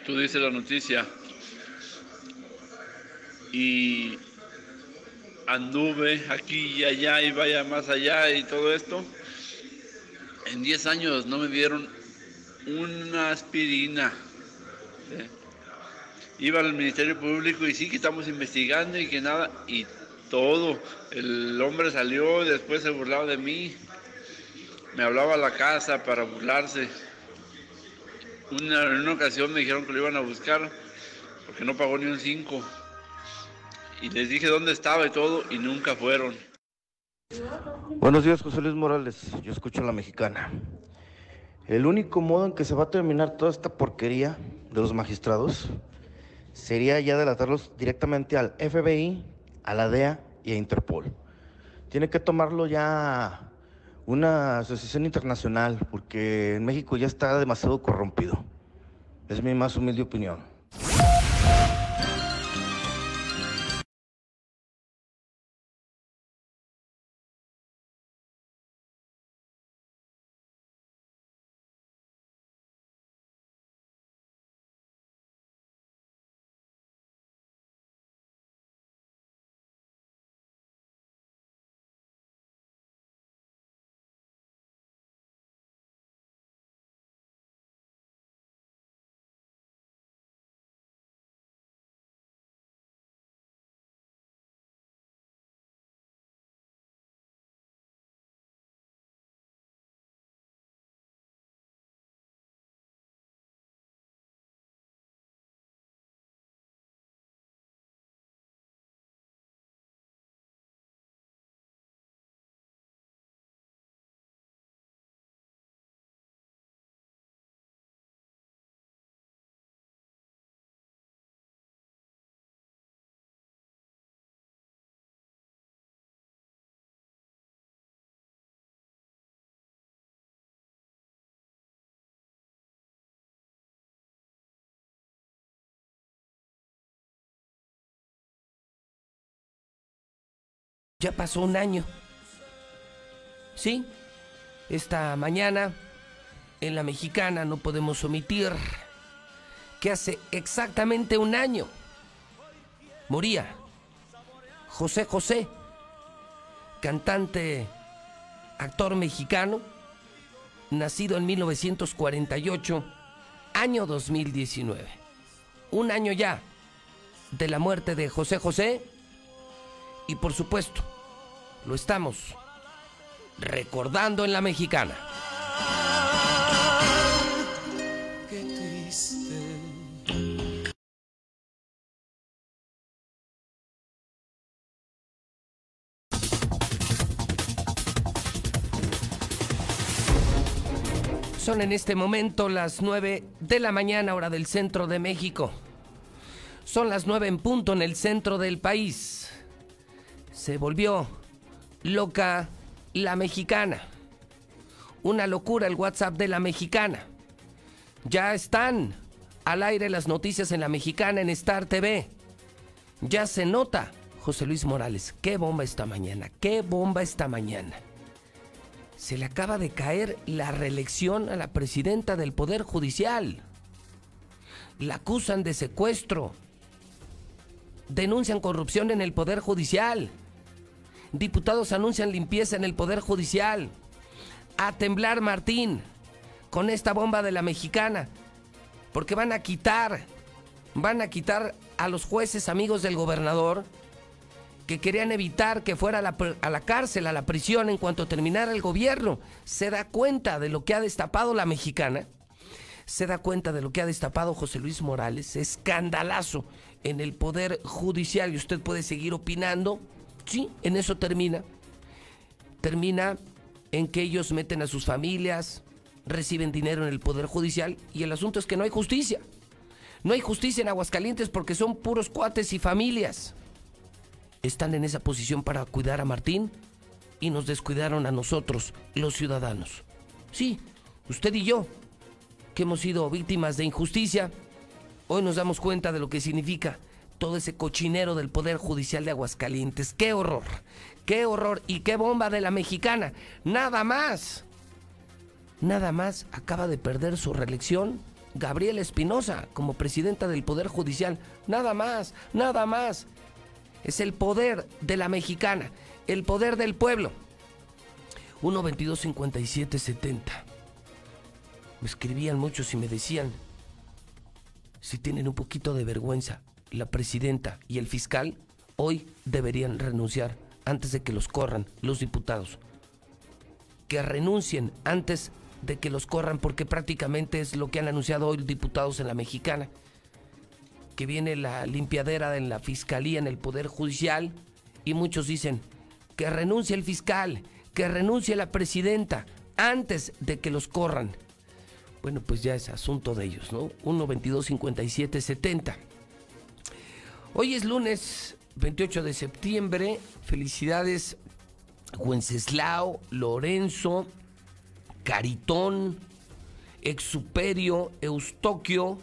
Tú dices la noticia. Y anduve aquí y allá y vaya más allá y todo esto. En 10 años no me dieron una aspirina. ¿sí? Iba al Ministerio Público y sí que estamos investigando y que nada, y todo. El hombre salió, después se burlaba de mí. Me hablaba a la casa para burlarse. Una, en una ocasión me dijeron que lo iban a buscar porque no pagó ni un 5. Y les dije dónde estaba y todo y nunca fueron. Buenos días, José Luis Morales. Yo escucho a la mexicana. El único modo en que se va a terminar toda esta porquería de los magistrados sería ya delatarlos directamente al FBI, a la DEA y a Interpol. Tiene que tomarlo ya una asociación internacional porque en México ya está demasiado corrompido. Es mi más humilde opinión. Ya pasó un año. Sí, esta mañana en la mexicana no podemos omitir que hace exactamente un año moría José José, cantante, actor mexicano, nacido en 1948, año 2019. Un año ya de la muerte de José José y por supuesto, lo estamos recordando en la mexicana. Qué triste. Son en este momento las 9 de la mañana hora del centro de México. Son las 9 en punto en el centro del país. Se volvió loca la mexicana. Una locura el WhatsApp de la mexicana. Ya están al aire las noticias en la mexicana en Star TV. Ya se nota, José Luis Morales, qué bomba esta mañana, qué bomba esta mañana. Se le acaba de caer la reelección a la presidenta del Poder Judicial. La acusan de secuestro. Denuncian corrupción en el Poder Judicial. Diputados anuncian limpieza en el Poder Judicial. A temblar Martín con esta bomba de la mexicana. Porque van a quitar van a quitar a los jueces amigos del gobernador que querían evitar que fuera a la, cárcel, a la prisión en cuanto terminara el gobierno. Se da cuenta de lo que ha destapado la mexicana. Se da cuenta de lo que ha destapado José Luis Morales. Escandalazo en el Poder Judicial. Y usted puede seguir opinando. Sí, en eso termina. Termina en que ellos meten a sus familias, reciben dinero en el Poder Judicial. Y el asunto es que no hay justicia. No hay justicia en Aguascalientes porque son puros cuates y familias. Están en esa posición para cuidar a Martín y nos descuidaron a nosotros, los ciudadanos. Sí, usted y yo, que hemos sido víctimas de injusticia, hoy nos damos cuenta de lo que significa todo ese cochinero del Poder Judicial de Aguascalientes. ¡Qué horror! ¡Qué horror! Y qué bomba de la mexicana. Nada más. Nada más acaba de perder su reelección Gabriela Espinosa como presidenta del Poder Judicial. Nada más, nada más. Es el poder de la mexicana, el poder del pueblo. 1 22 57 70. Me escribían muchos y me decían si tienen un poquito de vergüenza, la presidenta y el fiscal hoy deberían renunciar antes de que los corran los diputados. Que renuncien antes de que los corran porque prácticamente es lo que han anunciado hoy los diputados en la mexicana. Que viene la limpiadera en la fiscalía, en el Poder Judicial y muchos dicen que renuncie el fiscal, que renuncie la presidenta antes de que los corran. Bueno, pues ya es asunto de ellos, ¿no? 1 22 57 70. Hoy es lunes 28 de septiembre. Felicidades Wenceslao, Lorenzo, Caritón, Exuperio, Eustoquio,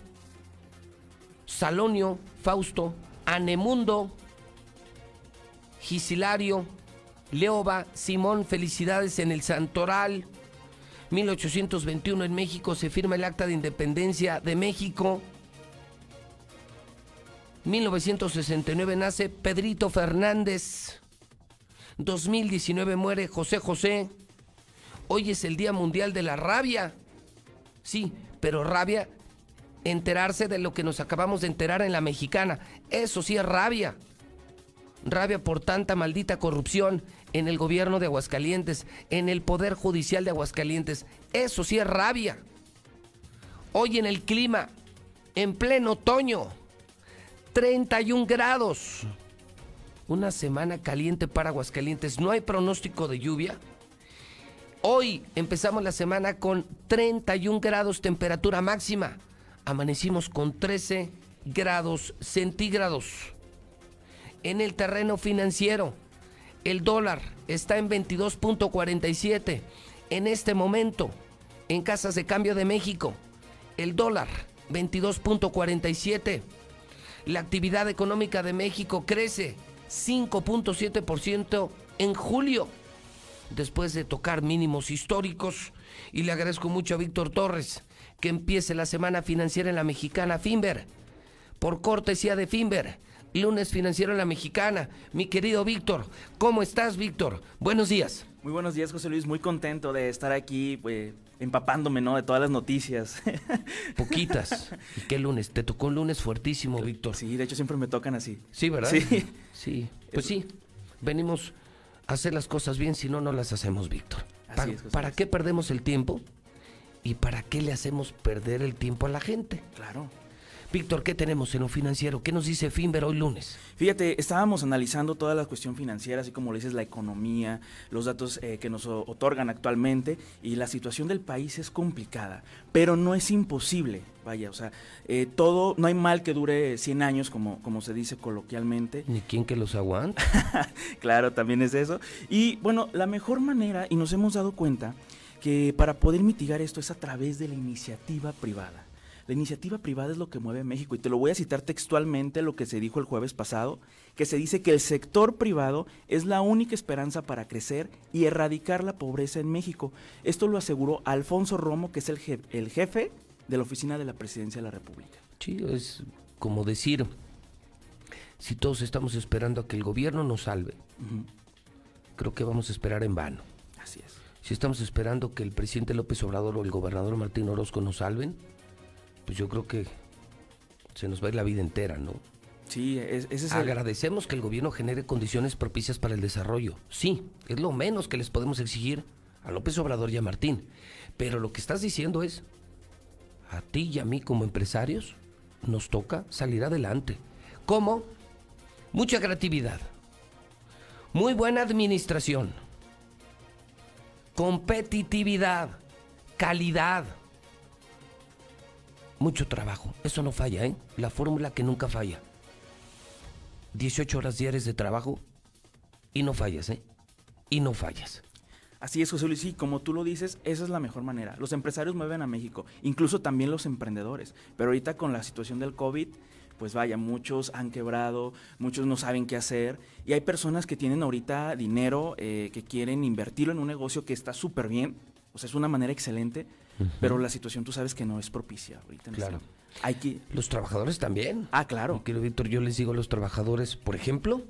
Salonio, Fausto, Anemundo, Gisilario, Leoba, Simón, felicidades en el Santoral. 1821 en México se firma el Acta de Independencia de México. 1969 nace Pedrito Fernández. 2019 muere José José. Hoy es el Día Mundial de la Rabia. Sí, pero rabia enterarse de lo que nos acabamos de enterar en la mexicana. Eso sí es rabia. Rabia por tanta maldita corrupción en el gobierno de Aguascalientes, en el Poder Judicial de Aguascalientes. Eso sí es rabia. Hoy en el clima, en pleno otoño, 31 grados. Una semana caliente para Aguascalientes. No hay pronóstico de lluvia. Hoy empezamos la semana con 31 grados temperatura máxima. Amanecimos con 13 grados centígrados. En el terreno financiero, el dólar está en 22.47. En este momento, en casas de cambio de México, el dólar 22.47. La actividad económica de México crece 5.7% en julio, después de tocar mínimos históricos. Y le agradezco mucho a Víctor Torres que empiece la semana financiera en la mexicana Finver. Por cortesía de Finver, lunes financiero en la mexicana. Mi querido Víctor, ¿cómo estás, Víctor? Buenos días. Muy buenos días, José Luis. Muy contento de estar aquí, pues, empapándome, ¿no? De todas las noticias. Poquitas. ¿Y qué lunes? Te tocó un lunes fuertísimo, Víctor. Sí, de hecho siempre me tocan así. Sí, ¿verdad? Sí. Sí. Pues sí. Venimos a hacer las cosas bien, si no, no las hacemos, Víctor. Así ¿Para, es, ¿para qué perdemos el tiempo? ¿Y para qué le hacemos perder el tiempo a la gente? Claro. Víctor, ¿qué tenemos en lo financiero? ¿Qué nos dice Finver hoy lunes? Fíjate, estábamos analizando toda la cuestión financiera, así como le dices, la economía, los datos eh, que nos otorgan actualmente, y la situación del país es complicada, pero no es imposible, vaya, o sea, eh, todo, no hay mal que dure 100 años, como, como se dice coloquialmente. Ni quien que los aguante. claro, también es eso. Y bueno, la mejor manera, y nos hemos dado cuenta, que para poder mitigar esto es a través de la iniciativa privada. La iniciativa privada es lo que mueve a México y te lo voy a citar textualmente lo que se dijo el jueves pasado, que se dice que el sector privado es la única esperanza para crecer y erradicar la pobreza en México. Esto lo aseguró Alfonso Romo, que es el, je- el jefe de la oficina de la presidencia de la República. Sí, es como decir, si todos estamos esperando a que el gobierno nos salve, creo que vamos a esperar en vano. Así es. Si estamos esperando que el presidente López Obrador o el gobernador Martín Orozco nos salven, pues yo creo que Se nos va a ir la vida entera, ¿no? Sí, es- ese es el... Agradecemos que el gobierno genere condiciones propicias para el desarrollo. Sí, es lo menos que les podemos exigir a López Obrador y a Martín. Pero lo que estás diciendo es, a ti y a mí como empresarios, nos toca salir adelante. ¿Cómo? Mucha creatividad, muy buena administración, competitividad, calidad, mucho trabajo. Eso no falla, ¿eh? La fórmula que nunca falla. 18 horas diarias de trabajo y no fallas, ¿eh? Y no fallas. Así es, José Luis, sí, como tú lo dices, esa es la mejor manera. Los empresarios mueven a México, incluso también los emprendedores. Pero ahorita con la situación del COVID, pues vaya, muchos han quebrado, muchos no saben qué hacer. Y hay personas que tienen ahorita dinero, eh, que quieren invertirlo en un negocio que está súper bien. O sea, es una manera excelente, pero la situación tú sabes que no es propicia ahorita. Claro. Hay que... Los trabajadores también. Ah, claro. Quiero, Víctor, yo les digo a los trabajadores, por ejemplo,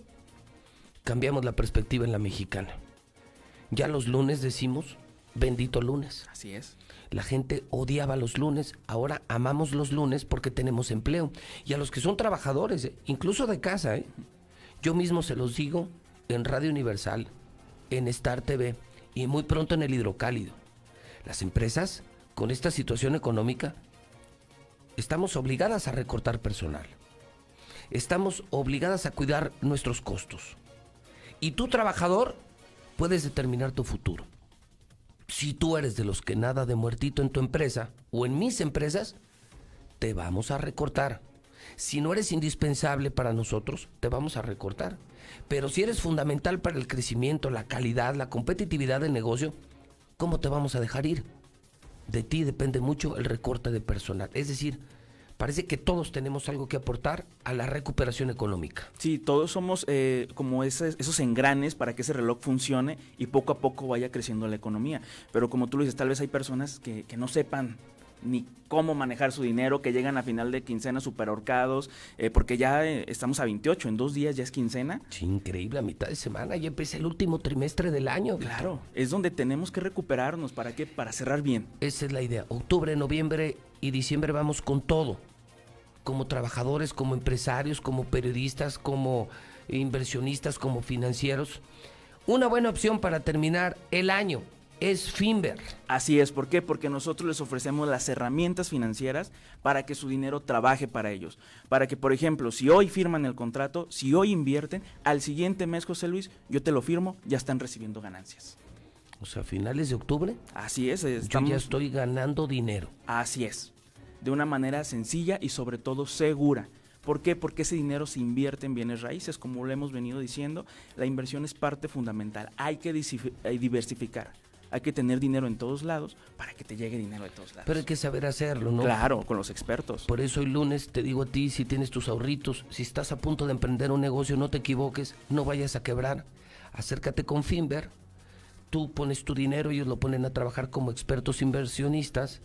cambiamos la perspectiva en la mexicana. Ya los lunes decimos, bendito lunes. Así es. La gente odiaba los lunes, ahora amamos los lunes porque tenemos empleo. Y a los que son trabajadores, eh, incluso de casa, ¿eh? yo mismo se los digo en Radio Universal, en Star TV y muy pronto en el Hidrocálido. Las empresas, con esta situación económica, estamos obligadas a recortar personal. Estamos obligadas a cuidar nuestros costos. Y tú, trabajador, puedes determinar tu futuro. Si tú eres de los que nada de muertito en tu empresa o en mis empresas, te vamos a recortar. Si no eres indispensable para nosotros, te vamos a recortar. Pero si eres fundamental para el crecimiento, la calidad, la competitividad del negocio, ¿cómo te vamos a dejar ir? De ti depende mucho el recorte de personal. Es decir, parece que todos tenemos algo que aportar a la recuperación económica. Sí, todos somos eh, como esos engranes para que ese reloj funcione y poco a poco vaya creciendo la economía. Pero como tú lo dices, tal vez hay personas que, que no sepan ni cómo manejar su dinero, que llegan a final de quincena super ahorcados, eh, porque ya eh, estamos a 28, en dos días ya es quincena. Sí, increíble, a mitad de semana ya empieza el último trimestre del año. Claro, es donde tenemos que recuperarnos, ¿para qué? Para cerrar bien. Esa es la idea. Octubre, noviembre y diciembre vamos con todo. Como trabajadores, como empresarios, como periodistas, como inversionistas, como financieros. Una buena opción para terminar el año es Finver. Así es, ¿por qué? Porque nosotros les ofrecemos las herramientas financieras para que su dinero trabaje para ellos. Para que, por ejemplo, si hoy firman el contrato, si hoy invierten, al siguiente mes, José Luis, yo te lo firmo, ya están recibiendo ganancias. O sea, a finales de octubre. Así es, Yo ya estoy ganando dinero. Así es, de una manera sencilla y sobre todo segura. ¿Por qué? Porque ese dinero se invierte en bienes raíces, como lo hemos venido diciendo, la inversión es parte fundamental. Hay que eh, diversificar, hay que tener dinero en todos lados para que te llegue dinero de todos lados. Pero hay que saber hacerlo, ¿no? Claro, con los expertos. Por eso hoy lunes te digo a ti, si tienes tus ahorritos, si estás a punto de emprender un negocio, no te equivoques, no vayas a quebrar. Acércate con Finver, tú pones tu dinero, ellos lo ponen a trabajar como expertos inversionistas.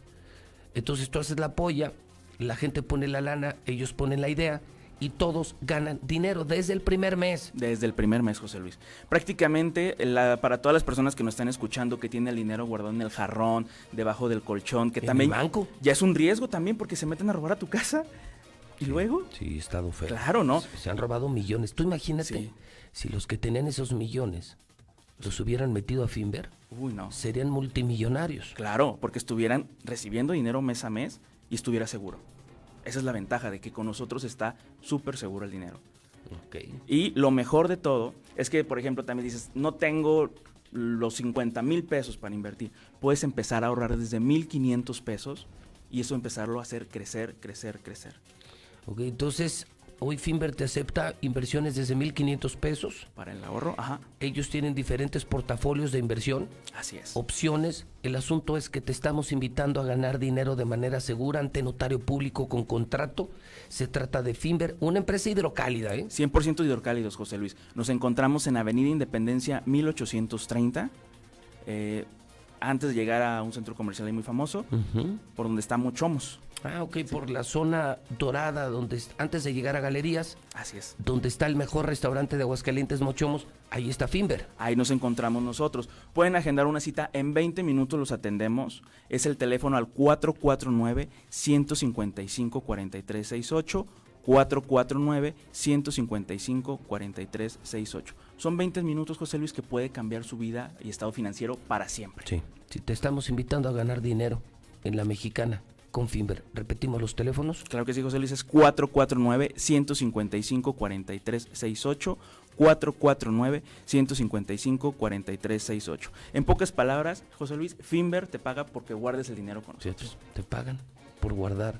Entonces tú haces la polla, la gente pone la lana, ellos ponen la idea y todos ganan dinero desde el primer mes. Desde el primer mes, José Luis. Prácticamente, la- para todas las personas que nos están escuchando, que tienen el dinero guardado en el jarrón, debajo del colchón, que ¿En también el banco? ya es un riesgo también porque se meten a robar a tu casa. ¿Y luego? Sí, estado feo. Claro, ¿no? Se, se han robado millones. Tú imagínate, si los que tenían esos millones los hubieran metido a Finver, Uy, no. serían multimillonarios. Claro, porque estuvieran recibiendo dinero mes a mes y estuviera seguro. Esa es la ventaja de que con nosotros está súper seguro el dinero. Y lo mejor de todo es que, por ejemplo, también dices, no tengo los 50 mil pesos para invertir. Puedes empezar a ahorrar desde 1.500 pesos y eso empezarlo a hacer crecer, crecer, crecer. Ok, entonces hoy Finver te acepta inversiones desde 1.500 pesos. Para el ahorro, ajá. Ellos tienen diferentes portafolios de inversión, Así es. opciones. El asunto es que te estamos invitando a ganar dinero de manera segura ante notario público con contrato. Se trata de Finver, una empresa hidrocálida, ¿eh? 100% hidrocálidos, José Luis. Nos encontramos en Avenida Independencia 1830, eh, antes de llegar a un centro comercial ahí muy famoso, por donde está Mochomos. Ah, ok, por la zona dorada, donde es- antes de llegar a galerías, Así es. donde está el mejor restaurante de Aguascalientes, Mochomos, ahí está Finver. Ahí nos encontramos nosotros. Pueden agendar una cita, en 20 minutos los atendemos. Es el teléfono al 449-155-4368. 449-155-4368. Son 20 minutos, José Luis, que puede cambiar su vida y estado financiero para siempre. Sí, sí, te estamos invitando a ganar dinero en la mexicana con Finver. Repetimos los teléfonos. Claro que sí, José Luis, es 449-155-4368. 449-155-4368. En pocas palabras, José Luis, Finver te paga porque guardes el dinero con nosotros. Te pagan por guardar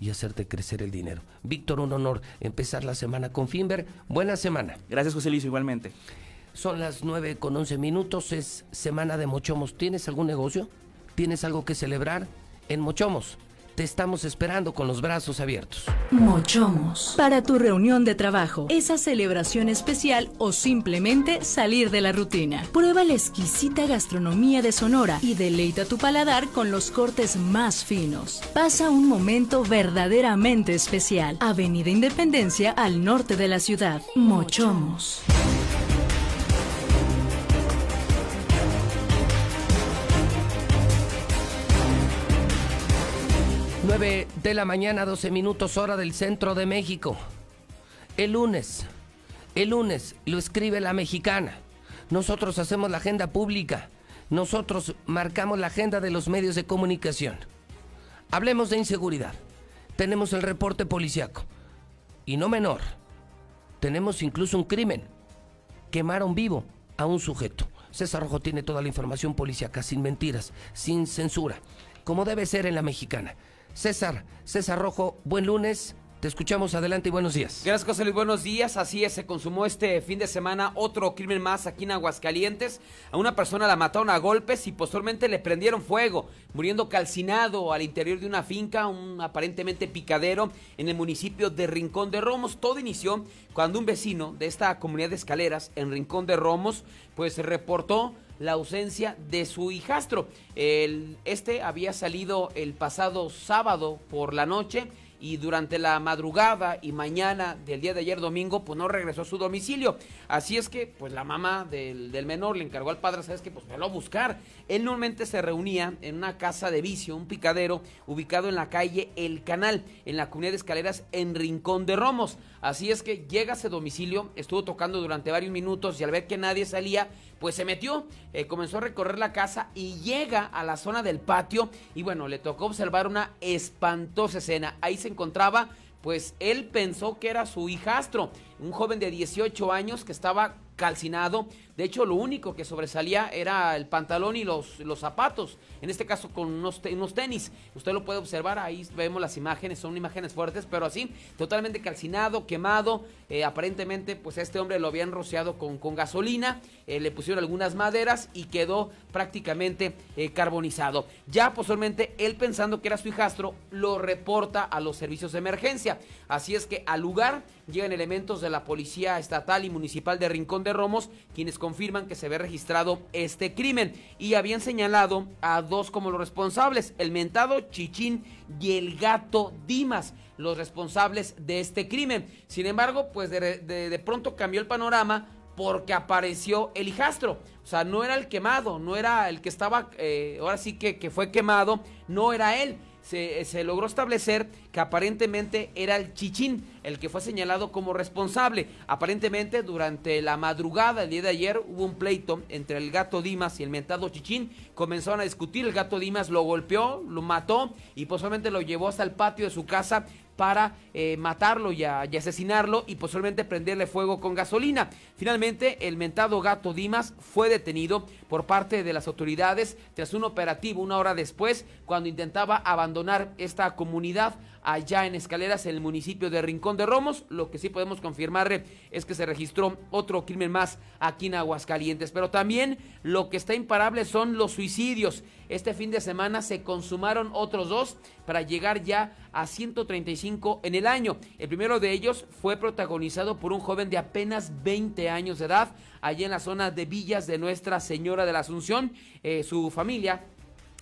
y hacerte crecer el dinero. Víctor, un honor empezar la semana con Finver. Buena semana. Gracias, José Luis, igualmente. Son las 9 con 11 minutos, es semana de Mochomos. ¿Tienes algún negocio? ¿Tienes algo que celebrar? En Mochomos, te estamos esperando con los brazos abiertos. Mochomos. Para tu reunión de trabajo, esa celebración especial o simplemente salir de la rutina. Prueba la exquisita gastronomía de Sonora y deleita tu paladar con los cortes más finos. Pasa un momento verdaderamente especial. Avenida Independencia al norte de la ciudad. Mochomos. 9 de la mañana, 12 minutos hora del centro de México. El lunes, el lunes lo escribe la mexicana. Nosotros hacemos la agenda pública. Nosotros marcamos la agenda de los medios de comunicación. Hablemos de inseguridad. Tenemos el reporte policiaco. Y no menor. Tenemos incluso un crimen. Quemaron vivo a un sujeto. César Rojo tiene toda la información policíaca, sin mentiras, sin censura, como debe ser en la mexicana. César, César Rojo, buen lunes. Te escuchamos adelante y buenos días. Gracias, José Luis. Buenos días. Así es, se consumó este fin de semana otro crimen más aquí en Aguascalientes. A una persona la mataron a golpes y posteriormente le prendieron fuego, muriendo calcinado al interior de una finca, un aparentemente picadero en el municipio de Rincón de Romos. Todo inició cuando un vecino de esta comunidad de escaleras en Rincón de Romos, pues reportó la ausencia de su hijastro. El, este había salido el pasado sábado por la noche y durante la madrugada y mañana del día de ayer domingo, pues no regresó a su domicilio. Así es que, pues la mamá del, menor le encargó al padre, ¿sabes qué? Pues velo a buscar. Él normalmente se reunía en una casa de vicio, un picadero, ubicado en la calle El Canal, en la comunidad de escaleras en Rincón de Romos. Así es que llega a ese domicilio, estuvo tocando durante varios minutos y al ver que nadie salía, pues se metió, eh, comenzó a recorrer la casa y llega a la zona del patio y bueno, le tocó observar una espantosa escena. Ahí se encontraba, pues él pensó que era su hijastro, un joven de 18 años que estaba calcinado. De hecho, lo único que sobresalía era el pantalón y los, los zapatos. En este caso, con unos, unos tenis. Usted lo puede observar, ahí vemos las imágenes, son imágenes fuertes, pero así, totalmente calcinado, quemado. Eh, aparentemente, pues a este hombre lo habían rociado con, con gasolina, eh, le pusieron algunas maderas y quedó prácticamente eh, carbonizado. Ya posteriormente, él pensando que era su hijastro, lo reporta a los servicios de emergencia. Así es que al lugar llegan elementos de la Policía Estatal y Municipal de Rincón de Romos, quienes confirman que se ve registrado este crimen y habían señalado a dos como los responsables, el mentado Chichín y el gato Dimas, los responsables de este crimen. Sin embargo, pues de, de- pronto cambió el panorama porque apareció el hijastro. O sea, no era el quemado, no era el que estaba, eh, ahora sí que, que fue quemado, no era él. Se, se logró establecer que aparentemente era el Chichín el que fue señalado como responsable. Aparentemente durante la madrugada del día de ayer hubo un pleito entre el gato Dimas y el mentado Chichín. Comenzaron a discutir, el gato Dimas lo golpeó, lo mató y posiblemente lo llevó hasta el patio de su casa para eh, matarlo y, asesinarlo y posiblemente prenderle fuego con gasolina. Finalmente, el mentado gato Dimas fue detenido por parte de las autoridades tras un operativo una hora después cuando intentaba abandonar esta comunidad allá en Escaleras, en el municipio de Rincón de Romos. Lo que sí podemos confirmar es que se registró otro crimen más aquí en Aguascalientes. Pero también lo que está imparable son los suicidios. Este fin de semana se consumaron otros dos para llegar ya a 135 en el año. El primero de ellos fue protagonizado por un joven de apenas 20 años de edad, allá en la zona de Villas de Nuestra Señora de la Asunción. Eh, su familia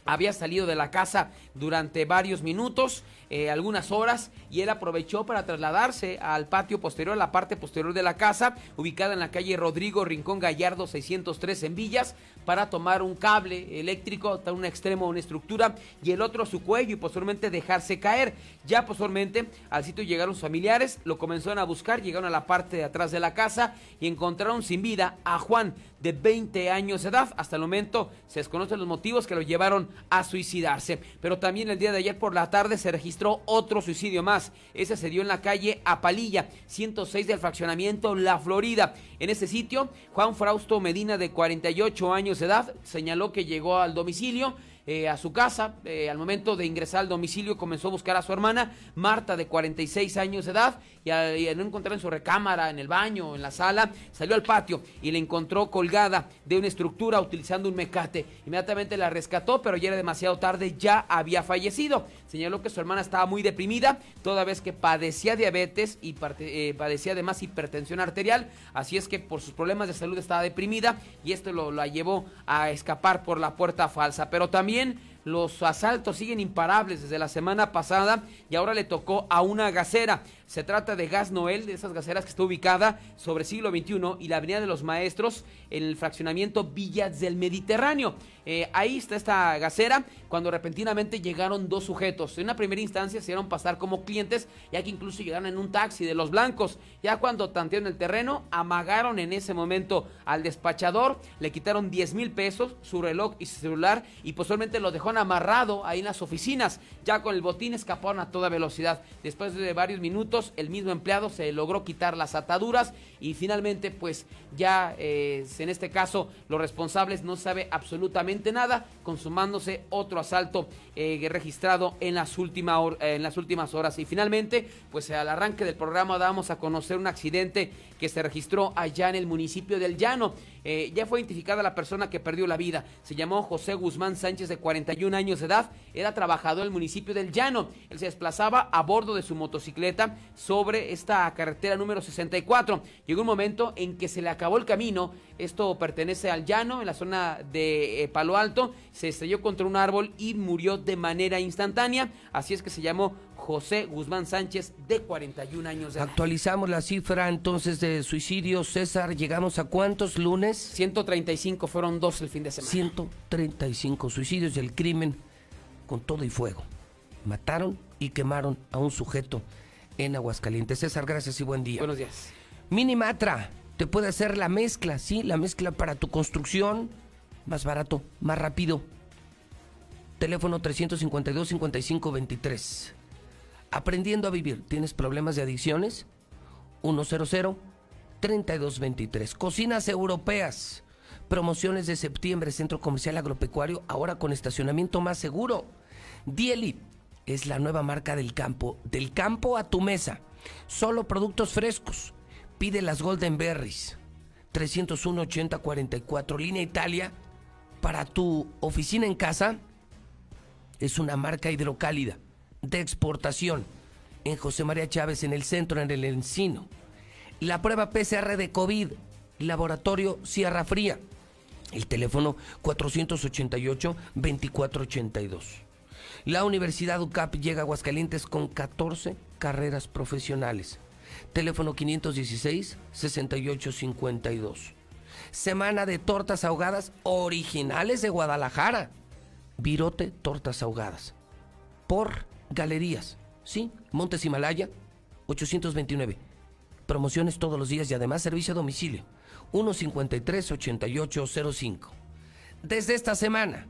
había salido de la casa durante varios minutos, eh, algunas horas, y él aprovechó para trasladarse al patio posterior, a la parte posterior de la casa, ubicada en la calle Rodrigo Rincón Gallardo 603 en Villas, para tomar un cable eléctrico, un extremo una estructura y el otro su cuello y posteriormente dejarse caer. Ya posteriormente al sitio llegaron sus familiares, lo comenzaron a buscar, llegaron a la parte de atrás de la casa y encontraron sin vida a Juan de 20 años de edad. Hasta el momento se desconocen los motivos que lo llevaron a suicidarse. Pero también el día de ayer por la tarde se registró otro suicidio más. Ese se dio en la calle Apalilla, 106 del fraccionamiento La Florida. En ese sitio, Juan Frausto Medina, de 48 años de edad, señaló que llegó al domicilio eh, a su casa. Eh, al momento de ingresar al domicilio comenzó a buscar a su hermana, Marta, de 46 años de edad, y no encontrar en su recámara, en el baño, en la sala, salió al patio y la encontró colgada de una estructura utilizando un mecate. Inmediatamente la rescató, pero ya era demasiado tarde, ya había fallecido. Señaló que su hermana estaba muy deprimida, toda vez que padecía diabetes y eh, padecía además hipertensión arterial, así es que por sus problemas de salud estaba deprimida y esto lo, la llevó a escapar por la puerta falsa. Pero también también los asaltos siguen imparables desde la semana pasada y ahora le tocó a una gasera. Se trata de Gas Noel, de esas gaseras que está ubicada sobre siglo XXI y la Avenida de los Maestros en el fraccionamiento Villas del Mediterráneo. Eh, ahí está esta gasera cuando repentinamente llegaron dos sujetos. En una primera instancia se dieron pasar como clientes, ya que incluso llegaron en un taxi de los blancos. Ya cuando tantearon el terreno, amagaron en ese momento al despachador, le quitaron 10 mil pesos, su reloj y su celular y posteriormente lo amarrado ahí en las oficinas. Ya con el botín escaparon a toda velocidad. Después de varios minutos el mismo empleado se logró quitar las ataduras y finalmente pues ya eh, en este caso los responsables no sabe absolutamente nada, consumándose otro asalto eh, registrado en las, últimas en las últimas horas. Y finalmente pues al arranque del programa damos a conocer un accidente que se registró allá en el municipio del Llano. Eh, ya fue identificada la persona que perdió la vida. Se llamó José Guzmán Sánchez de 41 años de edad. Era trabajador del municipio del Llano. Él se desplazaba a bordo de su motocicleta sobre esta carretera número 64. Llegó un momento en que se le acabó el camino. Esto pertenece al llano, en la zona de eh, Palo Alto. Se estrelló contra un árbol y murió de manera instantánea. Así es que se llamó José Guzmán Sánchez, de 41 años de edad. Actualizamos la cifra entonces de suicidios. César, ¿llegamos a cuántos lunes? 135 fueron dos el fin de semana. 135 suicidios del crimen con todo y fuego. Mataron y quemaron a un sujeto en Aguascalientes. César, gracias y buen día. Buenos días. Minimatra, te puede hacer la mezcla, ¿sí? La mezcla para tu construcción, más barato, más rápido. Teléfono 352-5523. Aprendiendo a vivir, ¿tienes problemas de adicciones? 100-3223. Cocinas europeas. Promociones de septiembre, Centro Comercial Agropecuario, ahora con estacionamiento más seguro. Dieli es la nueva marca del campo. Del campo a tu mesa. Solo productos frescos. Pide las Golden Berries. 301 8044 Línea Italia. Para tu oficina en casa. Es una marca hidrocálida de exportación. En José María Chávez, en el centro, en el Encino. La prueba PCR de COVID. Laboratorio Sierra Fría. El teléfono 488-2482. La Universidad UCAP llega a Aguascalientes con 14 carreras profesionales. Teléfono 516-6852. Semana de tortas ahogadas originales de Guadalajara. Virote Tortas Ahogadas. Por Galerías. Sí, Montes Himalaya, 829. Promociones todos los días y además servicio a domicilio. 153-8805. Desde esta semana,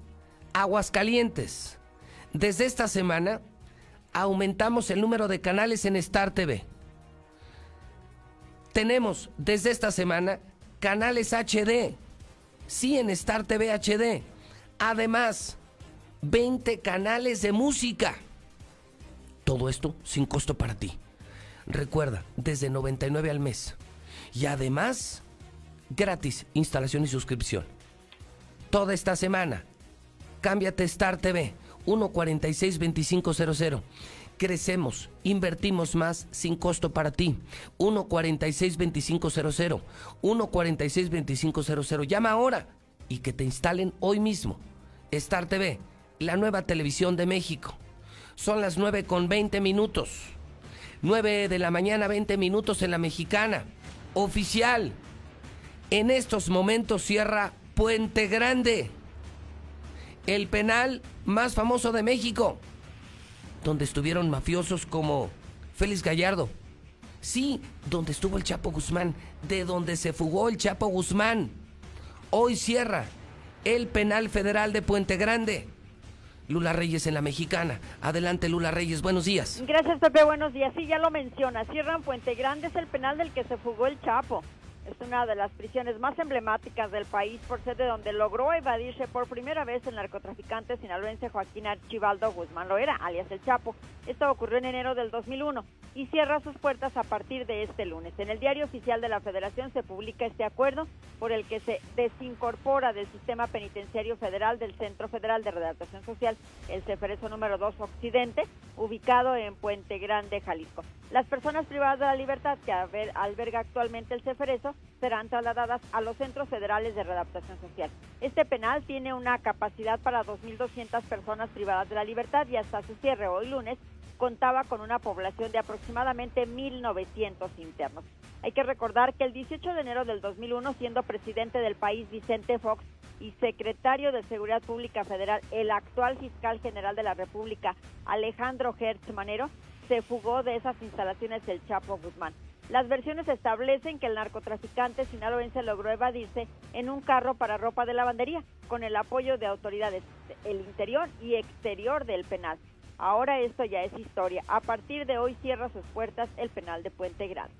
Aguascalientes. Desde esta semana, aumentamos el número de canales en Star TV. Tenemos desde esta semana canales HD. Sí, en Star TV HD. Además, 20 canales de música. Todo esto sin costo para ti. Recuerda, desde 99 al mes. Y además, gratis instalación y suscripción. Toda esta semana, cámbiate Star TV 1462500. Crecemos, invertimos más sin costo para ti. 1462500. 1462500. Llama ahora y que te instalen hoy mismo. Star TV la nueva televisión de México. Son las 9 con 20 minutos. 9 de la mañana, 20 minutos en la mexicana. Oficial. En estos momentos cierra Puente Grande. El penal más famoso de México. Donde estuvieron mafiosos como Félix Gallardo. Sí, donde estuvo el Chapo Guzmán. De donde se fugó el Chapo Guzmán. Hoy cierra el penal federal de Puente Grande. Lula Reyes en la mexicana. Adelante, Lula Reyes, buenos días. Gracias, Pepe, buenos días. Sí, ya lo menciona. Cierran Puente Grande, es el penal del que se fugó el Chapo. Es una de las prisiones más emblemáticas del país por ser de donde logró evadirse por primera vez el narcotraficante sinaloense Joaquín Archibaldo Guzmán Loera, alias El Chapo. Esto ocurrió en enero del 2001 y cierra sus puertas a partir de este lunes. En el diario oficial de la Federación se publica este acuerdo por el que se desincorpora del sistema penitenciario federal del Centro Federal de Redactación Social, el Ceferezo número 2 Occidente, ubicado en Puente Grande, Jalisco. Las personas privadas de la libertad que alberga actualmente el Ceferezo serán trasladadas a los centros federales de readaptación social. Este penal tiene una capacidad para 2.200 personas privadas de la libertad y hasta su cierre hoy lunes contaba con una población de aproximadamente 1.900 internos. Hay que recordar que el 18 de enero del 2001, siendo presidente del país Vicente Fox y secretario de Seguridad Pública Federal, el actual fiscal general de la República, Alejandro Hertz Manero, se fugó de esas instalaciones el Chapo Guzmán. Las versiones establecen que el narcotraficante sinaloense logró evadirse en un carro para ropa de lavandería con el apoyo de autoridades el interior y exterior del penal. Ahora esto ya es historia. A partir de hoy cierra sus puertas el penal de Puente Grande.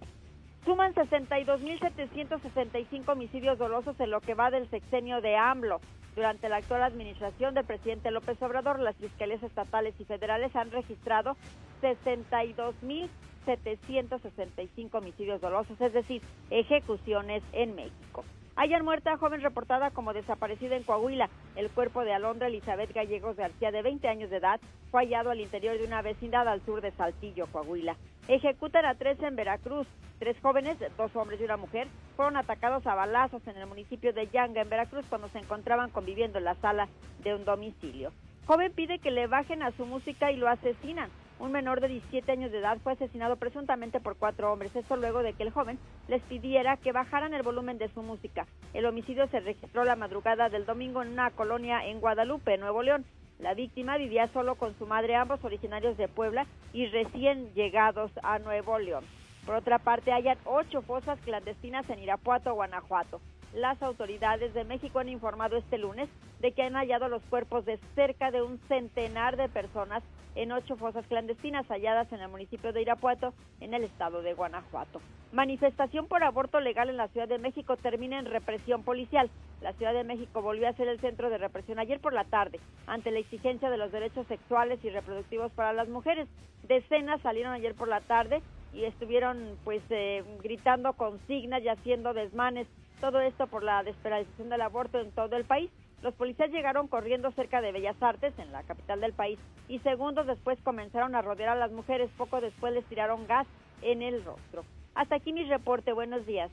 Suman 62.765 homicidios dolosos en lo que va del sexenio de AMLO. Durante la actual administración del presidente López Obrador, las fiscalías estatales y federales han registrado 62.765 homicidios dolosos, es decir, ejecuciones en México. Hayan muerta joven reportada como desaparecida en Coahuila. El cuerpo de Alondra Elizabeth Gallegos García, de 20 años de edad, fue hallado al interior de una vecindad al sur de Saltillo, Coahuila. Ejecutan a tres en Veracruz. Tres jóvenes, dos hombres y una mujer, fueron atacados a balazos en el municipio de Yanga, en Veracruz, cuando se encontraban conviviendo en la sala de un domicilio. Joven pide que le bajen a su música y lo asesinan. Un menor de 17 años de edad fue asesinado presuntamente por cuatro hombres. Esto luego de que el joven les pidiera que bajaran el volumen de su música. El homicidio se registró la madrugada del domingo en una colonia en Guadalupe, Nuevo León. La víctima vivía solo con su madre, ambos originarios de Puebla y recién llegados a Nuevo León. Por otra parte, hay ocho fosas clandestinas en Irapuato, Guanajuato. Las autoridades de México han informado este lunes de que han hallado los cuerpos de cerca de un centenar de personas en ocho fosas clandestinas halladas en el municipio de Irapuato, en el estado de Guanajuato. Manifestación por aborto legal en la Ciudad de México termina en represión policial. La Ciudad de México volvió a ser el centro de represión ayer por la tarde, ante la exigencia de los derechos sexuales y reproductivos para las mujeres. Decenas salieron ayer por la tarde y estuvieron pues eh, gritando consignas y haciendo desmanes todo esto por la despenalización del aborto en todo el país. Los policías llegaron corriendo cerca de Bellas Artes, en la capital del país, y segundos después comenzaron a rodear a las mujeres. Poco después les tiraron gas en el rostro. Hasta aquí mi reporte. Buenos días.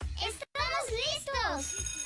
¡Estamos listos!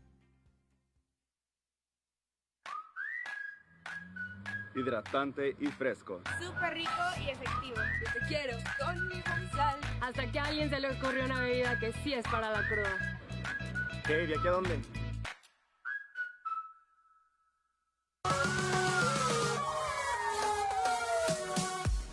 Hidratante y fresco. Súper rico y efectivo. Yo te quiero con mi sal. Hasta que alguien alguien se le ocurrió una bebida que sí es para la cruda. ¿Qué? ¿De aquí a dónde?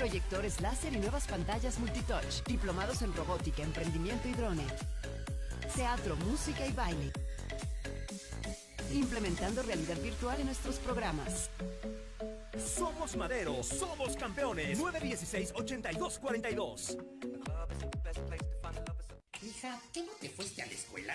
Proyectores láser y nuevas pantallas multitouch. Diplomados en robótica, emprendimiento y drone. Teatro, música y baile. Implementando realidad virtual en nuestros programas. Somos Madero, somos campeones. 916-8242. Hija, ¿qué no te fuiste a la escuela?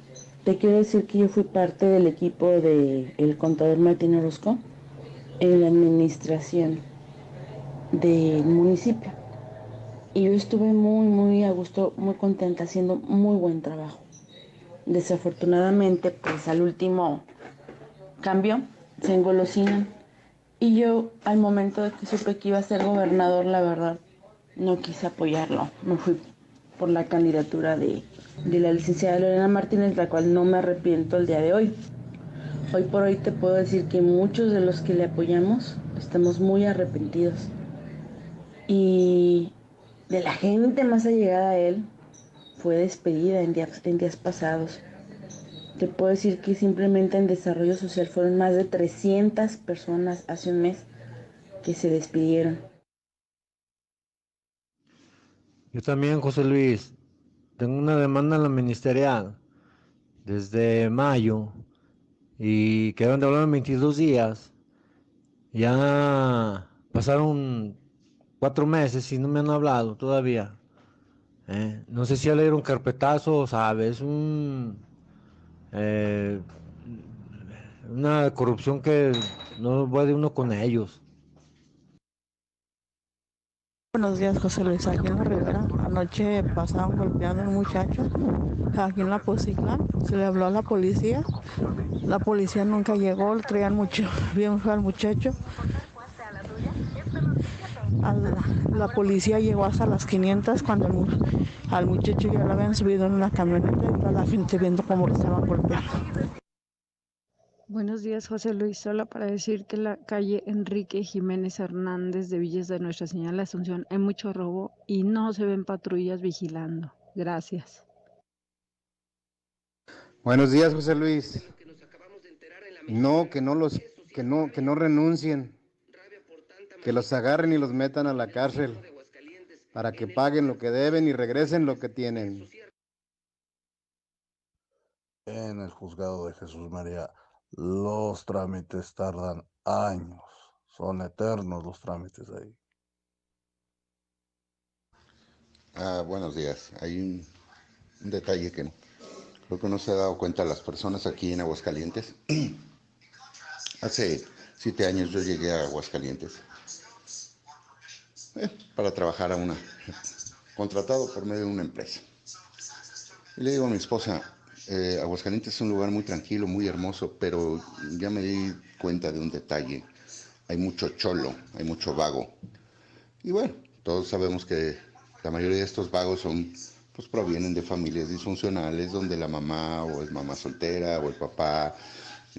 Te quiero decir que yo fui parte del equipo del el contador Martín Orozco en la administración del municipio. Y yo estuve muy, muy a gusto, muy contenta, haciendo muy buen trabajo. Desafortunadamente, pues al último cambio, se engolosinan. Y yo, al momento de que supe que iba a ser gobernador, la verdad, no quise apoyarlo. Me fui por la candidatura de, de la licenciada Lorena Martínez, la cual no me arrepiento el día de hoy. Hoy por hoy te puedo decir que muchos de los que le apoyamos estamos muy arrepentidos. Y de la gente más allegada a él fue despedida en días, pasados. Te puedo decir que simplemente en desarrollo social fueron más de 300 personas hace un mes que se despidieron. Yo también, José Luis, tengo una demanda en la ministerial desde mayo y quedaron de hablar en 22 días. Ya pasaron cuatro meses y no me han hablado todavía. Eh, no sé si ya le dieron carpetazo, sabes, un, eh, una corrupción que no puede uno con ellos. Buenos días, José Luis. La Rivera, anoche pasaron golpeando a un muchacho aquí en la Posiclán. Se le habló a la policía. La policía nunca llegó, le traían mucho bien fue al muchacho. La, policía llegó hasta las 500 cuando al muchacho ya lo habían subido en una camioneta y toda la gente viendo cómo lo estaban golpeando. Buenos días, José Luis. Solo para decir que en la calle Enrique Jiménez Hernández de Villas de Nuestra Señora de la Asunción hay mucho robo y no se ven patrullas vigilando. Gracias. Buenos días, José Luis. No, que no los, que no, que no renuncien, que los agarren y los metan a la cárcel para que paguen lo que deben y regresen lo que tienen. En el juzgado de Jesús María, los trámites tardan años, son eternos los trámites ahí. Ah, buenos días. Hay un, detalle que creo que no se ha dado cuenta las personas aquí en Aguascalientes. Hace siete años yo llegué a Aguascalientes eh, para trabajar a una, contratado por medio de una empresa. Y le digo a mi esposa, eh, Aguascalientes es un lugar muy tranquilo, muy hermoso, pero ya me di cuenta de un detalle. Hay mucho cholo, hay mucho vago. Y bueno, todos sabemos que la mayoría de estos vagos son, pues provienen de familias disfuncionales donde la mamá o es mamá soltera o el papá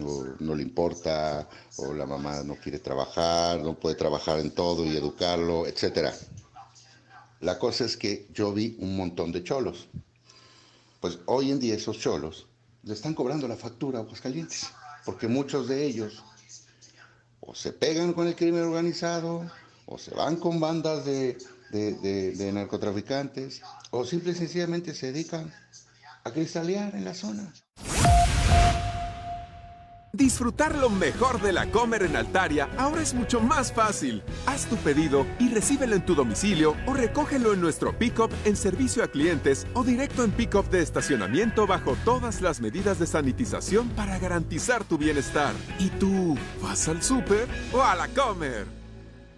o no le importa o la mamá no quiere trabajar, no puede trabajar en todo y educarlo, etcétera. La cosa es que yo vi un montón de cholos. Pues hoy en día esos cholos le están cobrando la factura a Aguascalientes, porque muchos de ellos o se pegan con el crimen organizado, o se van con bandas de, de- de- narcotraficantes, o simple y sencillamente se dedican a cristalear en la zona. Disfrutar lo mejor de la Comer en Altaria ahora es mucho más fácil. Haz tu pedido y recíbelo en tu domicilio o recógelo en nuestro pick-up en servicio a clientes o directo en pick-up de estacionamiento bajo todas las medidas de sanitización para garantizar tu bienestar. ¿Y tú vas al súper o a la Comer?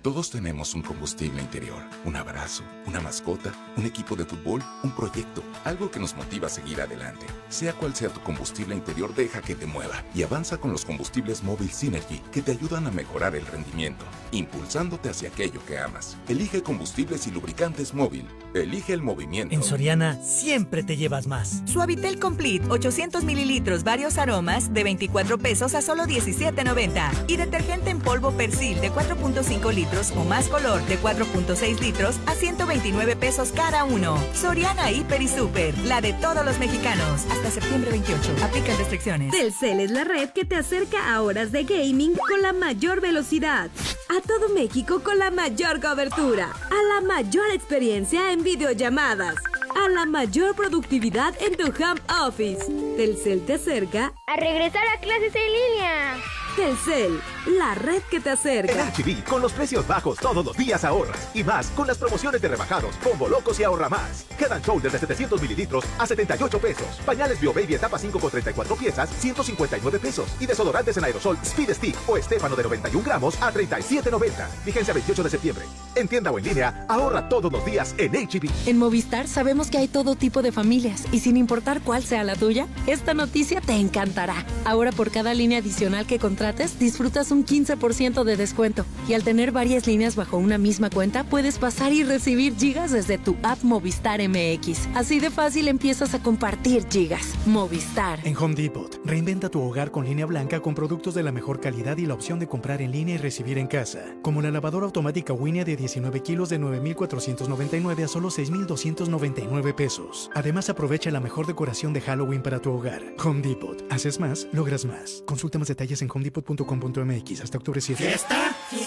Todos tenemos un combustible interior, un abrazo, una mascota, un equipo de fútbol, un proyecto, algo que nos motiva a seguir adelante. Sea cual sea tu combustible interior, deja que te mueva y avanza con los combustibles Móvil Synergy que te ayudan a mejorar el rendimiento, impulsándote hacia aquello que amas. Elige combustibles y lubricantes móvil. Elige el movimiento. En Soriana siempre te llevas más. Suavitel Complete 800 mililitros, varios aromas de 24 pesos a solo 17.90 y detergente en polvo Persil de 4.5 litros o más color de 4.6 litros a 129 pesos cada uno. Soriana Hiper y Super, la de todos los mexicanos. Hasta septiembre 28. Aplican restricciones. Telcel es la red que te acerca a horas de gaming con la mayor velocidad. A todo México con la mayor cobertura. A la mayor experiencia en videollamadas. A la mayor productividad en tu home office. Telcel te acerca a regresar a clases en línea. Telcel, la red que te acerca. En HB, con los precios bajos todos los días ahorras. Y más, con las promociones de rebajados, combo locos y ahorra más. Quedan shoulders de 700 mililitros a 78 pesos. Pañales Bio Baby etapa 5 con 34 piezas, 159 pesos. Y desodorantes en aerosol Speed Stick o Estefano de 91 gramos a 37.90. Vigencia 28 de septiembre. En tienda o en línea, ahorra todos los días en HB. En Movistar sabemos que hay todo tipo de familias y sin importar cuál sea la tuya, esta noticia te encantará. Ahora por cada línea adicional que disfrutas un 15% de descuento. Y al tener varias líneas bajo una misma cuenta, puedes pasar y recibir gigas desde tu app Movistar MX. Así de fácil empiezas a compartir gigas. Movistar. En Home Depot, reinventa tu hogar con línea blanca con productos de la mejor calidad y la opción de comprar en línea y recibir en casa. Como la lavadora automática Winia de 19 kilos de 9,499 a solo 6,299 pesos. Además, aprovecha la mejor decoración de Halloween para tu hogar. Home Depot. Haces más, logras más. Consulta más detalles en Home Depot .com.mx hasta octubre 7. ¿Fiesta? ¿Fiesta? ¡Fiesta!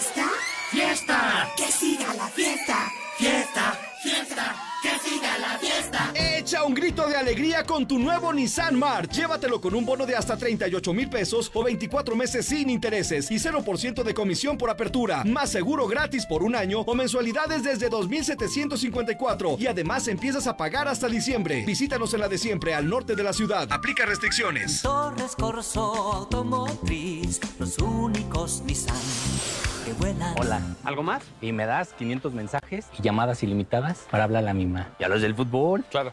De alegría con tu nuevo Nissan March. Llévatelo con un bono de hasta 38 mil pesos o 24 meses sin intereses y 0% de comisión por apertura. Más seguro gratis por un año o mensualidades desde 2,754. Y además empiezas a pagar hasta diciembre. Visítanos en la de siempre al norte de la ciudad. Aplica restricciones. Torres Corso Automotriz, los únicos Nissan. Hola, ¿algo más? Y me das 500 mensajes y llamadas ilimitadas para hablar a la misma. ¿Y a los del fútbol? Claro.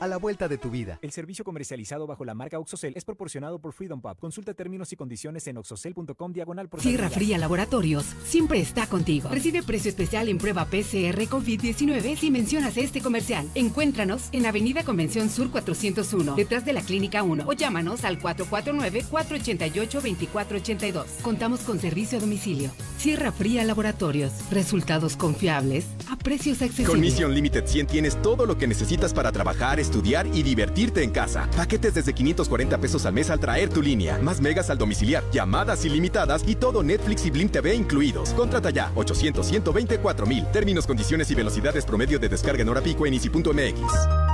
a la vuelta de tu vida. El servicio comercializado bajo la marca OXOCEL es proporcionado por Freedom Pub. Consulta términos y condiciones en oxocel.com diagonal por Sierra Fría Laboratorios siempre está contigo. Recibe precio especial en prueba PCR COVID-19 si mencionas este comercial. Encuéntranos en Avenida Convención Sur 401, detrás de la Clínica 1 o llámanos al 449-488-2482. Contamos con servicio a domicilio. Sierra Fría Laboratorios. Resultados confiables a precios accesibles. Con Mission Limited 100 tienes todo lo que necesitas para trabajar, estudiar y divertirte en casa. Paquetes desde 540 pesos al mes al traer tu línea. Más megas al domiciliar, llamadas ilimitadas y todo Netflix y Blim TV incluidos. Contrata ya 800 124 mil. Términos, condiciones y velocidades promedio de descarga en hora pico en easy.mx.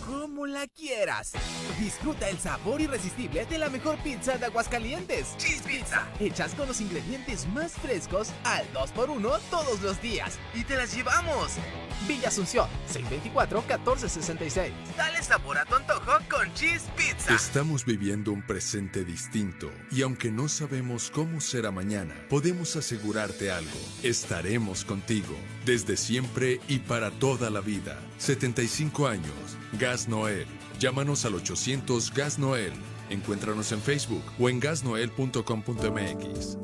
como la quieras. Disfruta el sabor irresistible de la mejor pizza de Aguascalientes. Cheese Pizza. Hechas con los ingredientes más frescos al 2x1 todos los días. Y te las llevamos. Villa Asunción, 624-1466. Dale sabor a tu antojo con Cheese Pizza. Estamos viviendo un presente distinto y aunque no sabemos cómo será mañana, podemos asegurarte algo. Estaremos contigo desde siempre y para toda la vida. 75 años. Gas Noel. Llámanos al 800 Gas Noel. Encuéntranos en Facebook o en gasnoel.com.mx.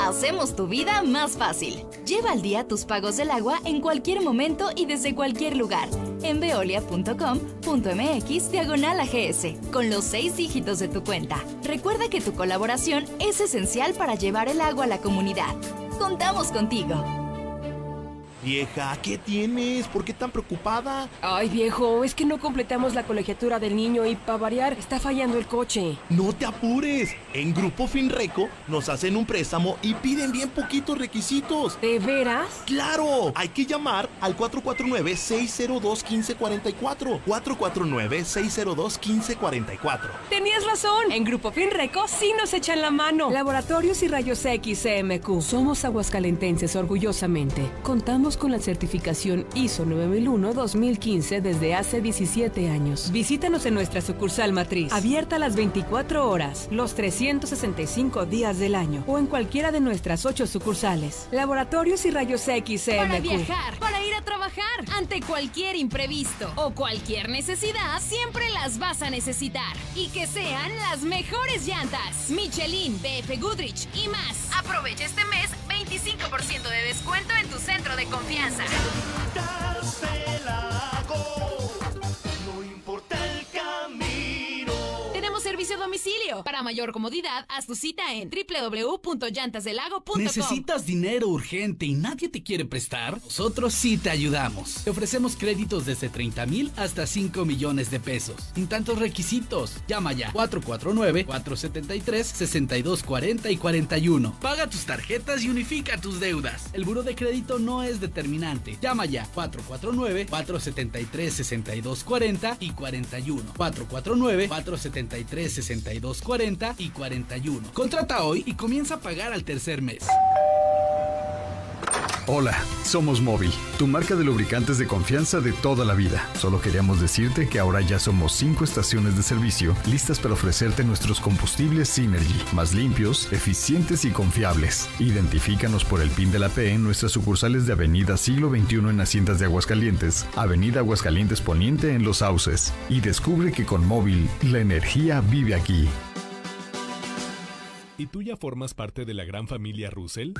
Hacemos tu vida más fácil. Lleva al día tus pagos del agua en cualquier momento y desde cualquier lugar. En veolia.com.mx diagonal AGS, con los seis dígitos de tu cuenta. Recuerda que tu colaboración es esencial para llevar el agua a la comunidad. Contamos contigo. Vieja, ¿qué tienes? ¿Por qué tan preocupada? Ay, viejo, es que no completamos la colegiatura del niño y para variar está fallando el coche. No te apures. En Grupo Finreco nos hacen un préstamo y piden bien poquitos requisitos. ¿De veras? ¡Claro! Hay que llamar al 449-602-1544. 449-602-1544. Tenías razón. En Grupo Finreco sí nos echan la mano. Laboratorios y Rayos X CMQ. Somos aguascalentenses orgullosamente. Contamos con la certificación ISO 9001-2015 desde hace 17 años. Visítanos en nuestra sucursal matriz, abierta las 24 horas, los 365 días del año o en cualquiera de nuestras 8 sucursales. Laboratorios y Rayos X. Para viajar, para ir a trabajar, ante cualquier imprevisto o cualquier necesidad, siempre las vas a necesitar. Y que sean las mejores llantas. Michelin, BF Goodrich y más. Aprovecha este mes 25% de descuento en tu centro de confianza. Servicio a domicilio. Para mayor comodidad, haz tu cita en www.llantasdelago.com. ¿Necesitas dinero urgente y nadie te quiere prestar? Nosotros sí te ayudamos. Te ofrecemos créditos desde 30 mil hasta 5 millones de pesos. Sin tantos requisitos. Llama ya 449-473-6240 y 41. Paga tus tarjetas y unifica tus deudas. El buro de crédito no es determinante. Llama ya 449-473-6240 y 41. 449-473-6240 y 41. Contrata hoy y comienza a pagar al tercer mes. Hola, somos Móvil, tu marca de lubricantes de confianza de toda la vida. Solo queríamos decirte que ahora ya somos 5 estaciones de servicio listas para ofrecerte nuestros combustibles Synergy, más limpios, eficientes y confiables. Identifícanos por el PIN de la P en nuestras sucursales de Avenida Siglo XXI en Haciendas de Aguascalientes, Avenida Aguascalientes Poniente en Los Sauces. Y descubre que con Móvil, la energía vive aquí. ¿Y tú ya formas parte de la gran familia Russell?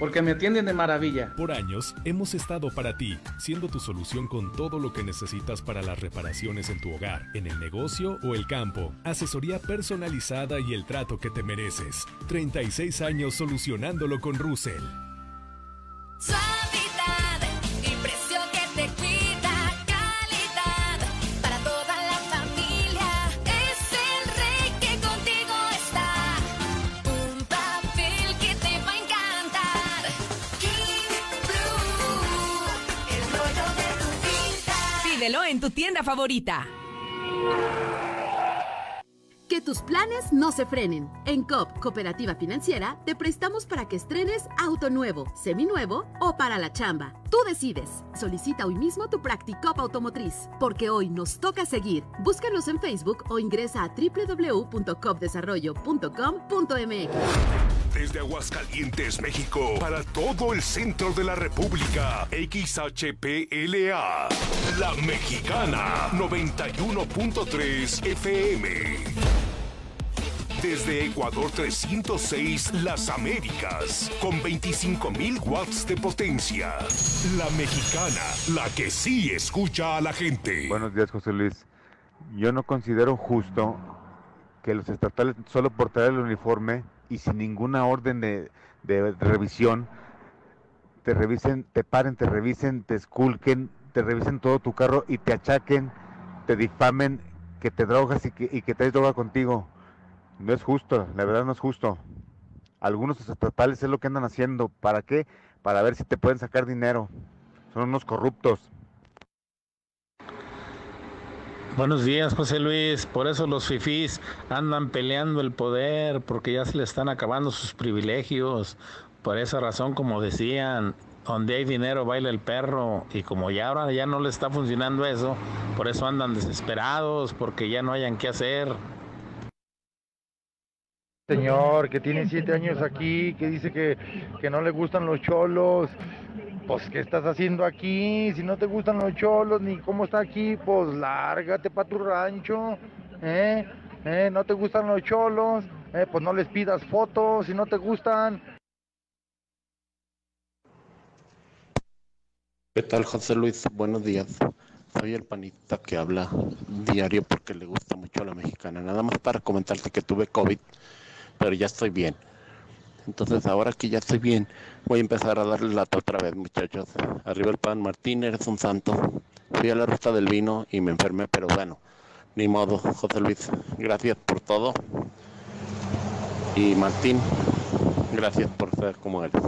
Porque me atienden de maravilla. Por años hemos estado para ti, siendo tu solución con todo lo que necesitas para las reparaciones en tu hogar, en el negocio o el campo. Asesoría personalizada y el trato que te mereces. 36 años solucionándolo con Russell. En tu tienda favorita. Tus planes no se frenen. En COP, Cooperativa Financiera, te prestamos para que estrenes auto nuevo, seminuevo o para la chamba. Tú decides. Solicita hoy mismo tu Practicop Automotriz, porque hoy nos toca seguir. Búscanos en Facebook o ingresa a www.copdesarrollo.com.mx. Desde Aguascalientes, México, para todo el centro de la República, XHPLA, La Mexicana, 91.3 FM. Desde Ecuador 306, Las Américas, con 25.000 watts de potencia. La Mexicana, la que sí escucha a la gente. Buenos días, José Luis. Yo no considero justo que los estatales, solo por traer el uniforme y sin ninguna orden de, de revisión, te revisen, te paren, te revisen, te esculquen, te revisen todo tu carro y te achaquen, te difamen, que te drogas y que, y que traes droga contigo. No es justo, la verdad no es justo. Algunos estatales es lo que andan haciendo. ¿Para qué? Para ver si te pueden sacar dinero. Son unos corruptos. Buenos días, José Luis. Por eso los fifís andan peleando el poder, porque ya se le están acabando sus privilegios. Por esa razón, como decían, donde hay dinero baila el perro y como ya ahora ya no le está funcionando eso, por eso andan desesperados porque ya no hayan qué hacer. Señor, que tiene siete años aquí, que dice que, que no le gustan los cholos. Pues, ¿qué estás haciendo aquí? Si no te gustan los cholos, ni cómo está aquí, pues lárgate para tu rancho. ¿Eh? ¿Eh? ¿No te gustan los cholos? ¿Eh? Pues no les pidas fotos si no te gustan. ¿Qué tal, José Luis? Buenos días. Soy el panita que habla diario porque le gusta mucho a la mexicana. Nada más para comentarte que tuve COVID, pero ya estoy bien. Entonces, ahora que ya estoy bien, voy a empezar a darle lata otra vez, muchachos. Arriba el pan, Martín, eres un santo. Fui a la ruta del vino y me enfermé, pero bueno, ni modo, José Luis. Gracias por todo. Y Martín, gracias por ser como eres.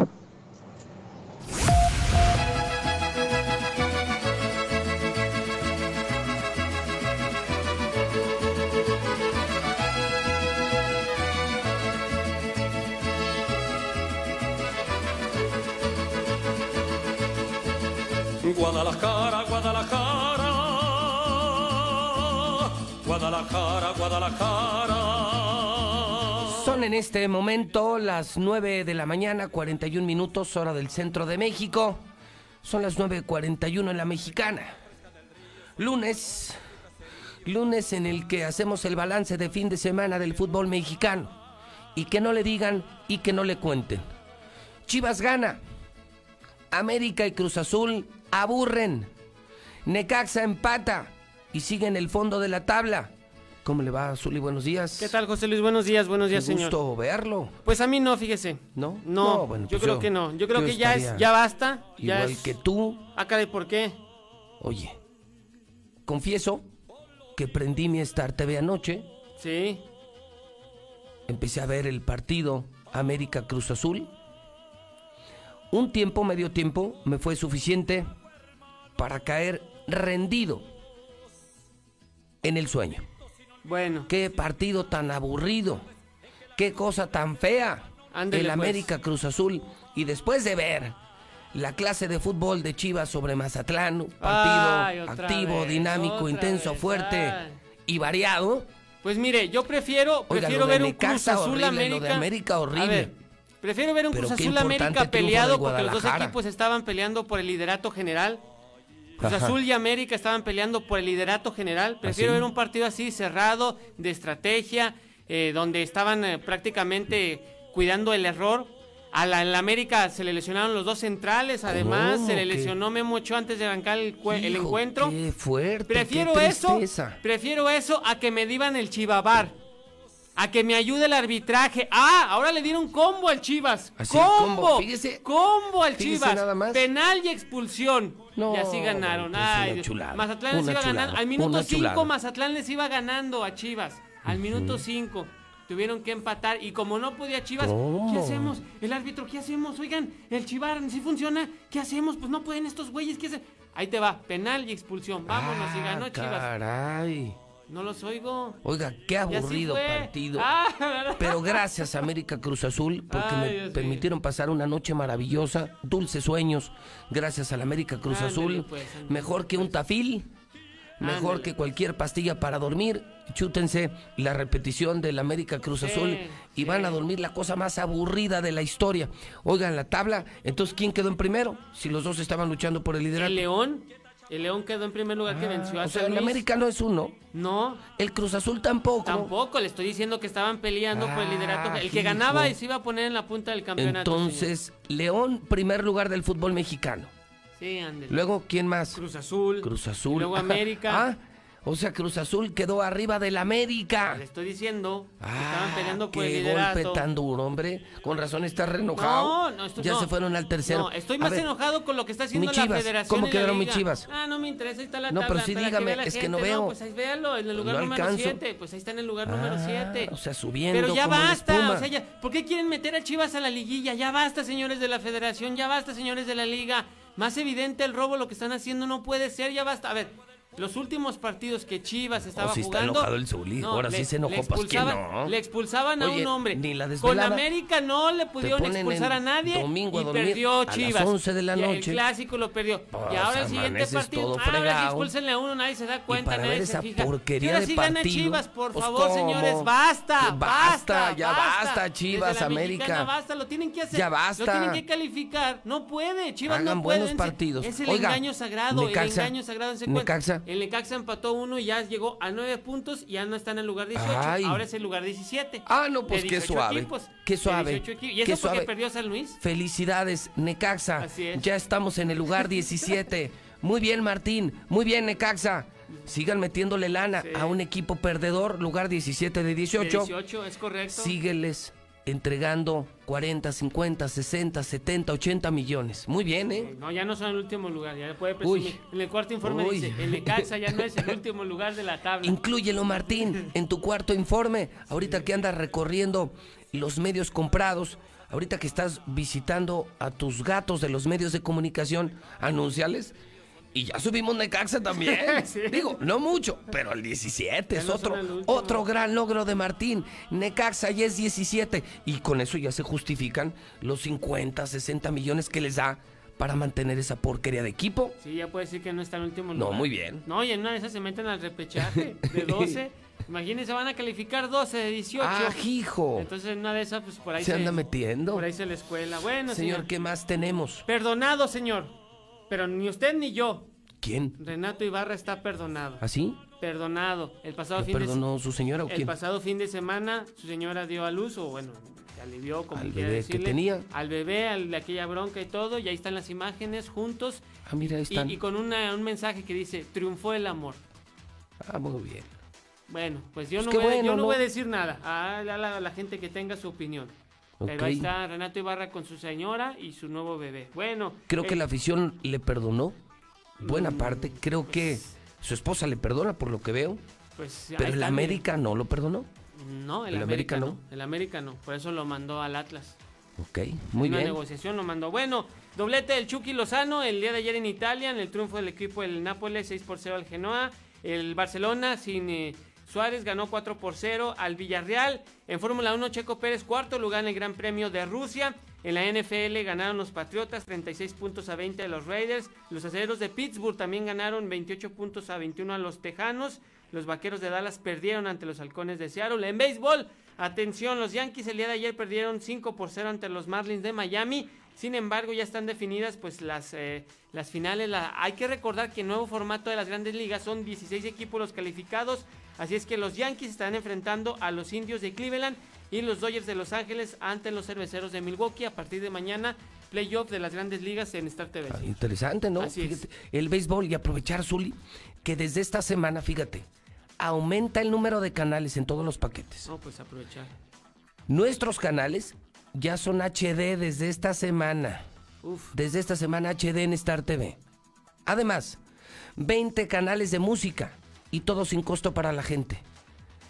Guadalajara, Guadalajara, Guadalajara, Guadalajara. Son en este momento las 9 de la mañana, 41 minutos, hora del centro de México. Son las 9.41 en la mexicana. Lunes, lunes en el que hacemos el balance de fin de semana del fútbol mexicano. Y que no le digan y que no le cuenten. Chivas gana. América y Cruz Azul aburren. Necaxa empata y sigue en el fondo de la tabla. ¿Cómo le va, Zuli? Buenos días. ¿Qué tal, José Luis? Buenos días, buenos días, Qué señor. gusto verlo. Pues a mí no, fíjese. ¿No? No, No, bueno, yo pues creo yo- que no. Yo creo yo que ya es, estaría ya basta. ya Igual es- que tú. Ah, caray, ¿por qué? Oye, confieso que prendí mi Star TV anoche. Sí. Empecé a ver el partido América Cruz Azul. Un tiempo, medio tiempo, me fue suficiente para caer rendido en el sueño. Bueno. Qué partido tan aburrido. Qué cosa tan fea. Ándele, el pues. América Cruz Azul. Y después de ver la clase de fútbol de Chivas sobre Mazatlán, partido Ay, activo, vez, dinámico, intenso, vez, fuerte ay. y variado. Pues mire, yo prefiero, prefiero ver un Cruz Azul horrible, América. lo de América, horrible. A ver, prefiero ver un Pero Cruz Azul América peleado porque los dos equipos estaban peleando por el liderato general. Cruz Ajá. Azul y América estaban peleando por el liderato general. Prefiero ¿Ah, sí? ver un partido así cerrado, de estrategia, eh, donde estaban eh, prácticamente cuidando el error. A la, en la América se le lesionaron los dos centrales, además ¿Cómo se le lesionó Memo Ochoa antes de arrancar el, encuentro. Qué fuerte. Prefiero qué eso, prefiero eso a que me divan el chivabar. A que me ayude el arbitraje. Ah, ahora le dieron combo al Chivas. Así, combo. combo. Fíjese- combo al fíjese Chivas. nada más. Penal y expulsión. No, y así ganaron. Ay, Mazatlán les iba chulada, ganando. Al minuto una 5 chulada. Mazatlán les iba ganando a Chivas. Al minuto 5 tuvieron que empatar y como no podía Chivas. ¿qué hacemos? El árbitro, ¿qué hacemos? Oigan, el Chivar sí funciona. ¿Qué hacemos? Pues no pueden estos güeyes, ¿qué hacen? Ahí te va, penal y expulsión. Vámonos y ganó Ah, Chivas. Caray. No los oigo. Oiga, qué aburrido partido. Ah, Pero gracias América Cruz Azul porque Ay, me Dios permitieron pasar una noche maravillosa, dulces sueños, gracias al América Cruz Azul, pues, mejor que un tafil, mejor que cualquier pastilla para dormir. Chútense la repetición del América Cruz Sí, Azul y van a dormir la cosa más aburrida de la historia. Oigan la tabla, entonces ¿quién quedó en primero? Si los dos estaban luchando por el liderato. El León. El León quedó en primer lugar que venció a Ah, o sea, San el. América no es uno. No. El Cruz Azul tampoco. Tampoco, le estoy diciendo que estaban peleando por el liderato. Ah, El que hijo. ganaba y se iba a poner en la punta del campeonato. Entonces, León, primer lugar del fútbol mexicano. Sí, ándele. Luego, ¿quién más? Cruz Azul. Cruz Azul. Y luego América. ah, o sea, Cruz Azul quedó arriba del América. Le estoy diciendo que Ah, estaban peleando por el Qué liderato. golpe tan duro, hombre. Con razón estás re enojado. No, no, estoy, Ya no. se fueron al tercero. No, estoy más ver, enojado con lo que está haciendo mi la federación. ¿cómo quedaron mis. Chivas? Ah, no me interesa, ahí está la No, tabla. pero sí que dígame, la es que gente. no veo. pues ahí véalo, en el lugar No número alcanzo. 7. Pues ahí está en el lugar número 7. o sea, subiendo Pero ya como basta, o sea, ya, ¿por qué quieren meter a Chivas a la liguilla? Ya basta, señores de la federación, ya basta, señores de la liga. Más evidente el robo, lo que están haciendo no puede ser, ya basta. A ver, los últimos partidos que Chivas estaba Oh, sí está jugando. enojado el Zuli. Ahora sí se enojó, le pues, ¿quién expulsaban, no? le expulsaban a Oye, un hombre. ni la Con. América no le pudieron expulsar en a nadie domingo a y dormir perdió a las Chivas. 11 de la Y noche. El clásico lo perdió. Pues, y ahora el siguiente partido, ah, ahora sí fregado. expúlsenle a uno, nadie se da cuenta, para nadie ver se esa fija. porquería Y ahora de sí gana. Chivas, por Pues, favor, ¿cómo? señores, basta, Que basta, basta, ya basta, Desde Chivas, la América. mexicana basta, lo tienen que hacer. Ya basta. Lo tienen que calificar. No puede, Chivas no puede. buenos partidos. Es el engaño sagrado, el engaño sagrado. cuenta. Necaxa. El Necaxa empató uno y ya llegó a nueve puntos y ya no está en el lugar 18. Ay. Ahora es el lugar 17. Ah, no, De pues qué 18 suave. equipos. Qué De suave. 18 equipos. Y qué eso porque suave. perdió San Luis. Felicidades, Necaxa. Así es. Ya estamos en el lugar 17. Muy bien, Martín. Muy bien, Necaxa. Sigan metiéndole lana a un equipo perdedor, lugar 17 de De 18. 18, es correcto. Sígueles entregando 40, 50, 60, 70, 80 millones. Muy bien, ¿eh? No, ya no son el último lugar, ya puede Uy. presumir. En el cuarto informe Uy. dice, el Necaxa ya no es el último lugar de la tabla. Inclúyelo, Martín, en tu cuarto informe. Ahorita que andas recorriendo los medios comprados, ahorita que estás visitando a tus gatos de los medios de comunicación, anunciales. Y ya subimos Necaxa también. Sí. Digo, no mucho, pero el 17 Ya es no otro, otro gran logro de Martín. Necaxa ya es 17. Y con eso ya se justifican los 50, 60 millones que les da para mantener esa porquería de equipo. Sí, ya puede decir que no está en el último No, lugar. muy bien. No, y en una de esas se meten al repechaje de 12. Imagínense, van a calificar 12 de 18. ¡Ah, hijo! Entonces en una de esas, pues por ahí Se anda metiendo. Por ahí se la escuela. Bueno, Señor, señor. ¿qué más tenemos? Perdonado, señor. Pero ni usted ni yo. ¿Quién? Renato Ibarra está perdonado. ¿Así? Perdonado. El pasado ¿Lo fin de perdonó su señora o El quién? pasado fin de semana su señora dio a luz o bueno, alivió como Al quiera bebé que decirle, tenía. Al bebé, al de aquella bronca y todo, y ahí están las imágenes juntos Ah, mira, ahí están. y con una- un mensaje que dice, triunfó el amor. Ah, muy bien. Bueno, pues yo, Pues no, voy, a- bueno, yo no, ¿no? voy a decir nada. A la, la- la gente que tenga su opinión. Pero Ok. ahí está Renato Ibarra con su señora y su nuevo bebé. Bueno. Creo que eh, la afición le perdonó. Buena parte. Creo que su esposa le perdona por lo que veo. Pues, Pero el América no lo perdonó. No, el, el América, América no. no. El América no. Por eso lo mandó al Atlas. Ok, muy una bien. negociación lo mandó. Bueno, doblete del Chucky Lozano el día de ayer en Italia, en el triunfo del equipo del Nápoles, 6 por 0 al Genoa. El Barcelona sin eh, Suárez ganó 4 por 0 al Villarreal. En Fórmula 1, Checo Pérez, cuarto lugar en el Gran Premio de Rusia. En la NFL ganaron los Patriotas 36 puntos a 20 a los Raiders. Los acereros de Pittsburgh también ganaron 28 puntos a 21 a los Tejanos. Los vaqueros de Dallas perdieron ante los halcones de Seattle. En béisbol, atención, los Yankees el día de ayer perdieron 5 por 0 ante los Marlins de Miami. Sin embargo, ya están definidas pues las, eh, las finales. La- hay que recordar que el nuevo formato de las grandes ligas son 16 equipos los calificados. Así es que los Yankees están enfrentando a los indios de Cleveland y los Dodgers de Los Ángeles ante los cerveceros de Milwaukee. A partir de mañana, playoff de las grandes ligas en Star TV. Ah, Interesante, ¿no? Así es. El béisbol y aprovechar, Zuli, que desde esta semana, fíjate, aumenta el número de canales en todos los paquetes. No, pues aprovechar. Nuestros canales ya son HD desde esta semana. Uf. Desde esta semana HD en Star TV. Además, 20 canales de música y todo sin costo para la gente.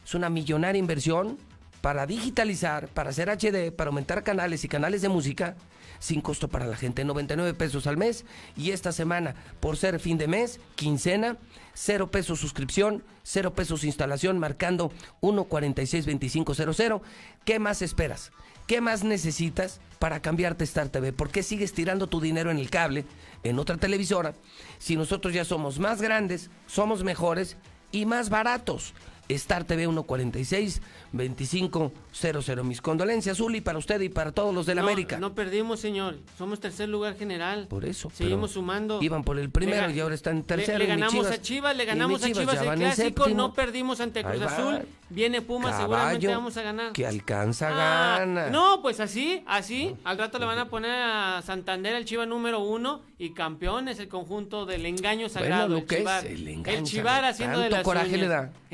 Es una millonaria inversión para digitalizar, para hacer HD, para aumentar canales y canales de música sin costo para la gente. 99 pesos al mes y esta semana, por ser fin de mes, quincena, 0 pesos suscripción, 0 pesos instalación, marcando 1462500. ¿Qué más esperas? ¿Qué más necesitas para cambiarte a Star TV? ¿Por qué sigues tirando tu dinero en el cable, en otra televisora, si nosotros ya somos más grandes, somos mejores y más baratos? Star TV 146 2500. Mis condolencias, Uli, para usted y para todos los del no, América. No perdimos, señor. Somos tercer lugar general. Por eso. Seguimos sumando. Iban por el primero Le y ahora están en tercero. Le, le ganamos Chivas- a Chivas, le ganamos a Chivas el clásico, séptimo. no perdimos ante Cruz. Azul. Viene Puma, seguramente vamos a ganar. Que alcanza, Ah, gana. No, pues así, así. Al rato le van a poner a Santander el Chiva número uno y campeón es el conjunto del engaño sagrado. lo el que es Chivar. el engaño El Chivar haciendo de Tanto las coraje uñas. le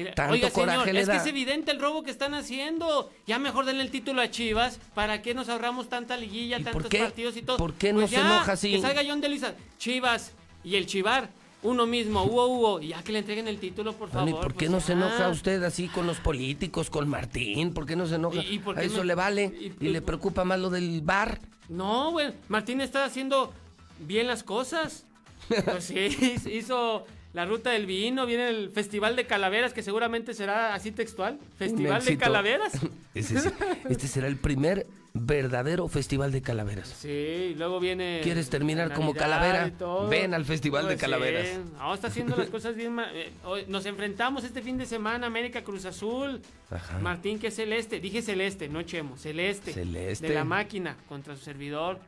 da, tanto Oiga, señor, coraje le es da. que es evidente el robo que están haciendo. Ya mejor denle el título a Chivas. ¿Para qué nos ahorramos tanta liguilla, tantos partidos y todo? ¿Por qué no Pues se ya, enoja así? Que salga John de Luisa. Chivas y el Chivar. Uno mismo, hubo, hubo, ya que le entreguen el título, por Bueno, favor. ¿y por qué pues no se enoja usted así con los políticos, con Martín? ¿Por qué no se enoja? ¿Y- a eso le vale y- y, le preocupa más lo del bar. No, güey. Martín está haciendo bien las cosas. Pues sí, hizo la ruta del vino, viene el Festival de Calaveras, que seguramente será así textual. Festival de. Calaveras. Este será el primer verdadero festival de calaveras. Sí, y luego viene. ¿Quieres terminar como calavera? Ven al Festival de Pues sí. Calaveras. No, está haciendo las cosas bien. eh, Nos enfrentamos este fin de semana, América Cruz Azul. Ajá. Martín, que es celeste. Dije celeste, no Chemo, celeste. Celeste. De la máquina contra su servidor.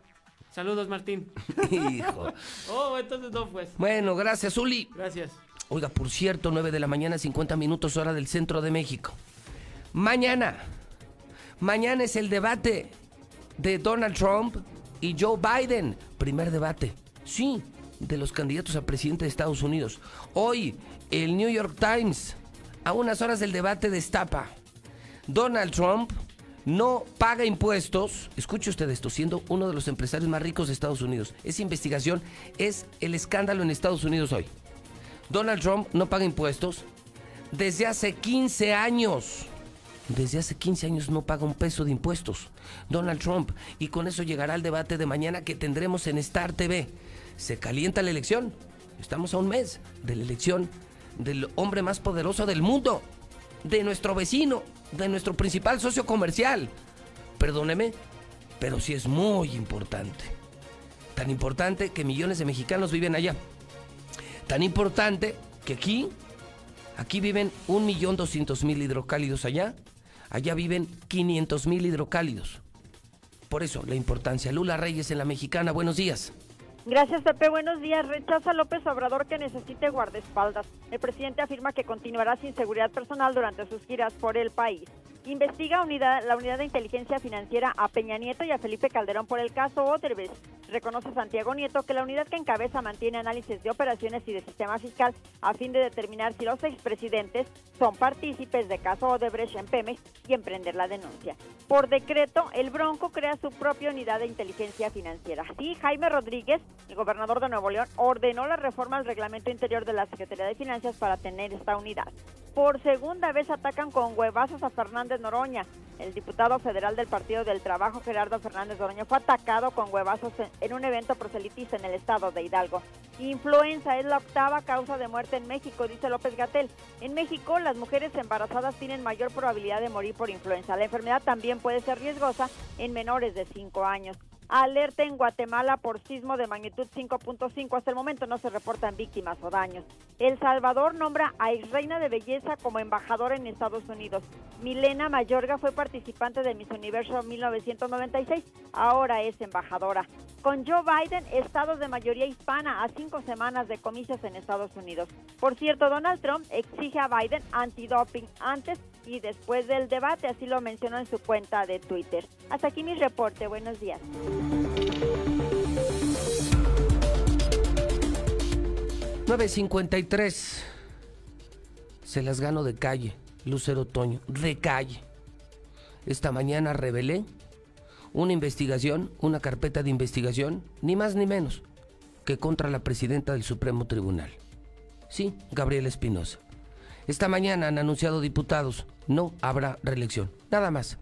Saludos, Martín. Hijo. Oh, entonces no, pues. Bueno, gracias, Uli. Gracias. Oiga, por cierto, 9 de la mañana, 50 minutos hora del centro de México. Mañana, mañana es el debate de Donald Trump y Joe Biden. Primer debate, sí, de los candidatos a presidente de Estados Unidos. Hoy, el New York Times, a unas horas del debate, destapa. Donald Trump no paga impuestos. Escuche usted esto, siendo uno de los empresarios más ricos de Estados Unidos. Esa investigación es el escándalo en Estados Unidos hoy. Donald Trump no paga impuestos desde hace 15 años. Desde hace 15 años no paga un peso de impuestos. Donald Trump. Y con eso llegará el debate de mañana que tendremos en Star TV. Se calienta la elección. Estamos a un mes de la elección del hombre más poderoso del mundo. De nuestro vecino. De nuestro principal socio comercial. Perdóneme, pero sí es muy importante. Tan importante que millones de mexicanos viven allá. Tan importante que aquí, aquí viven 1.200.000 hidrocálidos allá, allá viven 500.000 hidrocálidos. Por eso la importancia. Lula Reyes en la mexicana, buenos días. Gracias, Pepe. Buenos días. Rechaza López Obrador que necesite guardaespaldas. El presidente afirma que continuará sin seguridad personal durante sus giras por el país. Investiga unidad, la unidad de inteligencia financiera a Peña Nieto y a Felipe Calderón por el caso Odebrecht. Reconoce Santiago Nieto que la unidad que encabeza mantiene análisis de operaciones y de sistema fiscal a fin de determinar si los expresidentes son partícipes de caso Odebrecht en Pemex y emprender la denuncia. Por decreto, el Bronco crea su propia unidad de inteligencia financiera. Sí, Jaime Rodríguez, el gobernador de Nuevo León, ordenó la reforma al reglamento interior de la Secretaría de Finanzas para tener esta unidad. Por segunda vez atacan con huevazos a Noroña. El diputado federal del Partido del Trabajo, Gerardo Fernández Noroña, fue atacado con huevazos en- en un evento proselitista en el estado de Hidalgo. Influenza es la octava causa de muerte en México, dice López Gatel. En México, las mujeres embarazadas tienen mayor probabilidad de morir por influenza. La enfermedad también puede ser riesgosa en menores de 5 años. Alerta en Guatemala por sismo de magnitud 5.5. Hasta el momento no se reportan víctimas o daños. El Salvador nombra a exreina de belleza como embajadora en Estados Unidos. Milena Mayorga fue participante de Miss Universo 1996. Ahora es embajadora. Con Joe Biden, estados de mayoría hispana a cinco semanas de comicios en Estados Unidos. Por cierto, Donald Trump exige a Biden antidoping antes y después del debate, así lo mencionó en su cuenta de Twitter. Hasta aquí mi reporte. Buenos días. 953. Se las gano de calle, Lucero Toño, de calle. Esta mañana revelé una investigación, una carpeta de investigación, ni más ni menos, que contra la presidenta del Supremo Tribunal. Sí, Gabriela Espinosa. Esta mañana han anunciado diputados, no habrá reelección. Nada más.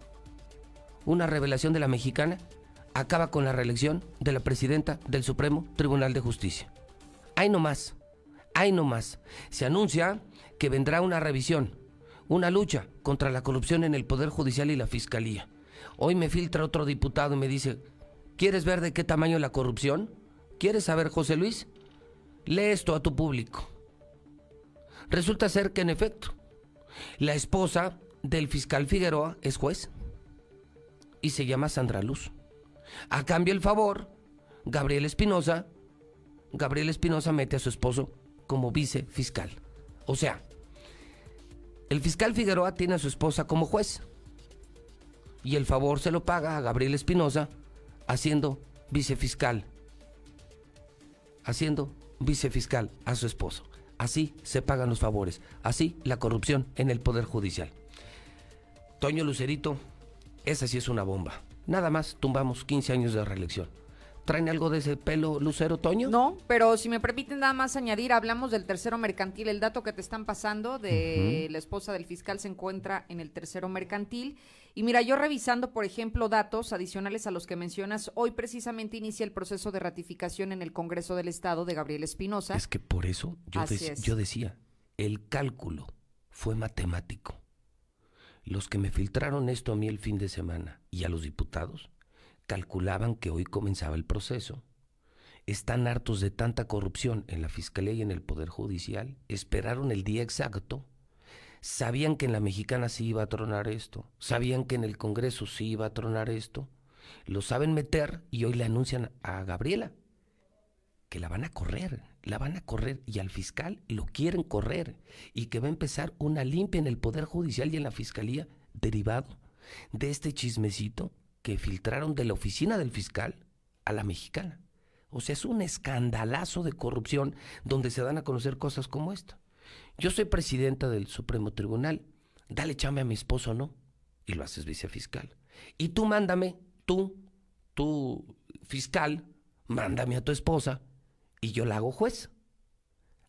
Una revelación de la mexicana acaba con la reelección de la presidenta del Supremo Tribunal de Justicia. Hay no más. Hay no más. Se anuncia que vendrá una revisión, una lucha contra la corrupción en el Poder Judicial y la Fiscalía. Hoy me filtra otro diputado y me dice, ¿quieres ver de qué tamaño la corrupción? ¿Quieres saber, José Luis? Lee esto a tu público. Resulta ser que en efecto, la esposa del fiscal Figueroa es juez y se llama Sandra Luz. A cambio el favor, Gabriel Espinosa, Gabriel Espinosa mete a su esposo como vicefiscal. O sea, el fiscal Figueroa tiene a su esposa como juez y el favor se lo paga a Gabriel Espinosa haciendo vicefiscal. Haciendo vicefiscal a su esposo. Así se pagan los favores. Así la corrupción en el Poder Judicial. Toño Lucerito, esa sí es una bomba. Nada más tumbamos 15 años de reelección. ¿Traen algo de ese pelo lucero, Toño? No, pero si me permiten nada más añadir, hablamos del tercero mercantil. El dato que te están pasando de la esposa del fiscal se encuentra en el tercero mercantil. Y mira, yo revisando, por ejemplo, datos adicionales a los que mencionas, hoy precisamente inicia el proceso de ratificación en el Congreso del Estado de Gabriel Espinosa. Es que por eso yo, es. yo decía, el cálculo fue matemático. Los que me filtraron esto a mí el fin de semana y a los diputados calculaban que hoy comenzaba el proceso. Están hartos de tanta corrupción en la Fiscalía y en el Poder Judicial. Esperaron el día exacto. Sabían que en la mexicana sí iba a tronar esto. Sabían que en el Congreso sí iba a tronar esto. Lo saben meter y hoy le anuncian a Gabriela que la van a correr, la van a correr y al fiscal lo quieren correr y que va a empezar una limpia en el Poder Judicial y en la Fiscalía derivado de este chismecito que filtraron de la oficina del fiscal a la mexicana. O sea, es un escandalazo de corrupción donde se dan a conocer cosas como esta. Yo soy presidenta del Supremo Tribunal, dale chame a mi esposo, ¿no? Y lo haces vicefiscal. Y tú mándame, tú, tú fiscal, mándame a tu esposa y yo la hago juez.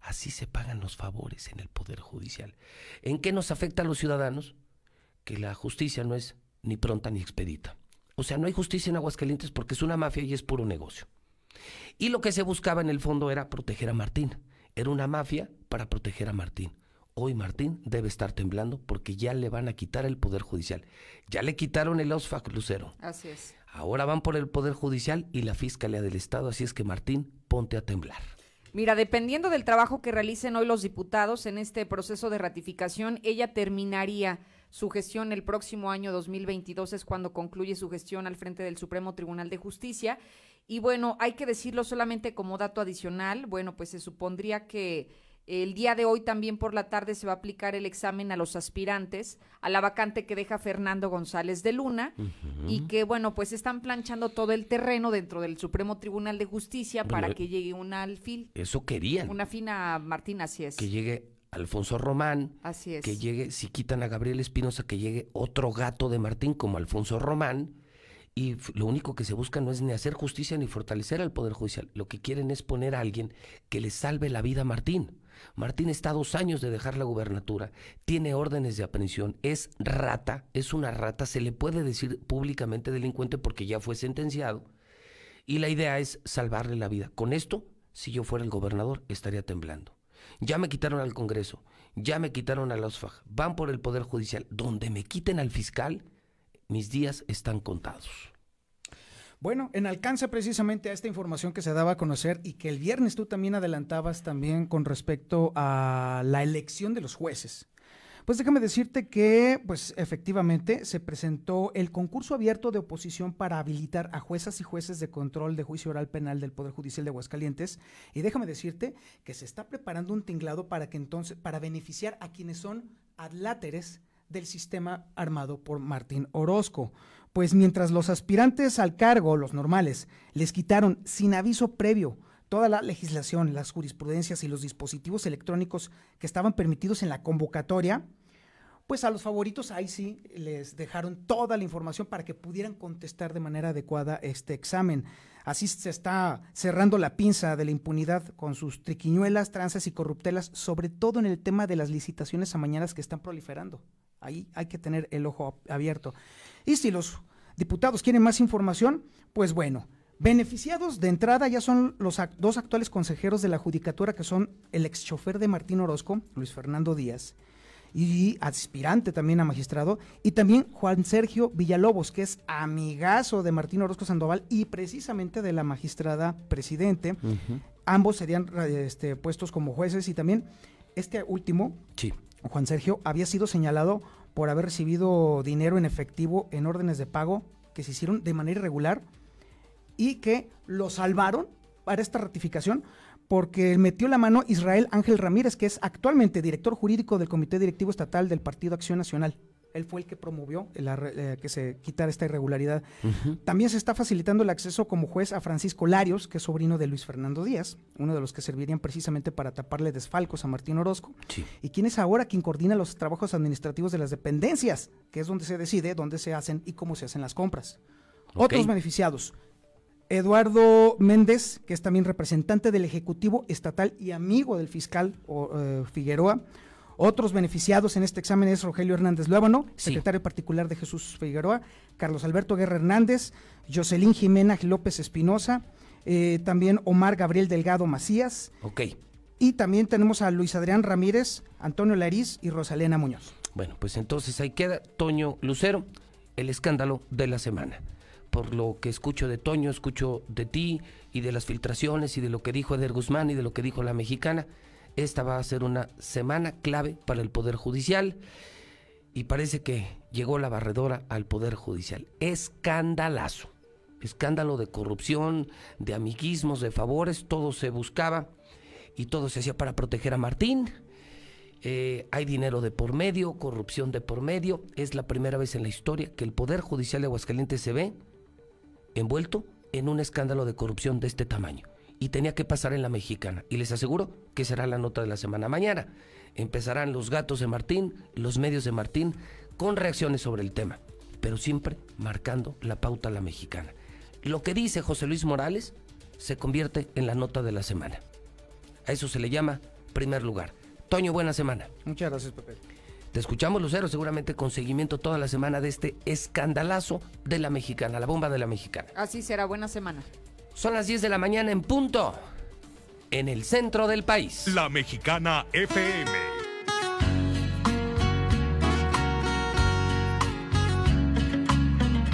Así se pagan los favores en el Poder Judicial. ¿En qué nos afecta a los ciudadanos? Que la justicia no es ni pronta ni expedita. O sea, no hay justicia en Aguascalientes porque es una mafia y es puro negocio. Y lo que se buscaba en el fondo era proteger a Martín. Era una mafia para proteger a Martín. Hoy Martín debe estar temblando porque ya le van a quitar el Poder Judicial. Ya le quitaron el OSFAC Lucero. Así es. Ahora van por el Poder Judicial y la Fiscalía del Estado, así es que Martín, ponte a temblar. Mira, dependiendo del trabajo que realicen hoy los diputados en este proceso de ratificación, ella terminaría su gestión el próximo año 2022, es cuando concluye su gestión al frente del Supremo Tribunal de Justicia. Y bueno, hay que decirlo solamente como dato adicional, bueno, pues se supondría que el día de hoy también por la tarde se va a aplicar el examen a los aspirantes a la vacante que deja Fernando González de Luna y que bueno, pues están planchando todo el terreno dentro del Supremo Tribunal de Justicia Bueno, para eh, que llegue una alfil, Eso querían. una fina Martín, así es. Que llegue Alfonso Román. Así es. Que llegue, si quitan a Gabriel Espinosa, que llegue otro gato de Martín como Alfonso Román. Y lo único que se busca no es ni hacer justicia ni fortalecer al Poder Judicial. Lo que quieren es poner a alguien que le salve la vida a Martín. Martín está dos años de dejar la gubernatura, tiene órdenes de aprehensión, es rata, es una rata, se le puede decir públicamente delincuente porque ya fue sentenciado. Y la idea es salvarle la vida. Con esto, si yo fuera el gobernador, estaría temblando. Ya me quitaron al Congreso, ya me quitaron a la OSFAG, van por el Poder Judicial. Donde me quiten al fiscal, mis días están contados. Bueno, en alcance precisamente a esta información que se daba a conocer y que el viernes tú también adelantabas también con respecto a la elección de los jueces. Pues déjame decirte que, pues efectivamente, se presentó el concurso abierto de oposición para habilitar a juezas y jueces de control de juicio oral penal del Poder Judicial de Aguascalientes. Y déjame decirte que se está preparando un tinglado para que entonces, para beneficiar a quienes son adláteres del sistema armado por Martín Orozco. Pues mientras los aspirantes al cargo, los normales, les quitaron sin aviso previo toda la legislación, las jurisprudencias y los dispositivos electrónicos que estaban permitidos en la convocatoria, pues a los favoritos ahí sí les dejaron toda la información para que pudieran contestar de manera adecuada este examen. Así se está cerrando la pinza de la impunidad con sus triquiñuelas, tranzas y corruptelas, sobre todo en el tema de las licitaciones amañadas que están proliferando. Ahí hay que tener el ojo abierto. Y si los diputados quieren más información, pues bueno, beneficiados de entrada ya son los dos actuales consejeros de la Judicatura, que son el ex chofer de Martín Orozco, Luis Fernando Díaz, y aspirante también a magistrado, y también Juan Sergio Villalobos, que es amigazo de Martín Orozco Sandoval y precisamente de la magistrada presidente. Ambos serían este, puestos como jueces y también este último, Sí. Juan Sergio, había sido señalado por haber recibido dinero en efectivo en órdenes de pago que se hicieron de manera irregular y que lo salvaron para esta ratificación porque metió la mano Israel Ángel Ramírez, que es actualmente director jurídico del Comité Directivo Estatal del Partido Acción Nacional. Él fue el que promovió eh, que se quitara esta irregularidad. También se está facilitando el acceso como juez a Francisco Larios, que es sobrino de Luis Fernando Díaz, uno de los que servirían precisamente para taparle desfalcos a Martín Orozco. Y quien es ahora quien coordina los trabajos administrativos de las dependencias, que es donde se decide dónde se hacen y cómo se hacen las compras. Otros beneficiados. Eduardo Méndez, que es también representante del Ejecutivo Estatal y amigo del fiscal o, eh, Figueroa. Otros beneficiados en este examen es Rogelio Hernández Luébano, secretario particular de Jesús Figueroa, Carlos Alberto Guerra Hernández, Jocelyn Jimena López Espinosa, eh, también Omar Gabriel Delgado Macías. Ok. Y también tenemos a Luis Adrián Ramírez, Antonio Lariz y Rosalena Muñoz. Bueno, pues entonces ahí queda Toño Lucero, el escándalo de la semana. Por lo que escucho de Toño, escucho de ti y de las filtraciones y de lo que dijo Eder Guzmán y de lo que dijo la mexicana, esta va a ser una semana clave para el Poder Judicial y parece que llegó la barredora al Poder Judicial. Escandalazo. Escándalo de corrupción, de amiguismos, de favores, todo se buscaba y todo se hacía para proteger a Martín. Eh, hay dinero de por medio, corrupción de por medio. Es la primera vez en la historia que el Poder Judicial de Aguascalientes se ve envuelto en un escándalo de corrupción de este tamaño. Y tenía que pasar en la mexicana. Y les aseguro que será la nota de la semana mañana. Empezarán los gatos de Martín, los medios de Martín, con reacciones sobre el tema, pero siempre marcando la pauta a la mexicana. Lo que dice José Luis Morales se convierte en la nota de la semana. A eso se le llama primer lugar. Toño, buena semana. Muchas gracias, Pepe. Te escuchamos, Lucero, seguramente con seguimiento toda la semana de este escandalazo de la mexicana, la bomba de la mexicana. Así será, buena semana. Son las 10 de la mañana en punto, en el centro del país. La Mexicana FM.